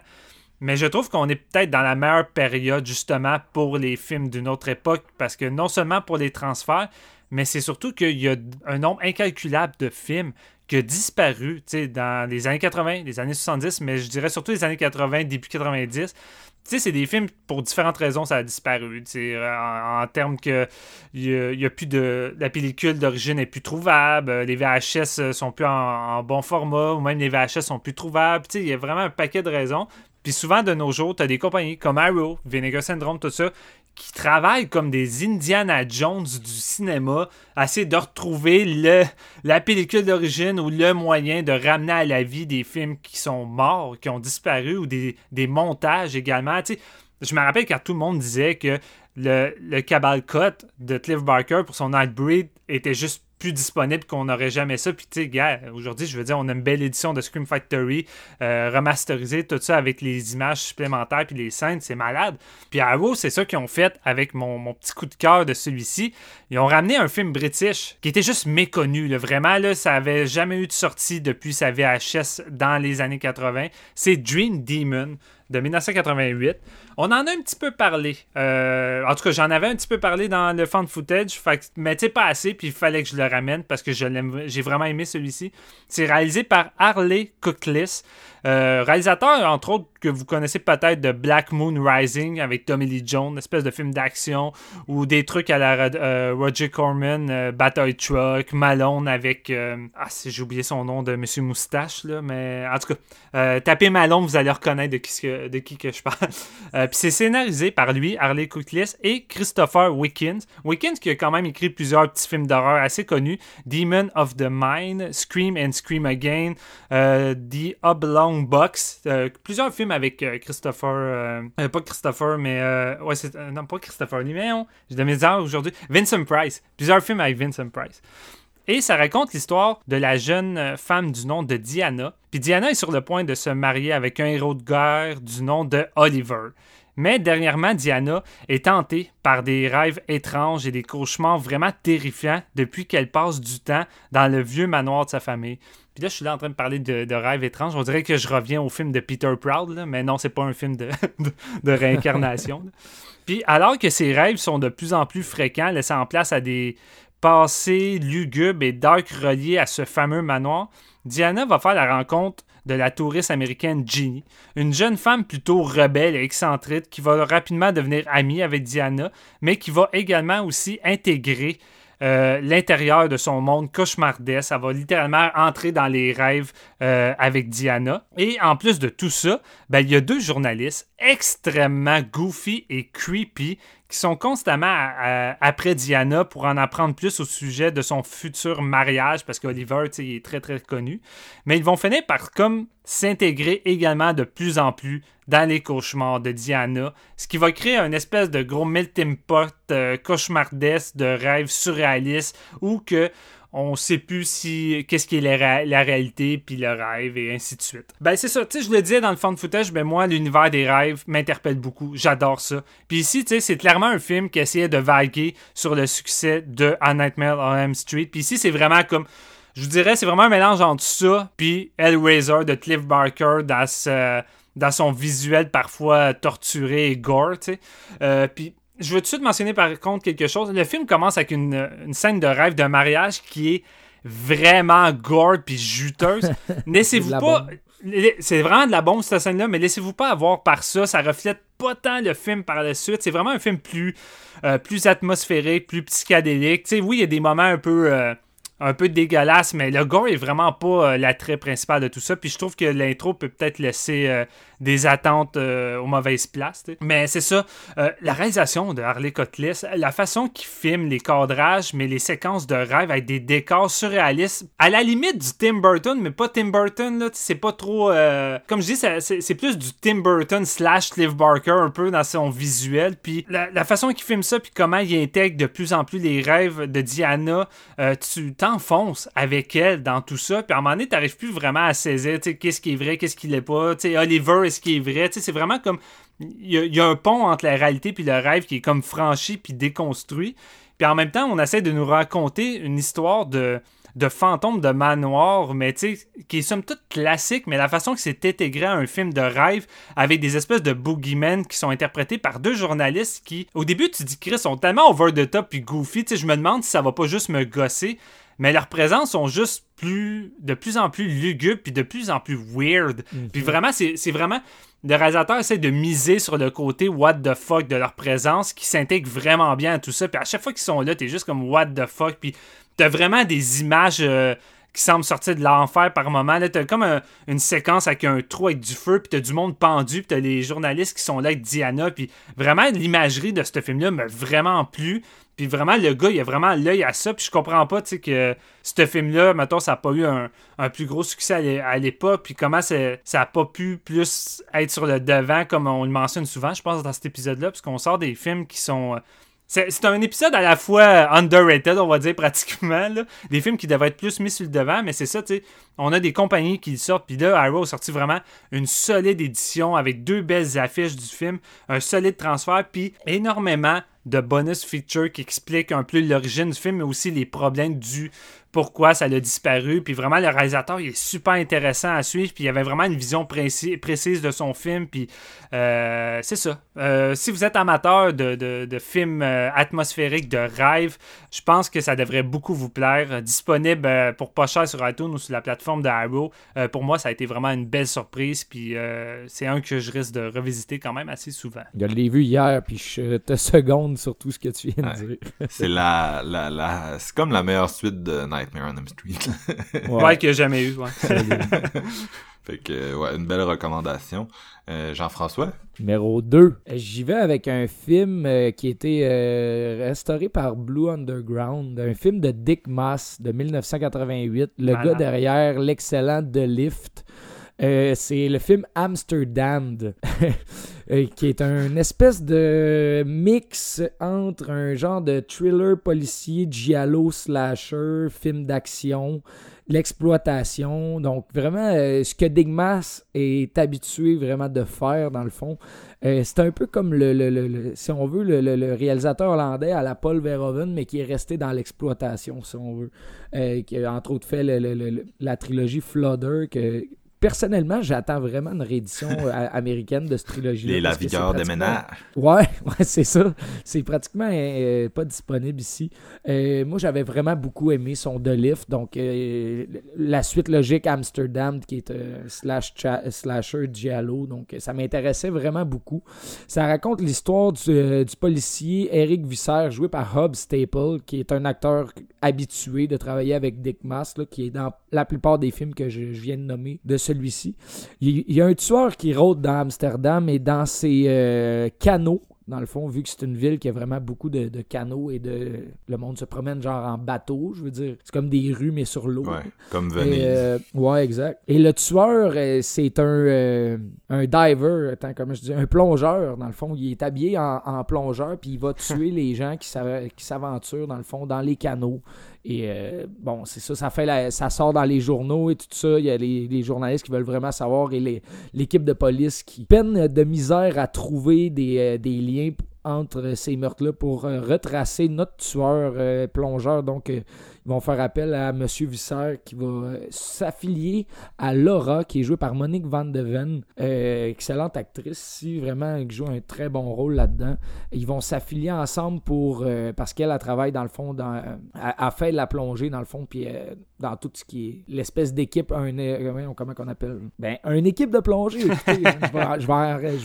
Mais je trouve qu'on est peut-être dans la meilleure période, justement, pour les films d'une autre époque parce que non seulement pour les transferts, mais c'est surtout qu'il y a un nombre incalculable de films qui a disparu dans les années 80, les années 70, mais je dirais surtout les années 80, début 90. Tu sais, c'est des films, pour différentes raisons, ça a disparu. sais, En, en termes que y y a plus de... La pellicule d'origine est plus trouvable, euh, les VHS euh, sont plus en, en bon format, ou même les VHS sont plus trouvables. Il y a vraiment un paquet de raisons. Puis souvent, de nos jours, tu as des compagnies comme Arrow, Vinegar Syndrome, tout ça, qui travaillent comme des Indiana Jones du cinéma, à essayer de retrouver le, la pellicule d'origine ou le moyen de ramener à la vie des films qui sont morts, qui ont disparu, ou des, des montages également. Tu sais, je me rappelle quand tout le monde disait que le, le Cabal Cut de Cliff Barker pour son Nightbreed était juste plus disponible qu'on n'aurait jamais ça. Puis, tu sais, aujourd'hui, je veux dire, on a une belle édition de Scream Factory, euh, remasterisée, tout ça avec les images supplémentaires puis les scènes, c'est malade. Puis Arrow, c'est ça qu'ils ont fait avec mon, mon petit coup de cœur de celui-ci. Ils ont ramené un film british qui était juste méconnu. là. Vraiment, là, ça avait jamais eu de sortie depuis sa VHS dans les années 80. C'est Dream Demon de 1988. On en a un petit peu parlé. Euh, en tout cas, j'en avais un petit peu parlé dans le fan footage, mais tu pas assez, puis il fallait que je le ramène parce que j'ai vraiment aimé celui-ci. C'est réalisé par Harley Cookless, euh, réalisateur, entre autres, que vous connaissez peut-être de Black Moon Rising avec Tommy Lee Jones, espèce de film d'action, ou des trucs à la euh, Roger Corman, euh, Battle Truck, Malone avec. ah, j'ai oublié son nom de Monsieur Moustache, là, mais en tout cas, tapez Malone, vous allez reconnaître de qui, de qui que je parle. Euh, Puis c'est scénarisé par lui, Harley Cookless, et Christopher Wickens. Wickens qui a quand même écrit plusieurs petits films d'horreur assez connus Demon of the Mind, Scream and Scream Again, euh, The Oblong Box, euh, plusieurs films avec Christopher, pas Christopher, mais ouais, c'est, non, pas Christopher mais non, j'ai de mes heures aujourd'hui, Vincent Price, plusieurs films avec Vincent Price. Et ça raconte l'histoire de la jeune euh, femme du nom de Diana. Puis Diana est sur le point de se marier avec un héros de guerre du nom de Oliver. Mais dernièrement, Diana est tentée par des rêves étranges et des cauchemars vraiment terrifiants depuis qu'elle passe du temps dans le vieux manoir de sa famille. Puis là, je suis là en train de parler de, rêves étranges. On dirait que je reviens au film de Peter Proud, mais non, c'est pas un film de, réincarnation. Puis alors que ces rêves sont de plus en plus fréquents, laissant place à des passés lugubres et dark reliés à ce fameux manoir, Diana va faire la rencontre de la touriste américaine Ginny, une jeune femme plutôt rebelle et excentrique qui va rapidement devenir amie avec Diana, mais qui va également aussi intégrer euh, l'intérieur de son monde cauchemardesque. Ça va littéralement entrer dans les rêves euh, avec Diana. Et en plus de tout ça, ben, il y a deux journalistes extrêmement goofy et creepy qui sont constamment à- après Diana pour en apprendre plus au sujet de son futur mariage, parce qu'Oliver, tu sais, est très très connu. Mais ils vont finir par comme s'intégrer également de plus en plus dans les cauchemars de Diana, ce qui va créer une espèce de gros melting pot euh, cauchemardesque de rêves surréalistes où que on sait plus si qu'est-ce qui est la, ré- la réalité puis le rêve et ainsi de suite. Ben c'est ça, tu sais je le disais dans le fond de footage, ben moi l'univers des rêves m'interpelle beaucoup, j'adore ça. Puis ici tu sais c'est clairement un film qui essayait de vaguer sur le succès de A Nightmare on Elm Street. Puis ici c'est vraiment comme je vous dirais c'est vraiment un mélange entre ça puis Hellraiser de Cliff Barker dans dans son visuel parfois torturé et gore, tu sais. Euh, puis je veux tout de suite mentionner par contre quelque chose. Le film commence avec une, une scène de rêve de mariage qui est vraiment gore puis juteuse. Laissez-vous pas. bombe. C'est vraiment de la bombe cette scène-là, mais laissez-vous pas avoir par ça. Ça reflète pas tant le film par la suite. C'est vraiment un film plus, euh, plus atmosphérique, plus psychédélique. Sais, oui, il y a des moments un peu. euh, un peu dégueulasse, mais le gore est vraiment pas euh, l'attrait principal de tout ça. Puis je trouve que l'intro peut peut-être laisser euh, des attentes euh, aux mauvaises places. Mais c'est ça, la réalisation de Harley Cotlis, la façon qu'il filme les cadrages, mais les séquences de rêve avec des décors surréalistes, à la limite du Tim Burton, mais pas Tim Burton, là, c'est pas trop... comme je dis, c'est plus du Tim Burton slash Cliff Barker un peu dans son visuel. Puis la, la façon qu'il filme ça, puis comment il intègre de plus en plus les rêves de Diana, tu t'enfonces avec elle dans tout ça. Puis à un moment donné, t'arrives plus vraiment à saisir, qu'est-ce qui est vrai, qu'est-ce qui l'est pas. Tu sais, Oliver, est-ce qui est vrai? C'est vraiment comme... Il y, a, un pont entre la réalité puis le rêve qui est comme franchi puis déconstruit. Puis en même temps, on essaie de nous raconter une histoire de, de fantôme de manoir, mais tu qui est somme toute classique, mais la façon que c'est intégré à un film de rêve avec des espèces de boogeymen qui sont interprétés par deux journalistes qui, au début, tu dis, Chris, sont tellement over the top puis goofy, tu sais, je me demande si ça va pas juste me gosser, mais leurs présences sont juste plus, de plus en plus lugubres puis de plus en plus weird. Puis vraiment, c'est c'est vraiment. Le réalisateur essaie de miser sur le côté what the fuck de leur présence qui s'intègre vraiment bien à tout ça. Puis à chaque fois qu'ils sont là, t'es juste comme what the fuck. Puis t'as vraiment des images euh, qui semblent sortir de l'enfer par moment. Là, t'as comme un- une séquence avec un trou avec du feu, puis t'as du monde pendu, puis t'as les journalistes qui sont là avec Diana. Puis vraiment, l'imagerie de ce film-là m'a vraiment plu. Puis vraiment, le gars, il a vraiment l'œil à ça. Puis je comprends pas, tu sais, que ce film-là, mettons, ça n'a pas eu un, un plus gros succès à l'é- à l'époque. Puis comment ça n'a pas pu plus être sur le devant, comme on le mentionne souvent, je pense, dans cet épisode-là. Parce qu'on sort des films qui sont. euh, C'est un épisode à la fois underrated, on va dire pratiquement. Là. Des films qui devraient être plus mis sur le devant, mais c'est ça, tu sais. On a des compagnies qui le sortent. Puis là, Arrow a sorti vraiment une solide édition avec deux belles affiches du film, un solide transfert, puis énormément de bonus features qui expliquent un peu l'origine du film, mais aussi les problèmes du pourquoi ça a disparu. Puis vraiment, le réalisateur, il est super intéressant à suivre. Puis il avait vraiment une vision précis- précise de son film. Puis euh, c'est ça. Euh, si vous êtes amateur de, de- de films euh, atmosphériques, de rêve, je pense que ça devrait beaucoup vous plaire. Disponible euh, pour pas cher sur iTunes ou sur la plateforme de Arrow. Euh, pour moi, ça a été vraiment une belle surprise. Puis euh, c'est un que je risque de revisiter quand même assez souvent. Je l'ai vu hier, puis je te seconde sur tout ce que tu viens de Ouais. dire. C'est la, la, la, c'est comme la meilleure suite de Nightmare on Street. Ouais, que j'ai jamais eu. ouais. fait que, ouais, une belle recommandation. Euh, Jean-François? Numéro 2. J'y vais avec un film euh, qui a été euh, restauré par Blue Underground, un film de Dick Moss de 1988, le Malade. gars derrière l'excellent The Lift. Euh, c'est le film Amsterdam, euh, qui est un espèce de mix entre un genre de thriller policier, giallo slasher, film d'action, l'exploitation. Donc vraiment euh, ce que Digmas est habitué vraiment de faire dans le fond. Euh, c'est un peu comme le, si on veut le, réalisateur hollandais à la Paul Verhoeven, mais qui est resté dans l'exploitation si on veut. Qui a entre autres fait la trilogie Flodder que personnellement, j'attends vraiment une réédition euh, américaine de cette trilogie. Les La Vigueur des ménages. Ouais, ouais c'est ça. C'est pratiquement euh, pas disponible ici. Euh, moi, j'avais vraiment beaucoup aimé son The Lift. Donc, euh, la suite logique Amsterdam, qui est un slash slasher giallo. Donc, ça m'intéressait vraiment beaucoup. Ça raconte l'histoire du, euh, du policier Eric Visser, joué par Hub Staple, qui est un acteur habitué de travailler avec Dick Mass, là, qui est dans la plupart des films que je, je viens de nommer de celui-ci. Il, il y a un tueur qui rôde dans Amsterdam et dans ses euh, canaux. Dans le fond, vu que c'est une ville qui a vraiment beaucoup de, de canaux et de. Le monde se promène genre en bateau, je veux dire. C'est comme des rues, mais sur l'eau. Ouais, comme Venise. euh, ouais, exact. Et le tueur, euh, c'est un, euh, un diver, attends, comment je dis, un plongeur, dans le fond. Il est habillé en, en plongeur, puis il va tuer les gens qui s'aventurent, dans le fond, dans les canaux. Et euh, bon, c'est ça, ça sort dans les journaux et tout ça. Il y a les, journalistes qui veulent vraiment savoir et l'équipe de police qui peine de misère à trouver des, euh, des liens entre ces meurtres-là pour euh, retracer notre tueur plongeur. Donc, vont faire appel à M. Visser qui va euh, s'affilier à Laura, qui est jouée par Monique Van de Ven, euh, excellente actrice, vraiment qui joue un très bon rôle là-dedans. Ils vont s'affilier ensemble pour euh, parce qu'elle elle travaille dans le fond, dans, euh, elle, elle fait la plongée dans le fond, puis euh, dans tout ce qui est l'espèce d'équipe, un, euh, comment, qu'on appelle Ben, une équipe de plongée. écoutez, je, vais, je,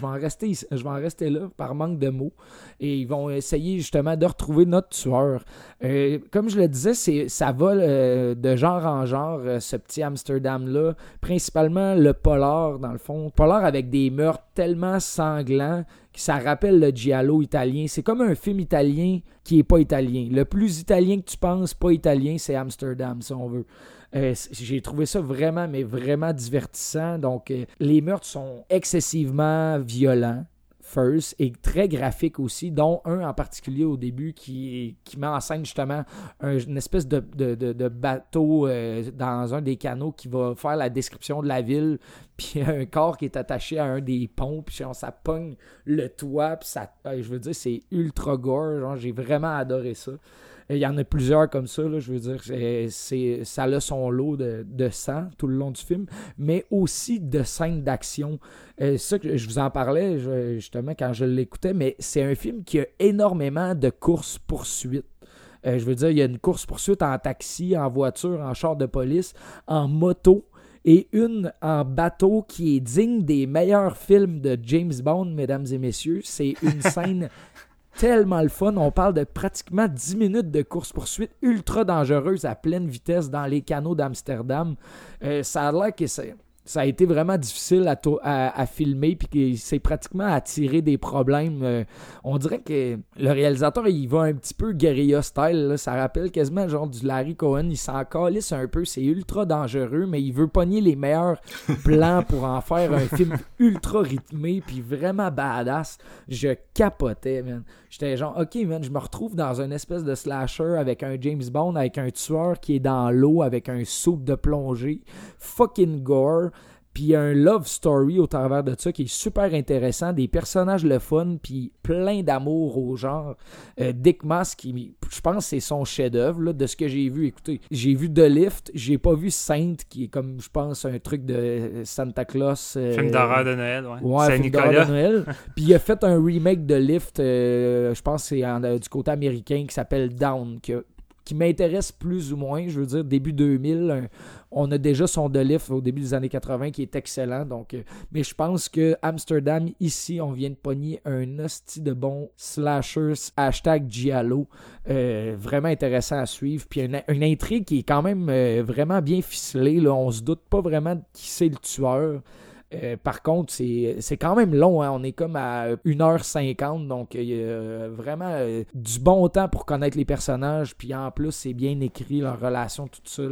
vais en, rester, je vais en rester là par manque de mots. Et ils vont essayer justement de retrouver notre tueur. Euh, comme je le disais, c'est, ça va euh, de genre en genre, euh, ce petit Amsterdam-là. Principalement le polar, dans le fond. Polar avec des meurtres tellement sanglants que ça rappelle le giallo italien. C'est comme un film italien qui est pas italien. Le plus italien que tu penses, pas italien, c'est Amsterdam, si on veut. Euh, j'ai trouvé ça vraiment, mais vraiment divertissant. Donc, les meurtres sont excessivement violents et très graphiques aussi, dont un en particulier au début qui, qui met en scène justement un- une espèce de, de- de- de bateau euh, dans un des canaux qui va faire la description de la ville, puis un corps qui est attaché à un des ponts, puis genre, ça pogne le toit, puis ça, euh, je veux dire, c'est ultra gore, genre, j'ai vraiment adoré ça. Il y en a plusieurs comme ça, là, je veux dire, c'est, ça a son lot de, de sang tout le long du film, mais aussi de scènes d'action. Euh, ça que je vous en parlais je- justement quand je l'écoutais, mais c'est un film qui a énormément de courses-poursuites. Euh, je veux dire, il y a une course-poursuite en taxi, en voiture, en char de police, en moto et une en bateau qui est digne des meilleurs films de James Bond, mesdames et messieurs. C'est une scène tellement le fun. On parle de pratiquement 10 minutes de course-poursuite ultra dangereuse à pleine vitesse dans les canaux d'Amsterdam. Euh, ça a l'air que c'est- ça a été vraiment difficile à, to- à- à filmer puis que c'est pratiquement attiré des problèmes. Euh, on dirait que le réalisateur il va un petit peu guérilla style. là. Ça rappelle quasiment genre du Larry Cohen. Il s'en calisse un peu. C'est ultra dangereux, mais il veut pogner les meilleurs plans pour en faire un film ultra rythmé puis vraiment badass. Je capotais, man. J'étais genre, ok, man, je me retrouve dans une espèce de slasher avec un James Bond, avec un tueur qui est dans l'eau, avec un soupe de plongée, fucking gore, puis un love story au travers de ça qui est super intéressant, des personnages le fun, puis plein d'amour au genre. Euh, Dick Mass, qui, je pense, c'est son chef-d'œuvre de ce que j'ai vu. Écoutez, j'ai vu The Lift, j'ai pas vu Saint, qui est comme, je pense, un truc de Santa Claus. euh, Film d'horreur de Noël, ouais. Ouais, film d'horreur Saint-Nicolas. de Noël. Puis il a fait un remake de Lift, euh, je pense que c'est euh, du côté américain, qui s'appelle Down, qui, a- m'intéresse plus ou moins. Je veux dire, début 2000, un- on a déjà son de Lift au début des années 80 qui est excellent. Donc, euh, mais je pense que Amsterdam, ici, on vient de pogner un hostie de bon slashers, hashtag Giallo. Euh, vraiment intéressant à suivre. Puis une, une intrigue qui est quand même euh, vraiment bien ficelée. Là. On se doute pas vraiment de qui c'est le tueur. Euh, par contre, c'est quand même long. hein. On est comme à 1h50. Donc, il y a vraiment euh, du bon temps pour connaître les personnages. Puis en plus, c'est bien écrit, leur relation, tout ça.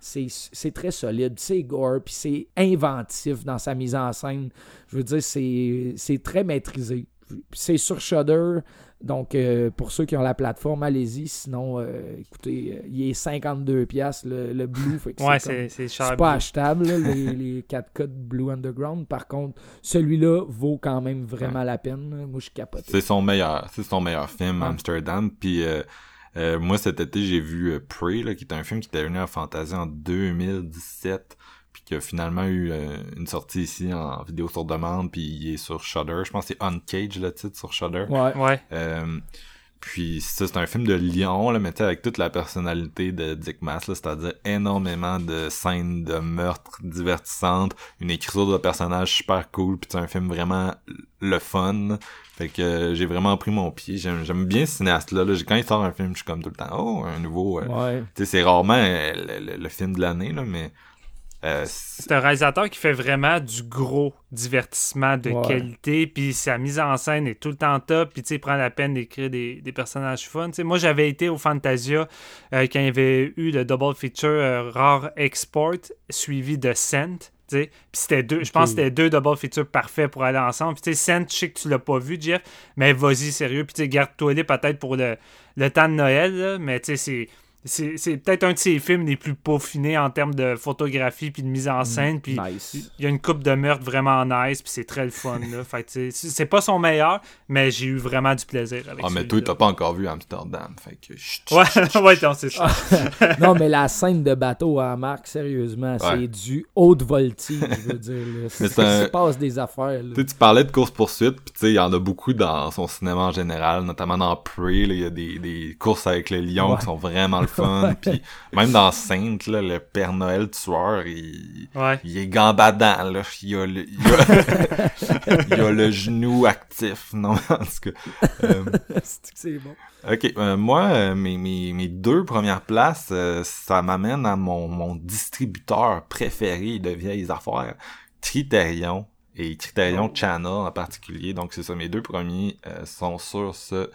C'est très solide. C'est gore. Puis c'est inventif dans sa mise en scène. Je veux dire, c'est très maîtrisé. C'est sur Shudder. Donc, euh, pour ceux qui ont la plateforme, allez-y. Sinon, euh, écoutez, euh, il est 52$ piastres, le, le Blue. Fait que Ouais, c'est comme- c'est c'est cher. c'est pas achetable, là, les, les 4 codes Blue Underground. Par contre, celui-là vaut quand même vraiment la peine. Moi, je suis capoté. C'est son meilleur, c'est son meilleur film, Ouais. Amsterdam. Puis euh, euh, moi cet été j'ai vu euh, Prey, là, qui est un film qui était venu en fantasy en 2017. Qui a finalement eu euh, une sortie ici en vidéo sur demande, puis il est sur Shudder. Je pense que c'est Uncage le titre sur Shudder. Ouais. Ouais. Euh, puis ça, c'est un film de lion, là, mais tu sais, avec toute la personnalité de Dick Mass, là, c'est-à-dire énormément de scènes de meurtre divertissantes, une écriture de personnages super cool, puis c'est un film vraiment le fun. Fait que euh, j'ai vraiment pris mon pied. J'aime j'aime bien ce cinéaste-là. Là. Quand il sort un film, je suis comme tout le temps, oh, un nouveau... euh, Ouais. Tu sais, c'est rarement euh, le, le- le film de l'année, là, mais... euh, c'est- un réalisateur qui fait vraiment du gros divertissement de Ouais. qualité, puis sa mise en scène est tout le temps top, puis tu sais, il prend la peine d'écrire des, des personnages fun. Moi, j'avais été au Fantasia euh, quand il y avait eu le double feature euh, Rare Export suivi de Scent. Puis c'était deux, je pense que c'était deux double features parfaits pour aller ensemble. Puis tu sais, Scent, je sais que tu l'as pas vu, Jeff, mais vas-y, sérieux. Puis tu sais, garde-toi les peut-être pour le, le temps de Noël, là, mais tu sais, c'est. C'est c'est peut-être un de ses films les plus peaufinés en termes de photographie puis de mise en scène. Puis Nice. il y a une coupe de meurtre vraiment nice, puis c'est très le fun. C'est c'est pas son meilleur, mais j'ai eu vraiment du plaisir avec Ah, mais toi, t'as pas encore vu Amsterdam. Fait que... chut, chut, Ouais, ouais, non, c'est ça. non, mais la scène de bateau en marque, sérieusement, Ouais. c'est du haute voltige, je veux dire. C'est- un- se passe des affaires. Là. Tu sais, tu parlais de course-poursuite, puis tu sais, il y en a beaucoup dans son cinéma en général, notamment dans Prey, il y a des, des courses avec le lion Ouais. qui sont vraiment le fun, puis même dans Sainte, là, le Père Noël tueur, il, Ouais. il est gambadant, là, il a le, il a, il a le genou actif, non, en tout cas. Euh, C'est bon. Ok, euh, moi, euh, mes, mes, mes deux premières places, euh, ça m'amène à mon, mon distributeur préféré de vieilles affaires, Criterion et Criterion Channel en particulier. Donc c'est ça, mes deux premiers euh, sont sur ce,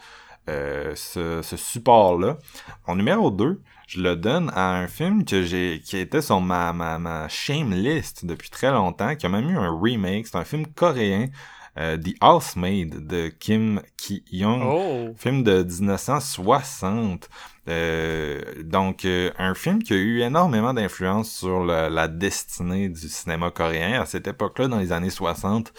euh, ce, ce support-là. Mon numéro 2, je le donne à un film que j'ai qui était sur ma, ma, ma shame list depuis très longtemps, qui a même eu un remake. C'est un film coréen, euh, The Housemaid de Kim Ki-young. Oh. Film de 1960. Euh, donc, euh, un film qui a eu énormément d'influence sur le- la destinée du cinéma coréen. À cette époque-là, dans les années 60,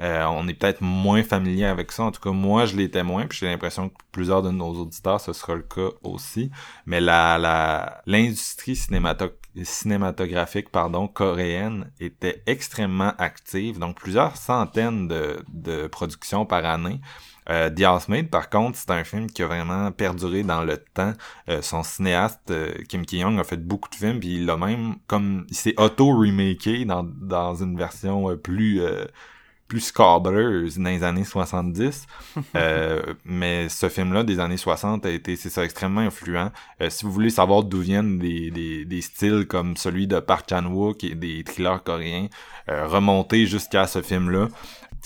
euh, on est peut-être moins familier avec ça. En tout cas, moi, je l'étais moins. Puis j'ai l'impression que plusieurs de nos auditeurs, ce sera le cas aussi. Mais la la l'industrie cinémato- cinématographique coréenne était extrêmement active. Donc, plusieurs centaines de, de productions par année. Euh, The par contre, c'est un film qui a vraiment perduré dans le temps. Euh, son cinéaste, euh, Kim Ki-young, a fait beaucoup de films, puis il a même, comme, il s'est auto-remaké dans, dans une version plus... plus scabreuse dans les années 70. Euh, mais ce film-là des années 60 a été, c'est ça, extrêmement influent. Euh, si vous voulez savoir d'où viennent des, des, des styles comme celui de Park Chan-wook et des thrillers coréens, euh, remontez jusqu'à ce film-là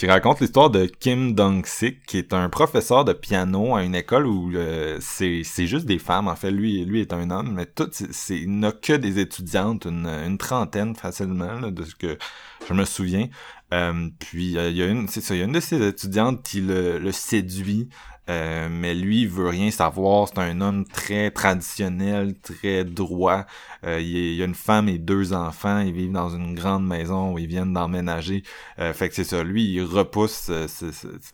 qui raconte l'histoire de Kim Dong-sik, qui est un professeur de piano à une école où euh, c'est juste des femmes. En fait, lui lui est un homme, mais tout c'est- il n'a que des étudiantes, une, une trentaine facilement là, de ce que je me souviens. Euh, puis euh, il y a une c'est ça, il y a une de ses étudiantes qui le, le séduit. Euh, mais lui il veut rien savoir, c'est un homme très traditionnel, très droit. Euh, il, y a une femme et deux enfants, ils vivent dans une grande maison où ils viennent d'emménager. Euh, fait que c'est ça, lui, il repousse euh,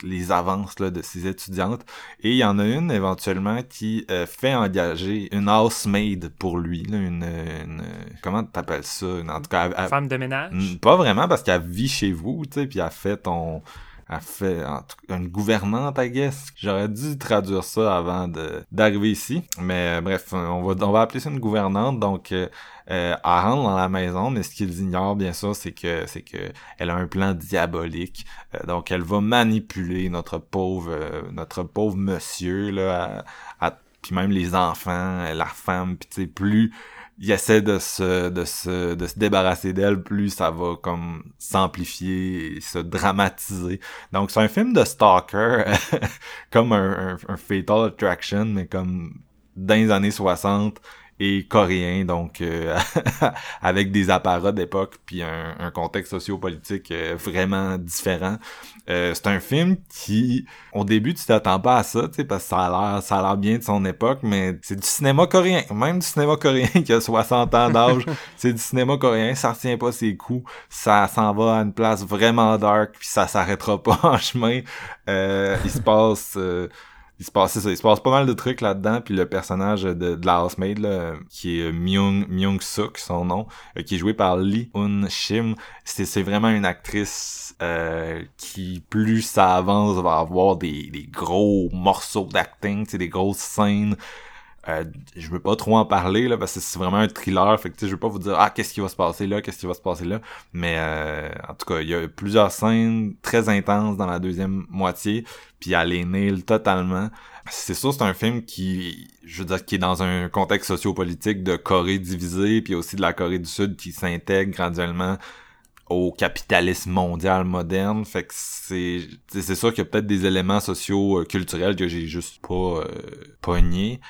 les avances là, de ses étudiantes. Et il y en a une éventuellement qui euh, fait engager une housemaid pour lui. Là, une, une- Comment t'appelles ça? Une- en tout cas, elle- elle- Femme de ménage? Pas vraiment parce qu'elle vit chez vous, tu sais, puis elle fait ton... Elle fait une gouvernante, I guess. J'aurais dû traduire ça avant d'arriver ici. Mais euh, bref, on va, on va appeler ça une gouvernante. Donc, euh, euh, elle rentre dans la maison, mais ce qu'ils ignorent, bien sûr, c'est que c'est que elle a un plan diabolique. Euh, donc, elle va manipuler notre pauvre euh, notre pauvre monsieur, là, à, à- puis même les enfants, la femme, puis tu sais, plus il essaie de se, de se, de se débarrasser d'elle, plus ça va comme s'amplifier et se dramatiser. Donc c'est un film de stalker, comme un, un, un Fatal Attraction, mais comme dans les années 60 et coréen, donc euh, avec des apparats d'époque puis un, un contexte sociopolitique euh, vraiment différent. Euh, c'est un film qui, au début, tu t'attends pas à ça, tu sais, parce que ça a l'air, ça a l'air bien de son époque, mais c'est du cinéma coréen, même du cinéma coréen qui a 60 ans d'âge, c'est du cinéma coréen, ça retient pas ses coups, ça s'en va à une place vraiment dark, puis ça s'arrêtera pas en chemin. Euh, il se passe euh, il se passe ça, il se passe pas mal de trucs là-dedans, puis le personnage de, de la housemaid, là, qui est Myung, Myung Suk, son nom, euh, qui est joué par Lee Un Shim, c'est, vraiment une actrice euh, qui, plus ça avance, va avoir des, des gros morceaux d'acting, des grosses scènes, euh, je veux pas trop en parler là parce que c'est vraiment un thriller fait que je veux pas vous dire ah qu'est-ce qui va se passer là qu'est-ce qui va se passer là mais euh, en tout cas il y a plusieurs scènes très intenses dans la deuxième moitié puis elle nail totalement c'est sûr c'est un film qui je veux dire qui est dans un contexte sociopolitique de Corée divisée puis aussi de la Corée du Sud qui s'intègre graduellement au capitalisme mondial moderne. Fait que c'est c'est sûr qu'il y a peut-être des éléments sociaux euh, culturels que j'ai juste pas euh, pognés.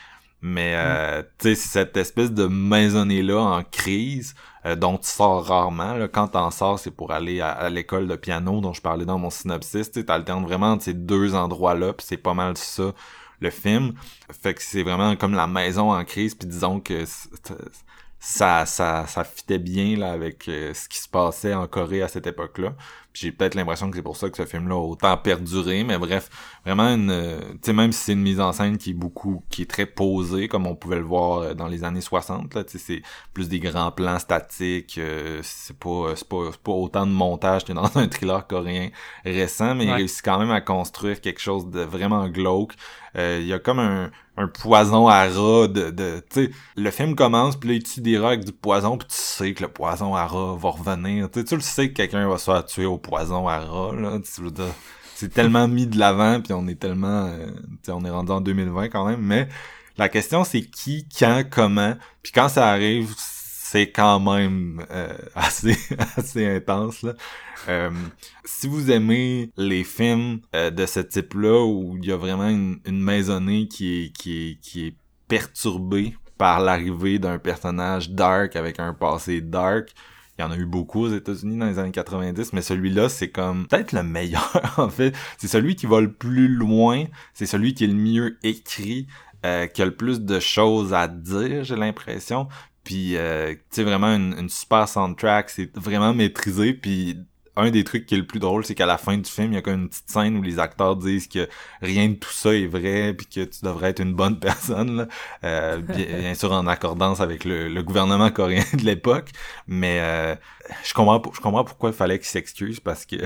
Mais euh, tu sais, c'est cette espèce de maisonnée-là en crise euh, dont tu sors rarement. Là. Quand t'en sors, c'est pour aller à, l'école de piano dont je parlais dans mon synopsis. Tu alternes vraiment entre ces deux endroits-là, puis c'est pas mal ça le film. Fait que c'est vraiment comme la maison en crise, puis disons que ça ça ça fitait bien là avec euh, ce qui se passait en Corée à cette époque-là. J'ai peut-être l'impression que c'est pour ça que ce film-là a autant perduré, mais bref, vraiment une euh, tu sais même si c'est une mise en scène qui est beaucoup qui est très posée comme on pouvait le voir euh, dans les années 60 là, tu sais c'est plus des grands plans statiques, c'est pas c'est pas pas autant de montage que dans un thriller coréen récent, mais il réussit quand même à construire quelque chose de vraiment glauque. Il y a comme un un poison à rat de, de tu sais le film commence puis là il tue avec du poison puis tu sais que le poison à rat va revenir. Tu tu le sais que quelqu'un va se faire tuer au poison à rat là. C'est tellement mis de l'avant puis on est tellement euh, on est rendu en 2020 quand même mais la question c'est qui quand comment puis quand ça arrive c'est quand même euh, assez assez intense là. Euh, si vous aimez les films euh, de ce type-là où il y a vraiment une, maisonnée qui est qui qui est perturbée par l'arrivée d'un personnage dark avec un passé dark, il y en a eu beaucoup aux États-Unis dans les années 90, mais celui-là, c'est comme peut-être le meilleur, en fait. C'est celui qui va le plus loin, c'est celui qui est le mieux écrit, qui a le plus de choses à dire, j'ai l'impression. Puis, euh, tu sais, vraiment une, une, super soundtrack, c'est vraiment maîtrisé. Puis, un des trucs qui est le plus drôle, c'est qu'à la fin du film, il y a comme une petite scène où les acteurs disent que rien de tout ça est vrai, puis que tu devrais être une bonne personne, là. Euh, bien, sûr en accordance avec le, gouvernement coréen de l'époque. Mais euh, je comprends, je comprends pourquoi il fallait qu'ils s'excusent parce que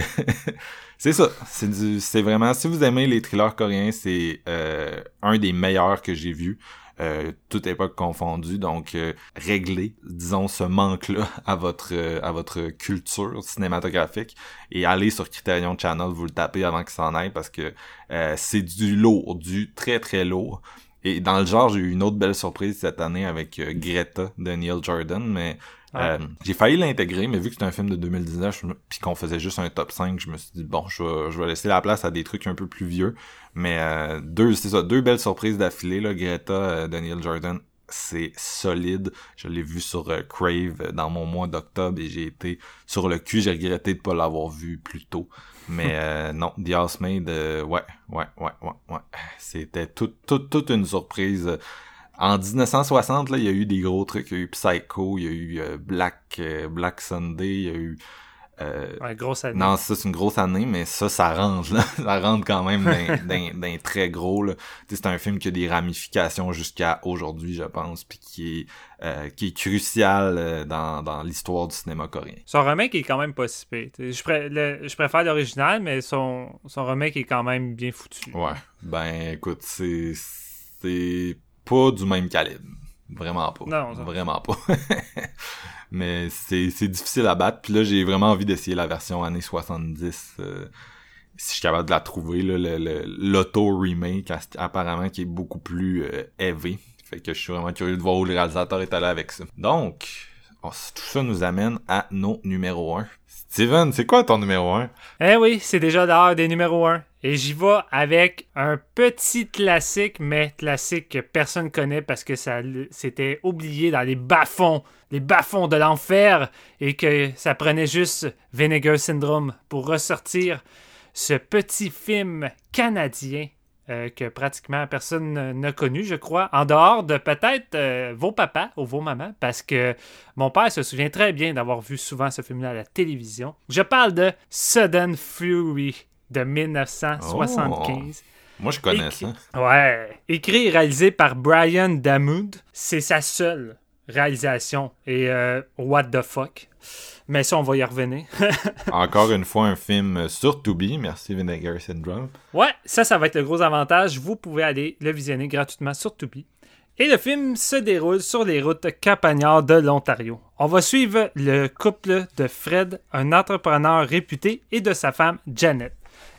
c'est ça. C'est c'est vraiment. Si vous aimez les thrillers coréens, c'est euh, un des meilleurs que j'ai vus euh, toute époque confondue. Donc, euh, régler, disons, ce manque-là à votre euh, à votre culture cinématographique et aller sur Criterion Channel, vous le tapez avant qu'il s'en aille parce que euh, c'est du lourd, du très très lourd. Et dans le genre, j'ai eu une autre belle surprise cette année avec Greta de Neil Jordan, mais euh, j'ai failli l'intégrer, mais vu que c'est un film de 2019, puis qu'on faisait juste un top 5, je me suis dit, bon, je vais, je vais laisser la place à des trucs un peu plus vieux. Mais euh, deux, c'est ça, deux belles surprises d'affilée, là, Greta, euh, Daniel Jordan, c'est solide. Je l'ai vu sur Crave dans mon mois d'octobre et j'ai été sur le cul. J'ai regretté de pas l'avoir vu plus tôt. Mais non, The Housemaid, ouais, ouais, ouais, ouais, ouais. C'était toute, toute, toute une surprise en 1960, là, il y a eu des gros trucs. Il y a eu Psycho, il y a eu euh, Black, euh, Black Sunday, il y a eu... Euh, ouais, grosse année. Non, ça c'est une grosse année, mais ça, ça range, là. ça rentre quand même d'un très gros, là. C'est un film qui a des ramifications jusqu'à aujourd'hui, je pense, puis qui est, qui est crucial dans, dans l'histoire du cinéma coréen. Son remake est quand même pas si pire. Je, je préfère l'original, mais son, son remake est quand même bien foutu. Ouais. Ben, écoute, c'est... pas du même calibre. Vraiment pas. Non, Vraiment pas. Mais c'est, difficile à battre. Puis là, j'ai vraiment envie d'essayer la version années 70. Euh, si je suis capable de la trouver, l'auto-remake, apparemment, qui est beaucoup plus euh, heavy. Fait que je suis vraiment curieux de voir où le réalisateur est allé avec ça. Donc, tout ça nous amène à nos numéros 1. Steven, c'est quoi ton numéro 1? Eh oui, c'est déjà l'heure des numéros 1. Et j'y vais avec un petit classique, mais classique que personne connaît parce que ça s'était oublié dans les bas-fonds, les bas-fonds de l'enfer, et que ça prenait juste Vinegar Syndrome pour ressortir ce petit film canadien euh, que pratiquement personne n'a connu, je crois, en dehors de peut-être euh, vos papas ou vos mamans, parce que mon père se souvient très bien d'avoir vu souvent ce film-là à la télévision. Je parle de Sudden Fury de 1975. Moi, je connais ça. Ouais. Écrit et réalisé par Brian Damoud. C'est sa seule réalisation. Et euh, what the fuck. Mais ça, on va y revenir. Encore une fois, un film sur Tubi. Merci Vinegar Syndrome. Ouais, ça, ça va être le gros avantage. Vous pouvez aller le visionner gratuitement sur Tubi. Et le film se déroule sur les routes campagnardes de l'Ontario. On va suivre le couple de Fred, un entrepreneur réputé, et de sa femme Janet.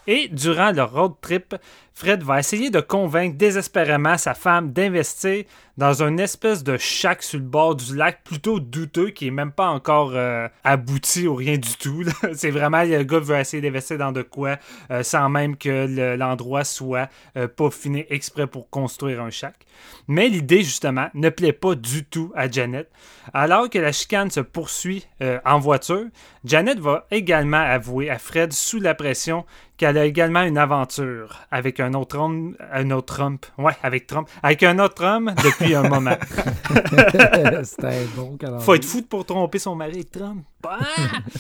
Et durant leur road trip, Fred va essayer de convaincre désespérément sa femme d'investir dans une espèce de shack sur le bord du lac plutôt douteux qui est même pas encore euh, abouti ou rien du tout. C'est vraiment le gars veut essayer d'investir dans de quoi euh, sans même que le- l'endroit soit euh, peaufiné exprès pour construire un shack. Mais l'idée justement ne plaît pas du tout à Janet. Alors que la chicane se poursuit euh, en voiture, Janet va également avouer à Fred sous la pression qu'elle a également une aventure avec un autre homme, un autre Trump, ouais, avec Trump, avec un autre homme depuis un moment. C'était bon. Faut être fou pour tromper son mari, Trump. Ah!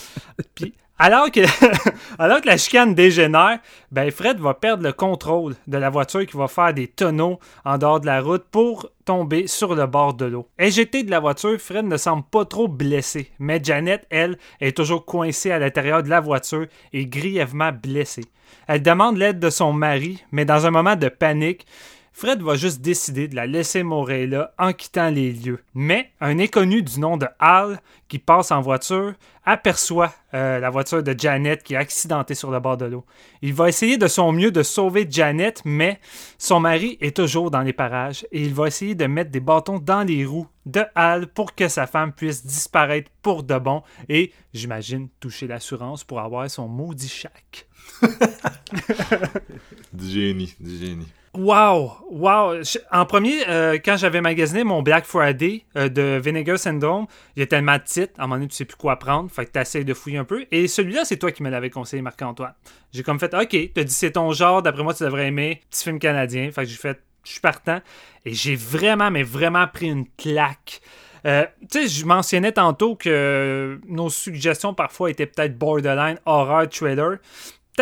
Puis, alors que, la chicane dégénère, ben Fred va perdre le contrôle de la voiture qui va faire des tonneaux en dehors de la route pour tomber sur le bord de l'eau. Éjecté de la voiture, Fred ne semble pas trop blessé, mais Janet, elle, est toujours coincée à l'intérieur de la voiture et grièvement blessée. Elle demande l'aide de son mari, mais dans un moment de panique, Fred va juste décider de la laisser mourir là en quittant les lieux. Mais un inconnu du nom de Hal, qui passe en voiture, aperçoit euh, la voiture de Janet qui est accidentée sur le bord de l'eau. Il va essayer de son mieux de sauver Janet, mais son mari est toujours dans les parages et il va essayer de mettre des bâtons dans les roues de Hal pour que sa femme puisse disparaître pour de bon et, j'imagine, toucher l'assurance pour avoir son maudit chèque. Du génie, du génie. Wow! Wow! En premier, euh, quand j'avais magasiné mon Black Friday euh, de Vinegar Syndrome, il y a tellement de titres, à un moment donné, tu sais plus quoi prendre, fait que t'essayes de fouiller un peu. Et celui-là, c'est toi qui me l'avais conseillé, Marc-Antoine. J'ai comme fait, OK, t'as dit c'est ton genre, d'après moi, tu devrais aimer. Petit film canadien, fait que j'ai fait, je suis partant. Et j'ai vraiment, mais vraiment pris une claque. Euh, tu sais, je mentionnais tantôt que nos suggestions parfois étaient peut-être borderline horror trailer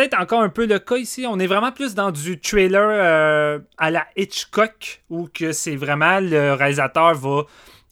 peut-être encore un peu le cas ici. On est vraiment plus dans du trailer euh, à la Hitchcock, où que c'est vraiment le réalisateur va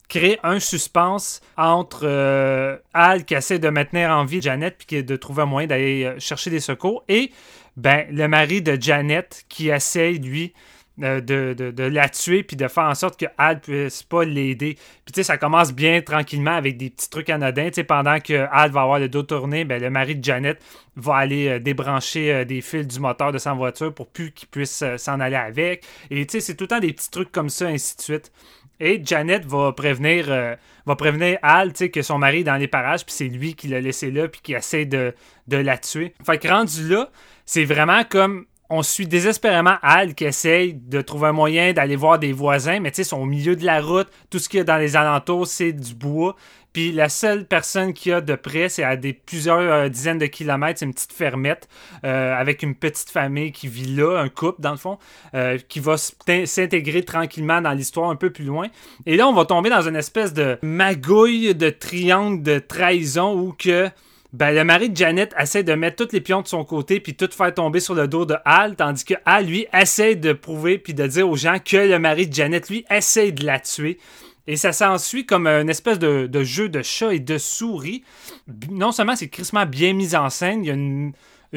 créer un suspense entre euh, Al qui essaie de maintenir en vie Janet puis qui- de trouver un moyen d'aller euh, chercher des secours et ben le mari de Janet qui essaie lui de, de- la tuer puis de faire en sorte que Al puisse pas l'aider. Puis tu sais, ça commence bien tranquillement avec des petits trucs anodins. Tu sais, pendant que Al va avoir le dos tourné, ben, le mari de Janet va aller euh, débrancher euh, des fils du moteur de sa voiture pour plus qu'il puisse euh, s'en aller avec. Et tu sais, c'est tout le temps des petits trucs comme ça, ainsi de suite. Et Janet va prévenir, euh, va prévenir Al, que son mari est dans les parages, puis c'est lui qui l'a laissé là, puis qui essaie de, de la tuer. Fait que rendu là, c'est vraiment comme on suit désespérément Al qui essaye de trouver un moyen d'aller voir des voisins, mais tu sais, ils sont au milieu de la route, tout ce qu'il y a dans les alentours, c'est du bois. Puis la seule personne qu'il y a de près, c'est à des plusieurs euh, dizaines de kilomètres, c'est une petite fermette euh, avec une petite famille qui vit là, un couple dans le fond, euh, qui va s'intégrer tranquillement dans l'histoire un peu plus loin. Et là, on va tomber dans une espèce de magouille de triangle de trahison où que ben, le mari de Janet essaie de mettre tous les pions de son côté puis tout faire tomber sur le dos de Al, tandis que Al, lui, essaie de prouver puis de dire aux gens que le mari de Janet, lui, essaie de la tuer. Et ça s'ensuit comme une espèce de, jeu de chat et de souris. Non seulement c'est crissement bien mis en scène, il y a une,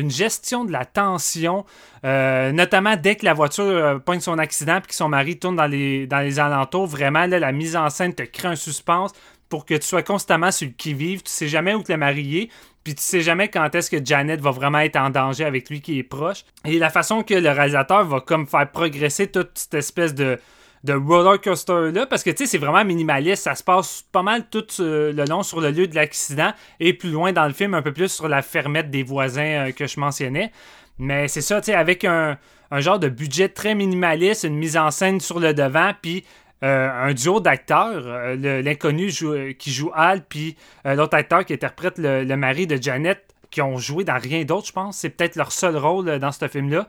gestion de la tension, euh, notamment dès que la voiture euh, son accident puis que son mari tourne dans les, dans les alentours. Vraiment, là, la mise en scène te crée un suspense pour que tu sois constamment sur le qui-vive. Tu sais jamais où que le mari est, puis tu sais jamais quand est-ce que Janet va vraiment être en danger avec lui qui est proche. Et la façon que le réalisateur va comme faire progresser toute cette espèce de de roller coaster là parce que tu sais c'est vraiment minimaliste ça se passe pas mal tout euh, le long sur le lieu de l'accident et plus loin dans le film un peu plus sur la fermette des voisins euh, que je mentionnais mais c'est ça tu sais avec un, un genre de budget très minimaliste une mise en scène sur le devant puis euh, un duo d'acteurs, euh, l'inconnu qui joue Al, puis euh, l'autre acteur qui interprète le, mari de Janet, qui ont joué dans rien d'autre, je pense. C'est peut-être leur seul rôle dans ce film-là.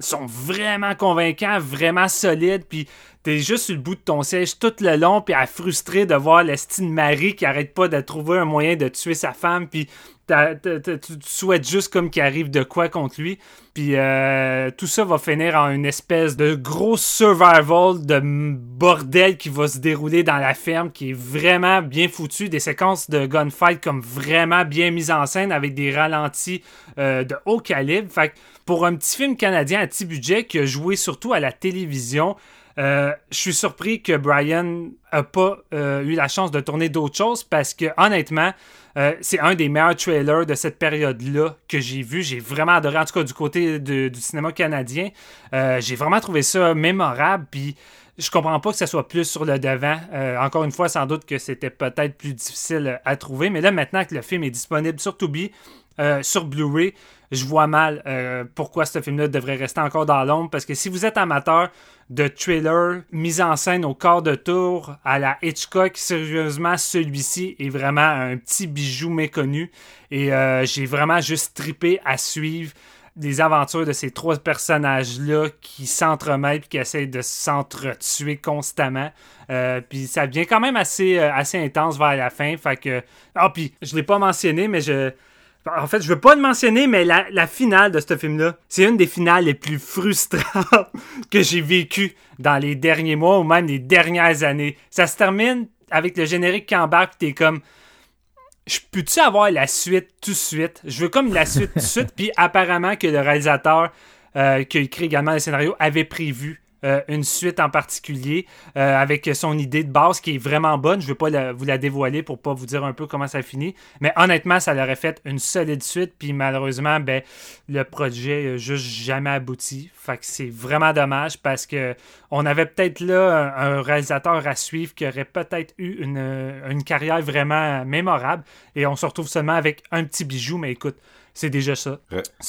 Sont vraiment convaincants, vraiment solides, puis t'es juste sur le bout de ton siège tout le long, puis à frustré de voir l'estime Marie qui arrête pas de trouver un moyen de tuer sa femme, puis tu souhaites juste comme qu'il arrive de quoi contre lui. Puis euh, tout ça va finir en une espèce de gros survival de bordel qui va se dérouler dans la ferme, qui est vraiment bien foutu. Des séquences de gunfight comme vraiment bien mises en scène avec des ralentis euh, de haut calibre. Fait que pour un petit film canadien à petit budget qui a joué surtout à la télévision, euh, je suis surpris que Brian a pas euh, eu la chance de tourner d'autres choses parce que honnêtement, euh, c'est un des meilleurs trailers de cette période-là que j'ai vu. J'ai vraiment adoré, en tout cas du côté du cinéma canadien. Euh, j'ai vraiment trouvé ça mémorable. Puis je comprends pas que ça soit plus sur le devant. Euh, encore une fois, sans doute que c'était peut-être plus difficile à trouver. Mais là, maintenant que le film est disponible sur Tubi, sur Blu-ray, je vois mal pourquoi ce film-là devrait rester encore dans l'ombre. Parce que si vous êtes amateur de thriller mise en scène au quart de tour à la Hitchcock, sérieusement, celui-ci est vraiment un petit bijou méconnu. Et euh, j'ai vraiment juste tripé à suivre les aventures de ces trois personnages-là qui s'entremêlent et qui essayent de s'entretuer constamment. Euh, puis ça devient quand même assez, euh, assez intense vers la fin. Fait que. Ah, puis je l'ai pas mentionné, mais je. En fait, je veux pas le mentionner, mais la, la finale de ce film-là, c'est une des finales les plus frustrantes que j'ai vécues dans les derniers mois ou même les dernières années. Ça se termine avec le générique qui embarque, t'es comme. Je peux-tu avoir la suite tout de suite? Je veux comme la suite tout de suite. Puis apparemment que le réalisateur euh, qui a écrit également le scénario avait prévu euh, une suite en particulier euh, avec son idée de base qui est vraiment bonne. Je ne veux pas vous la dévoiler pour pas vous dire un peu comment ça finit. Mais honnêtement, ça leur aurait fait une solide suite. Puis malheureusement, ben, le projet n'a juste jamais abouti. Fait c'est vraiment dommage parce que on avait peut-être là un, un réalisateur à suivre qui aurait peut-être eu une carrière vraiment mémorable. Et on se retrouve seulement avec un petit bijou. Mais écoute, c'est déjà ça.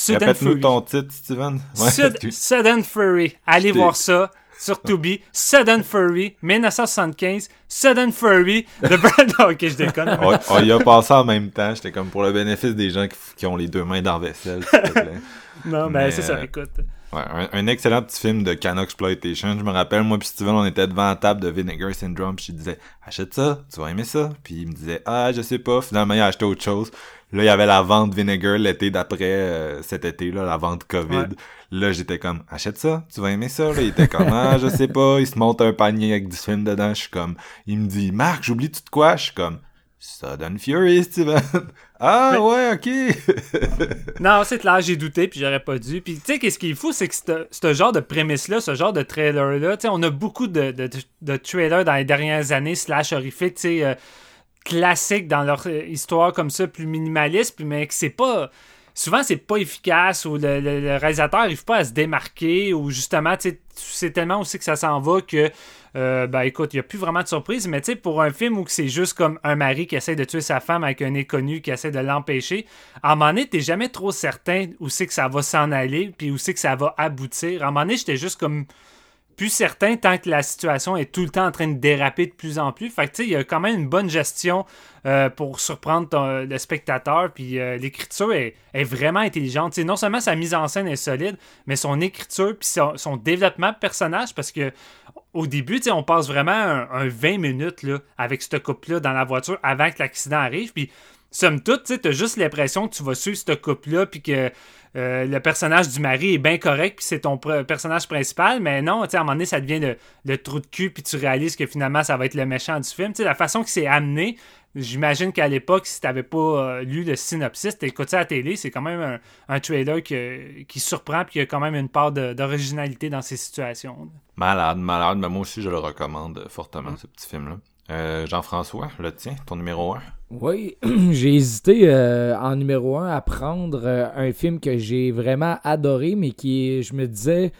Répète-nous ton titre, Steven. Ouais, Sud- tu- Sudden Fury. Allez voir ça sur Tubi. Sudden Fury, 1975. Sudden Fury. De Brad. ok, je déconne. on, on y a passé en même temps. J'étais comme pour le bénéfice des gens qui, qui ont les deux mains dans la vaisselle, s'il te plaît. Non, mais Mais, c'est ça, écoute. Ouais, un, un excellent petit film de Can Exploitation. Je me rappelle, moi puis Steven, on était devant la table de Vinegar Syndrome, puis je disais, achète ça, tu vas aimer ça. Puis il me disait, ah, je sais pas. Finalement, il a acheté autre chose. Là, il y avait la vente Vinegar l'été d'après euh, cet été, là, la vente COVID. Ouais. Là, j'étais comme, achète ça, tu vas aimer ça. Là, il était comme, ah, je sais pas. Il se monte un panier avec du film dedans. Je suis comme, il me dit, Marc, j'oublie tout de quoi. Je suis comme, Sudden Fury, Steven. Ah, Mais- ouais, ok. Non, c'est clair, j'ai douté, puis j'aurais pas dû. Puis tu sais, qu'est-ce qui est fou, c'est que ce- ce genre de prémisse-là, ce genre de trailer-là, tu sais, on a beaucoup de, de, de trailers dans les dernières années, slash horrifiques, tu sais, euh, classiques dans leur euh, histoire comme ça, plus minimaliste, puis mais que c'est pas. Souvent, c'est pas efficace ou le, le- réalisateur arrive pas à se démarquer ou justement, tu sais, tellement aussi que ça s'en va que, euh, ben écoute, il y a plus vraiment de surprise. Mais tu sais, pour un film où c'est juste comme un mari qui essaie de tuer sa femme avec un inconnu qui essaie de l'empêcher, à un moment donné, t'es jamais trop certain où c'est que ça va s'en aller puis où c'est que ça va aboutir. À un moment donné, j'étais juste comme plus certain tant que la situation est tout le temps en train de déraper de plus en plus. Fait que il y a quand même une bonne gestion euh, pour surprendre le spectateur. Puis euh, l'écriture est, vraiment intelligente. Non seulement sa mise en scène est solide, mais son écriture puis son, développement de personnage parce que au début, on passe vraiment un, un 20 minutes avec ce couple-là dans la voiture avant que l'accident arrive. Puis somme toute, tu as juste l'impression que tu vas suivre ce couple-là, puis que euh, le personnage du mari est bien correct, puis c'est ton pr- personnage principal, mais non, à un moment donné, ça devient le, le trou de cul, puis tu réalises que finalement, ça va être le méchant du film. La façon que c'est amené, j'imagine qu'à l'époque, si t'avais pas euh, lu le synopsis, t'écoutes ça à la télé, c'est quand même un, un trailer que- qui surprend, puis qui a quand même une part d'originalité dans ces situations. Malade, malade, mais moi aussi je le recommande fortement, ce petit film-là. Euh, Jean-François, le tien, ton numéro 1. Oui, j'ai hésité euh, en numéro un à prendre euh, un film que j'ai vraiment adoré, mais qui je me disais,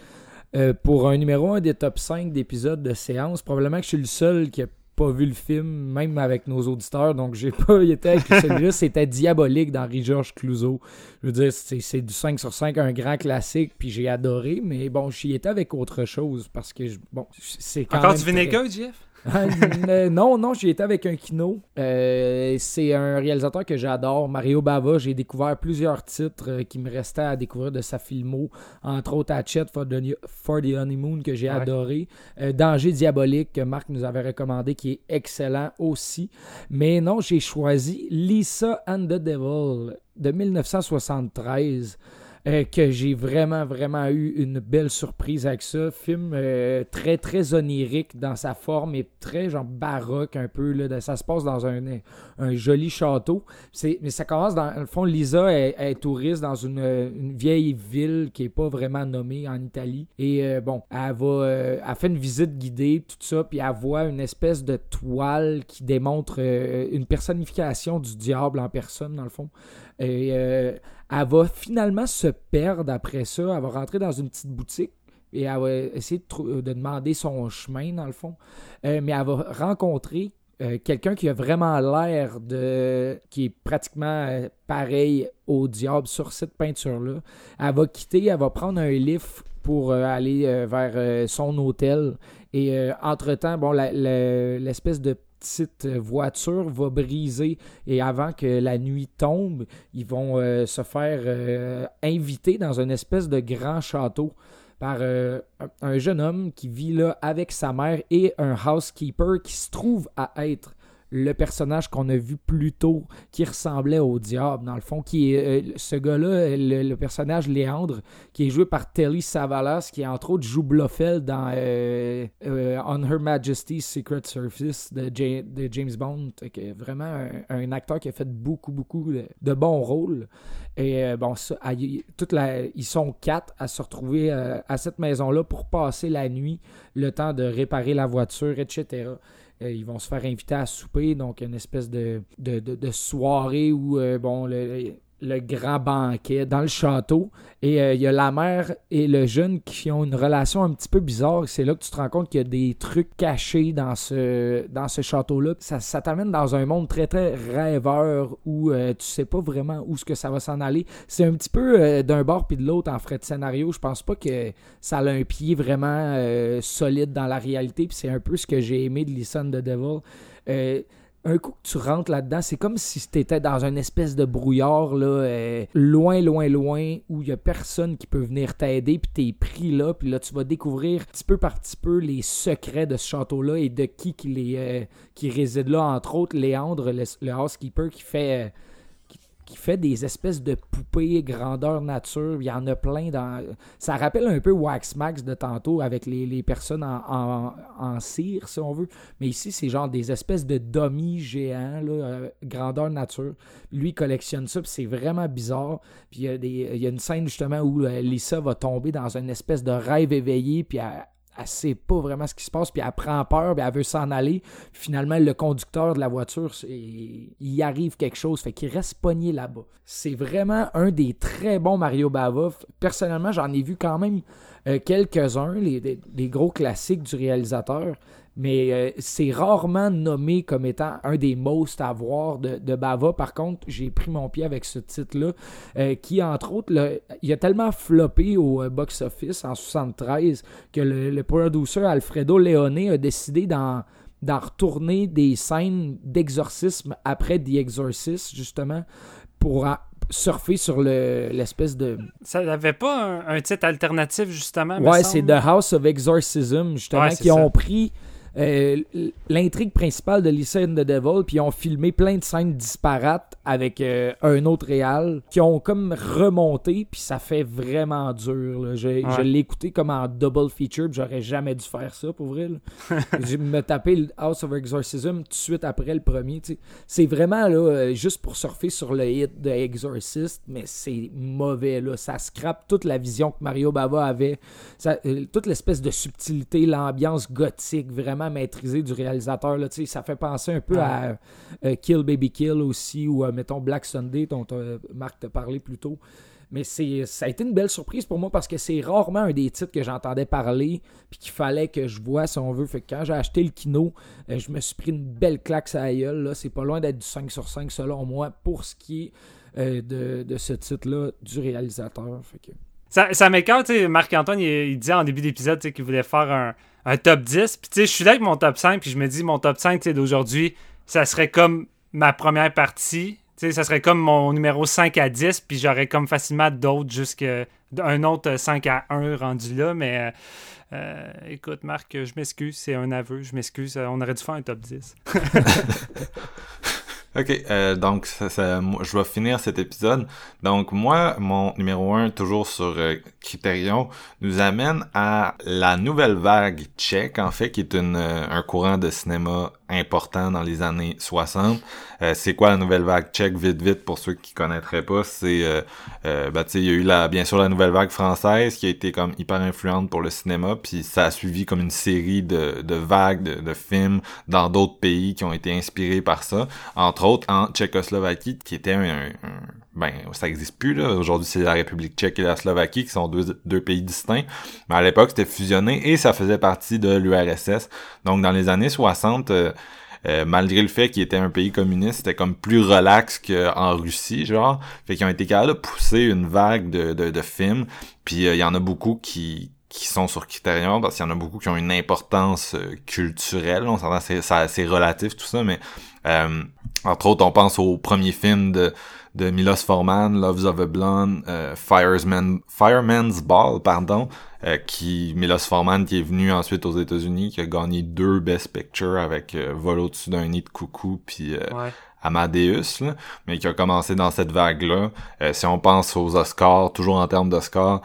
euh, pour un numéro un des top 5 d'épisodes de séance, probablement que je suis le seul qui a pas vu le film, même avec nos auditeurs, donc j'ai pas été avec celui-là. C'était Diabolique d'Henri-Georges Clouzot. Je veux dire, c'est du 5 sur 5, un grand classique, puis j'ai adoré, mais bon, j'y étais avec autre chose, parce que, je- bon, c'est quand Encore même du très- Vinegar, Jeff? Euh, non, non, j'y étais avec un kino. Euh, c'est un réalisateur que j'adore, Mario Bava. J'ai découvert plusieurs titres euh, qui me restaient à découvrir de sa filmo, entre autres Hatchet for the, for the Honeymoon que j'ai Ouais. adoré. Euh, Danger diabolique que Marc nous avait recommandé qui est excellent aussi. Mais non, j'ai choisi Lisa and the Devil de 1973. Euh, que j'ai vraiment, vraiment eu une belle surprise avec ça. Film euh, très, très onirique dans sa forme et très genre baroque un peu. Là, ça se passe dans un, un joli château. Mais ça commence dans le fond, Lisa est, touriste dans une, vieille ville qui est pas vraiment nommée en Italie. Et euh, bon, elle va, elle fait une visite guidée, tout ça, puis elle voit une espèce de toile qui démontre une personnification du diable en personne, dans le fond. Et elle va finalement se perdre après ça. Elle va rentrer dans une petite boutique et elle va essayer de, demander son chemin, dans le fond. Euh, mais elle va rencontrer euh, quelqu'un qui a vraiment l'air de. qui est pratiquement euh, pareil au diable sur cette peinture-là. Elle va quitter, elle va prendre un lift pour aller vers son hôtel. Et entre-temps, bon, l'espèce de petite voiture va briser et avant que la nuit tombe, ils vont euh, se faire euh, inviter dans une espèce de grand château par euh, un jeune homme qui vit là avec sa mère et un housekeeper qui se trouve à être le personnage qu'on a vu plus tôt qui ressemblait au diable dans le fond qui est euh, ce gars-là le, personnage Léandre qui est joué par Telly Savalas qui entre autres joue Blofeld dans euh, euh, On Her Majesty's Secret Service de, Ja- de James Bond Fait que vraiment un, acteur qui a fait beaucoup beaucoup de, bons rôles et bon, ça, la, ils sont quatre à se retrouver à cette maison-là pour passer la nuit, le temps de réparer la voiture, etc. Euh, ils vont se faire inviter à souper, donc une espèce de, de, de- soirée où, euh, bon, le, le grand banquet dans le château. Et euh, il y a la mère et le jeune qui ont une relation un petit peu bizarre. C'est là que tu te rends compte qu'il y a des trucs cachés dans ce, dans ce château-là. Ça, ça t'amène dans un monde très, très rêveur où euh, tu sais pas vraiment où ce que ça va s'en aller. C'est un petit peu euh, d'un bord puis de l'autre en frais de scénario. Je pense pas que ça a un pied vraiment solide dans la réalité. C'est un peu ce que j'ai aimé de Listen the Devil. Un coup que tu rentres là-dedans, c'est comme si tu étais dans une espèce de brouillard, là, euh, loin, loin, loin, où il y a personne qui peut venir t'aider, puis t'es pris là, puis là, tu vas découvrir petit peu par petit peu les secrets de ce château-là et de qui qui, les, euh, qui réside là, entre autres, Léandre, le, le housekeeper, qui fait... euh, qui- fait des espèces de poupées grandeur nature. Il y en a plein dans. Ça rappelle un peu Wax Max de tantôt avec les, personnes en, cire, si on veut. Mais ici, c'est genre des espèces de dummies géants, euh, grandeur nature. Lui, il collectionne ça, puis c'est vraiment bizarre. Puis il y, a y a une scène justement où euh, Lisa va tomber dans une espèce de rêve éveillé, puis elle, elle sait pas vraiment ce qui se passe, puis elle prend peur, puis elle veut s'en aller. Finalement, le conducteur de la voiture, il y arrive quelque chose, fait qu'il reste pogné là-bas. C'est vraiment un des très bons Mario Bava. Personnellement, j'en ai vu quand même euh, quelques-uns, les- les gros classiques du réalisateur. Mais euh, c'est rarement nommé comme étant un des most à voir de, de Bava. Par contre, j'ai pris mon pied avec ce titre-là, euh, qui, entre autres, le- il a tellement floppé au euh, box-office en 73 que le, le producer Alfredo Leone a décidé d'en d'en retourner des scènes d'exorcisme après The Exorcist, justement, pour en- surfer sur le- l'espèce de... Ça n'avait pas un, un titre alternatif, justement. me Ouais, c'est The House of Exorcism, justement, Ouais, qui ont pris euh, l'intrigue principale de Lisa and the Devil, puis ils ont filmé plein de scènes disparates avec euh, un autre réal, qui ont comme remonté, puis ça fait vraiment dur. là. Je, l'ai écouté comme en double feature, j'aurais jamais dû faire ça, pour vrai. J'ai me tapé le House of Exorcism tout de suite après le premier. C'est vraiment là, euh, juste pour surfer sur le hit de Exorcist, mais c'est mauvais. Là. Ça scrape toute la vision que Mario Bava avait, Ça- euh, toute l'espèce de subtilité, l'ambiance gothique vraiment maîtrisée du réalisateur. Là, ça fait penser un peu à euh, Kill Baby Kill aussi, ou euh, mettons Black Sunday, dont euh, Marc t'a parlé plus tôt. Mais c'est, ça a été une belle surprise pour moi parce que c'est rarement un des titres que j'entendais parler puis qu'il fallait que je vois si on veut. Fait que quand j'ai acheté le kino, je me suis pris une belle claque à la gueule. Là. C'est pas loin d'être du 5 sur 5 selon moi pour ce qui est de, de ce titre-là du réalisateur. Fait que... ça, ça m'écoeure, tu sais, Marc-Antoine, il, il disait en début d'épisode, qu'il voulait faire un, un top 10. Puis, tu sais, je suis là avec mon top 5, puis je me dis, mon top 5, tu sais, d'aujourd'hui, ça serait comme ma première partie. Tu sais, ça serait comme mon numéro 5 à 10, puis j'aurais comme facilement d'autres jusqu'à un autre 5 à 1 rendu là, mais euh, euh, écoute, Marc, je m'excuse, c'est un aveu, je m'excuse, on aurait dû faire un top 10. Ok, euh, donc ça, ça- je vais finir cet épisode. Donc moi, mon numéro 1, toujours sur euh, Criterion, nous amène à la nouvelle vague tchèque, en fait, qui est une, euh, un courant de cinéma important dans les années 60. Euh, c'est quoi la nouvelle vague? Tchèque, vite vite, pour ceux qui connaîtraient pas, c'est, euh, euh, sais, il y a eu la, bien sûr la nouvelle vague française qui a été comme hyper influente pour le cinéma, puis ça a suivi comme une série de, de vagues de, de films dans d'autres pays qui ont été inspirés par ça. Entre autres, en Tchécoslovaquie, qui était un- un- ben, ça existe plus, là. Aujourd'hui, c'est la République tchèque et la Slovaquie, qui sont deux, deux pays distincts. Mais à l'époque, c'était fusionné et ça faisait partie de l'URSS. Donc, dans les années 60, euh, euh, malgré le fait qu'il était un pays communiste, c'était comme plus relax qu'en Russie, genre. Fait qu'ils ont été capables de pousser une vague de, de, de films. Puis euh, il y en a beaucoup qui qui sont sur Criterion, parce qu'il y en a beaucoup qui ont une importance euh, culturelle. On s'entend, c'est c'est relatif tout ça, mais euh, entre autres, on pense au premier film de de Milos Forman, Loves of a Blonde, euh, Fireman, Fireman's Ball, pardon, euh, qui Milos Forman qui est venu ensuite aux États-Unis, qui a gagné deux Best Picture avec euh, Vol au-dessus d'un nid de coucou, puis euh, Ouais. Amadeus, là, mais qui a commencé dans cette vague-là. Euh, si on pense aux Oscars, toujours en termes d'Oscars,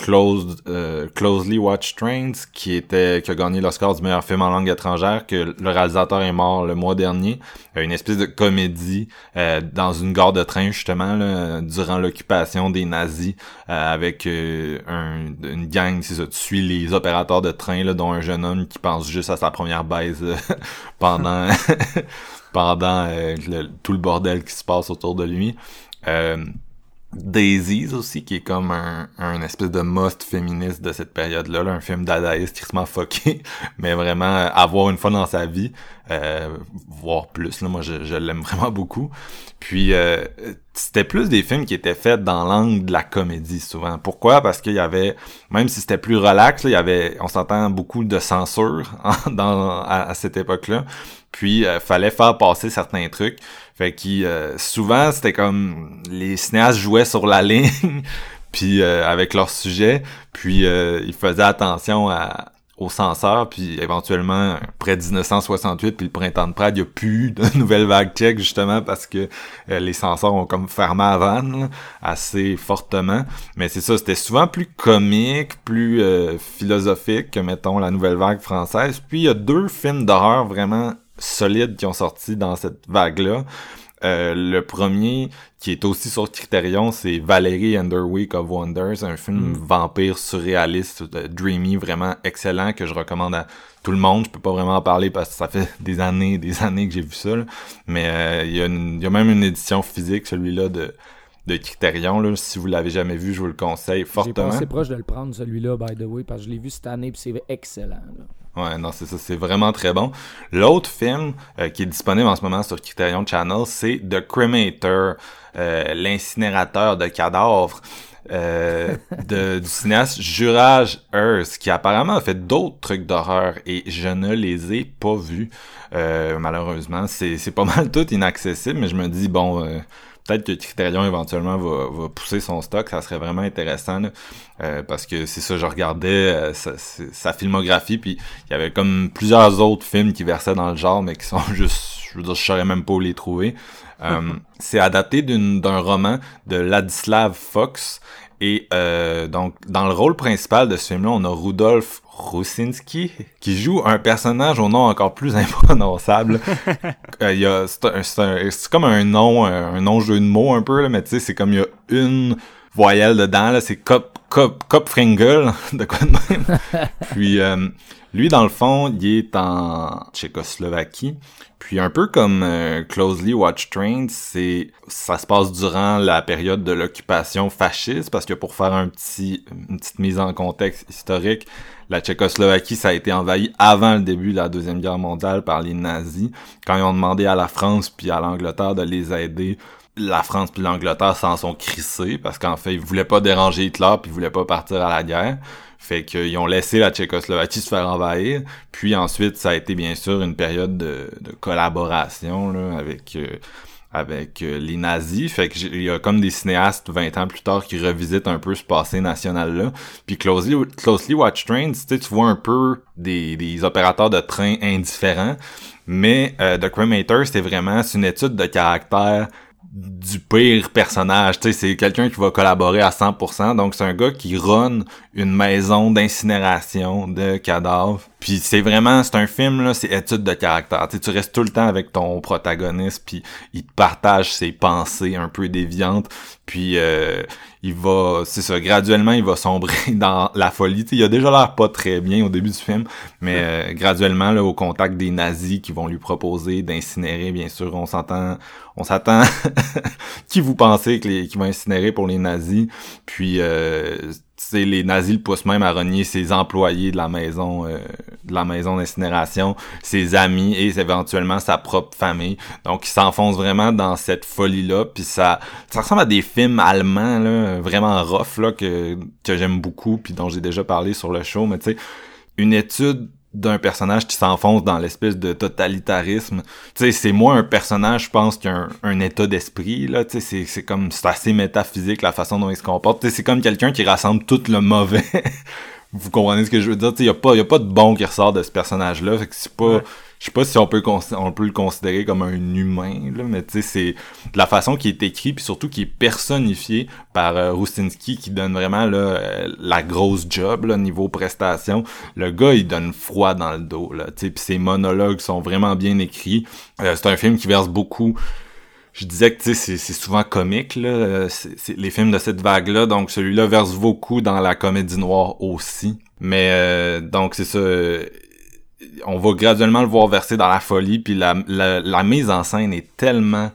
Closed, euh, Closely Watched Trains, qui était qui a gagné l'Oscar du meilleur film en langue étrangère, que le réalisateur est mort le mois dernier. Euh, une espèce de comédie euh, dans une gare de train justement là, durant l'occupation des nazis, euh, avec euh, un, une gang, c'est ça, tu suis les opérateurs de train, là, dont un jeune homme qui pense juste à sa première baise pendant pendant euh, tout le bordel qui se passe autour de lui. Euh, Daisies aussi, qui est comme un, un espèce de must féministe de cette période-là, là, un film dadaïste se fucké, mais vraiment euh, avoir une fois dans sa vie, euh, voire plus, là, moi je, l'aime vraiment beaucoup. Puis euh, c'était plus des films qui étaient faits dans l'angle de la comédie souvent. Pourquoi? Parce qu'il y avait, même si c'était plus relax, là, il y avait, on s'entend beaucoup de censure à cette époque-là. Puis euh, fallait faire passer certains trucs. Fait que euh, souvent c'était comme les cinéastes jouaient sur la ligne, puis euh, avec leur sujet, puis euh, ils faisaient attention à aux censeurs, puis éventuellement, près de 1968, puis le printemps de Prades, il n'y a plus de nouvelle vague tchèque, justement, parce que euh, les censeurs ont comme fermé la vanne, assez fortement. Mais c'est ça, c'était souvent plus comique, plus euh, philosophique que, mettons, la nouvelle vague française. Puis il y a deux films d'horreur vraiment solides qui ont sorti dans cette vague-là. Euh, le premier, qui est aussi sur Criterion, c'est Valérie and the Week of Wonders, un film vampire surréaliste, euh, dreamy, vraiment excellent, que je recommande à tout le monde. Je peux pas vraiment en parler parce que ça fait des années des années que j'ai vu ça. là. Mais euh, il y, a y même une édition physique, celui-là, de, de Criterion. Là. Si vous l'avez jamais vu, je vous le conseille J'ai fortement. passé proche de le prendre, celui-là, by the way, parce que je l'ai vu cette année, puis c'est excellent. là. Ouais, non, c'est ça, c'est vraiment très bon. L'autre film euh, qui est disponible en ce moment sur Criterion Channel, c'est The Cremator, euh, l'incinérateur de cadavres. euh, de, du cinéaste Juraj Hearst, qui apparemment a fait d'autres trucs d'horreur et je ne les ai pas vus, euh, malheureusement. C'est c'est pas mal tout inaccessible, mais je me dis, bon, euh, peut-être que Criterion éventuellement va, va pousser son stock, ça serait vraiment intéressant, là. Euh, parce que c'est ça, je regardais euh, sa, sa- filmographie, puis il y avait comme plusieurs autres films qui versaient dans le genre, mais qui sont juste, je veux dire, je saurais même pas où les trouver. Euh, c'est adapté d'un roman de Ladislav Fox, et euh, donc, dans le rôle principal de ce film-là, on a Rudolf Rusinski, qui joue un personnage au nom encore plus imprononçable. Euh, c'est, comme un nom, un, un nom jeu de mots un peu, là, mais tu sais, c'est comme il y a une voyelle dedans, là, c'est Cop, Cop, de quoi de même. Puis, euh, lui, dans le fond, il est en Tchécoslovaquie. Puis un peu comme euh, Closely Watch Train, c'est ça se passe durant la période de l'occupation fasciste parce que pour faire un petit une petite mise en contexte historique, la Tchécoslovaquie ça a été envahi avant le début de la deuxième guerre mondiale par les nazis quand ils ont demandé à la France puis à l'Angleterre de les aider. La France puis l'Angleterre s'en sont crissés parce qu'en fait ils voulaient pas déranger Hitler puis ils voulaient pas partir à la guerre. Fait qu'ils ont laissé la Tchécoslovaquie se faire envahir. Puis ensuite, ça a été bien sûr une période de, de collaboration là, avec euh, avec euh, les nazis. Fait que il y a comme des cinéastes 20 ans plus tard qui revisitent un peu ce passé national-là. Puis Closely, Closely Watch Trains, tu vois un peu des, des opérateurs de train indifférents. Mais euh, The Cremator, c'est vraiment une étude de caractère du pire personnage. Tu c'est quelqu'un qui va collaborer à 100%. Donc, c'est un gars qui run une maison d'incinération de cadavres. Puis c'est vraiment, c'est un film, là, c'est étude de caractère. Tu sais, tu restes tout le temps avec ton protagoniste, puis il te partage ses pensées un peu déviantes. Puis euh, il va, c'est ça, graduellement, il va sombrer dans la folie. Tu sais, il a déjà l'air pas très bien au début du film, mais euh, graduellement, là, au contact des nazis qui vont lui proposer d'incinérer, bien sûr, on s'entend, on s'attend qui vous pensez que les, qui va incinérer pour les nazis. Puis euh, tu sais, les nazis le poussent même à renier ses employés de la maison euh, de la maison d'incinération, ses amis et éventuellement sa propre famille. Donc il s'enfonce vraiment dans cette folie-là. Puis ça, ça ressemble à des films allemands là, vraiment rough là, que, que j'aime beaucoup, puis dont j'ai déjà parlé sur le show. Mais tu sais, une étude d'un personnage qui s'enfonce dans l'espèce de totalitarisme. Tu sais, c'est moins un personnage, je pense, qu'un un état d'esprit, là. Tu sais, c'est- comme, c'est assez métaphysique la façon dont il se comporte. Tu c'est comme quelqu'un qui rassemble tout le mauvais. Vous comprenez ce que je veux dire? Tu sais, y a pas, y a pas de bon qui ressort de ce personnage-là. Fait que c'est pas, Ouais. je sais pas si on peut, on peut le considérer comme un humain, là, mais tu sais, c'est de la façon qui est écrit, puis surtout qui est personnifié par euh, Roustinski, qui donne vraiment là, euh, la grosse job, là, niveau prestation. Le gars, il donne froid dans le dos, là, tu sais, puis ses monologues sont vraiment bien écrits. Euh, c'est un film qui verse beaucoup je disais que c'est souvent comique là, euh, les films de cette vague là, donc celui-là verse beaucoup dans la comédie noire aussi. Mais euh, donc c'est ça, euh, on va graduellement le voir verser dans la folie, puis la, la, la mise en scène est tellement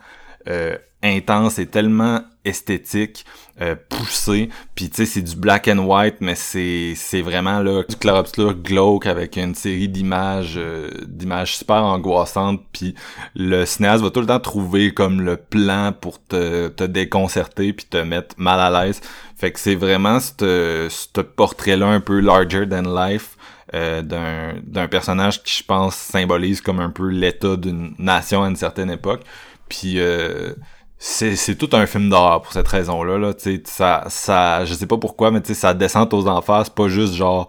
euh, intense et tellement esthétique, euh, poussée, puis tu sais c'est du black and white, mais c'est c'est vraiment là du clair-obscur glauque avec une série d'images euh, d'images super angoissantes, puis le cinéaste va tout le temps trouver comme le plan pour te, te déconcerter puis te mettre mal à l'aise. Fait que c'est vraiment ce portrait-là un peu larger than life euh, d'un d'un personnage qui, je pense, symbolise comme un peu l'état d'une nation à une certaine époque. Puis euh, c'est tout un film d'horreur pour cette raison-là. Là, sais, ça, ça, je sais pas pourquoi, mais ça descend aux enfers, c'est pas juste genre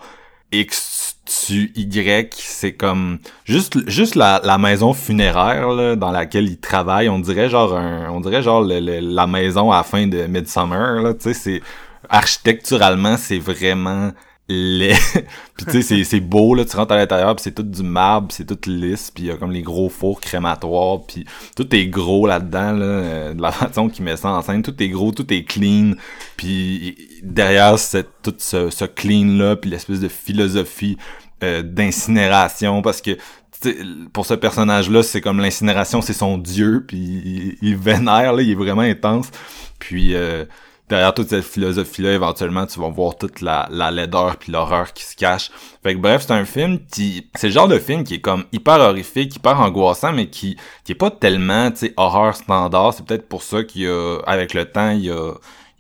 X Y, c'est comme juste juste la, la maison funéraire là, dans laquelle il travaille, on dirait genre un, on dirait genre la maison à la fin de Midsummer là, c'est architecturalement c'est vraiment laid. puis tu sais c'est beau là, tu rentres à l'intérieur, puis c'est tout du marbre, c'est tout lisse, puis il y a comme les gros fours crématoires, puis tout est gros là-dedans là, euh, de la façon qu'il met ça en scène, tout est gros, tout est clean, puis derrière cette tout ce, ce clean là, puis l'espèce de philosophie euh, d'incinération parce que pour ce personnage-là, c'est comme l'incinération, c'est son dieu, puis il, il vénère, là, il est vraiment intense. Puis euh, derrière toute cette philosophie-là, éventuellement, tu vas voir toute la, la laideur puis l'horreur qui se cache. Fait que bref, c'est un film qui... C'est le genre de film qui est comme hyper horrifique, hyper angoissant, mais qui, qui est pas tellement, tu sais, horreur standard. C'est peut-être pour ça qu'il y a, avec le temps, il y a...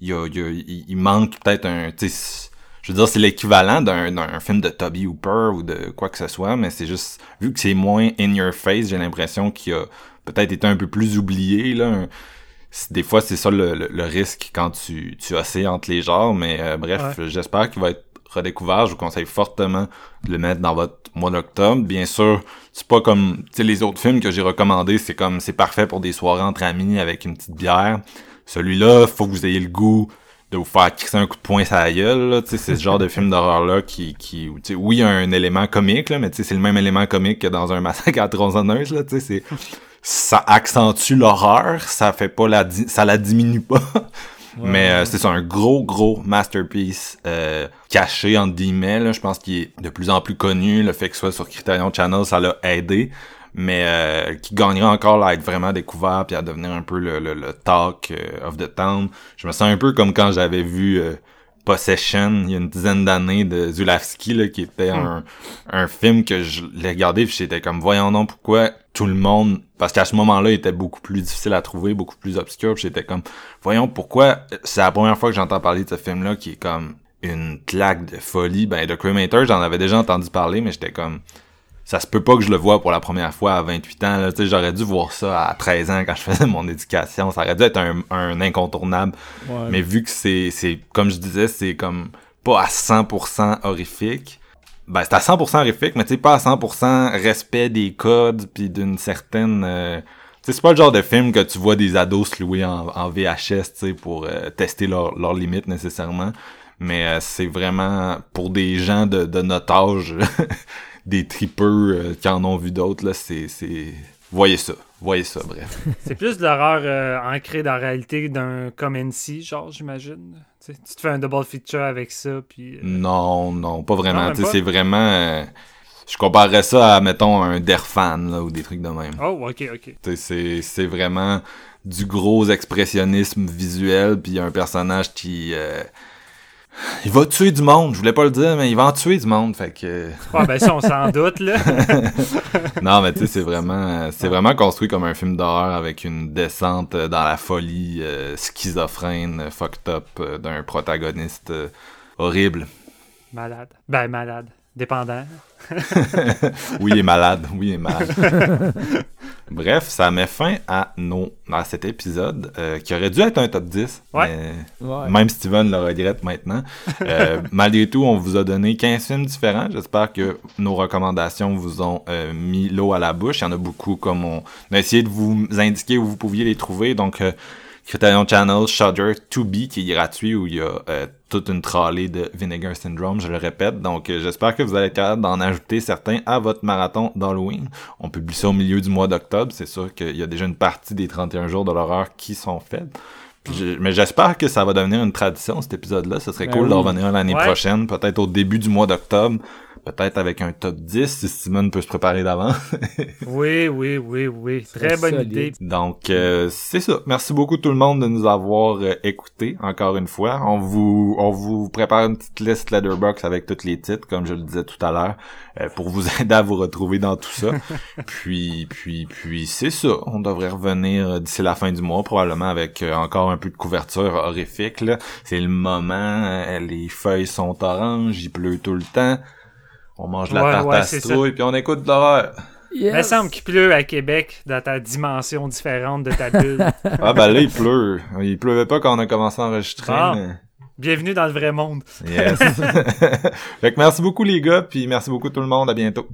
Il, y a, il, y a- il- manque peut-être un, tu sais, je veux dire, c'est l'équivalent d'un, film de Toby Hooper ou de quoi que ce soit, mais c'est juste, vu que c'est moins in your face, j'ai l'impression qu'il a peut-être été un peu plus oublié, là. Des fois, c'est ça le, le- le risque quand tu, tu oscilles entre les genres, mais euh, bref, j'espère qu'il va être redécouvert. Je vous conseille fortement de le mettre dans votre mois d'octobre. Bien sûr, c'est pas comme, tu sais, les autres films que j'ai recommandés, c'est comme, c'est parfait pour des soirées entre amis avec une petite bière. Celui-là, faut que vous ayez le goût de vous faire crisser un coup de poing sur la gueule, là, tu sais, c'est ce genre de film d'horreur-là qui, qui, tu sais, oui, il y a un élément comique, là, mais tu sais, c'est le même élément comique que dans un massacre à tronçonneuse, là, tu sais, c'est, ça accentue l'horreur, ça fait pas la, di- ça la diminue pas. Mais euh, c'est ça, un gros, gros masterpiece euh, caché, entre guillemets. Là. Je pense qu'il est de plus en plus connu. Le fait que ce soit sur Criterion Channel, ça l'a aidé. Mais euh, qui gagnerait encore là, à être vraiment découvert puis à devenir un peu le, le, le talk euh, of the town. Je me sens un peu comme quand j'avais vu euh, Possession il y a une dizaine d'années de Zulawski, là, qui était un, un film que je l'ai regardé puis j'étais comme voyons donc pourquoi tout le monde parce qu'à ce moment-là il était beaucoup plus difficile à trouver beaucoup plus obscur puis j'étais comme voyons pourquoi c'est la première fois que j'entends parler de ce film là qui est comme une claque de folie. Ben, de Cremator, j'en avais déjà entendu parler, mais j'étais comme, ça se peut pas que je le vois pour la première fois à 28 ans. Là. Tu sais, J'aurais dû voir ça à 13 ans quand je faisais mon éducation. Ça aurait dû être un, un incontournable. Ouais. Mais vu que c'est, c'est comme je disais, c'est comme pas à 100% horrifique. Ben, c'est à 100% horrifique, mais tu sais, pas à 100% respect des codes puis d'une certaine... euh, c'est pas le genre de film que tu vois des ados se louer en, en VHS, tu sais, pour euh, tester leurs leurs limites nécessairement. Mais euh, c'est vraiment pour des gens de, de notre âge, des tripeux euh, qui en ont vu d'autres, là, c'est... Voyez ça. Voyez ça, bref. C'est plus de l'horreur euh, ancrée dans la réalité d'un comme NC, genre, j'imagine. Tu te fais un double feature avec ça, puis... euh, Non, non, pas vraiment. c'est vraiment. euh, je comparerais ça à, mettons, un Derfan, là, ou des trucs de même. Oh, ok, ok. C'est, c'est vraiment du gros expressionnisme visuel, puis un personnage qui. Il va tuer du monde, je voulais pas le dire, mais il va en tuer du monde, fait que. Ouais, ben ça, on s'en doute, là. non, mais tu sais, c'est vraiment, c'est vraiment construit comme un film d'horreur avec une descente dans la folie euh, schizophrène, fucked up euh, d'un protagoniste euh, horrible. malade. Ben, malade. Dépendant. Oui, il est malade. Oui, il est malade. Bref, ça met fin à, nos, à cet épisode euh, qui aurait dû être un top 10. Ouais. mais Ouais. Même Steven le regrette maintenant. Euh, malgré tout, on vous a donné 15 films différents. J'espère que nos recommandations vous ont euh, mis l'eau à la bouche. Il y en a beaucoup, comme on a essayé de vous indiquer où vous pouviez les trouver. Donc, euh, Criterion Channel, Shudder, 2B, qui est gratuit, où il y a euh, toute une tralée de Vinegar Syndrome, je le répète. Donc, euh, j'espère que vous allez être capable d'en ajouter certains à votre marathon d'Halloween. On publie ça au milieu du mois d'octobre. C'est sûr qu'il y a déjà une partie des 31 jours de l'horreur qui sont faites. Je- mais j'espère que ça va devenir une tradition, cet épisode-là. Ce serait Ben cool oui. de revenir l'année Ouais. prochaine, peut-être au début du mois d'octobre, peut-être avec un top 10, si Simon peut se préparer d'avant. Oui, oui, oui, oui. Très bonne solide. idée. Donc, euh, c'est ça. Merci beaucoup tout le monde de nous avoir euh, écoutés, encore une fois. On vous on vous prépare une petite liste Letterboxd avec tous les titres, comme je le disais tout à l'heure, euh, pour vous aider à vous retrouver dans tout ça. puis, puis, puis, c'est ça. On devrait revenir euh, d'ici la fin du mois, probablement avec euh, encore un peu de couverture horrifique. là. C'est le moment, euh, les feuilles sont oranges, il pleut tout le temps. On mange de la Ouais, tarte ouais, à citrouille, puis on écoute de l'horreur. Yes. Il me semble qu'il pleut à Québec dans ta dimension différente de ta bulle. Ah ben là, il pleut. Il pleuvait pas quand on a commencé à enregistrer. Ah. mais- Bienvenue dans le vrai monde. Yes. fait que merci beaucoup les gars, puis merci beaucoup tout le monde. À bientôt.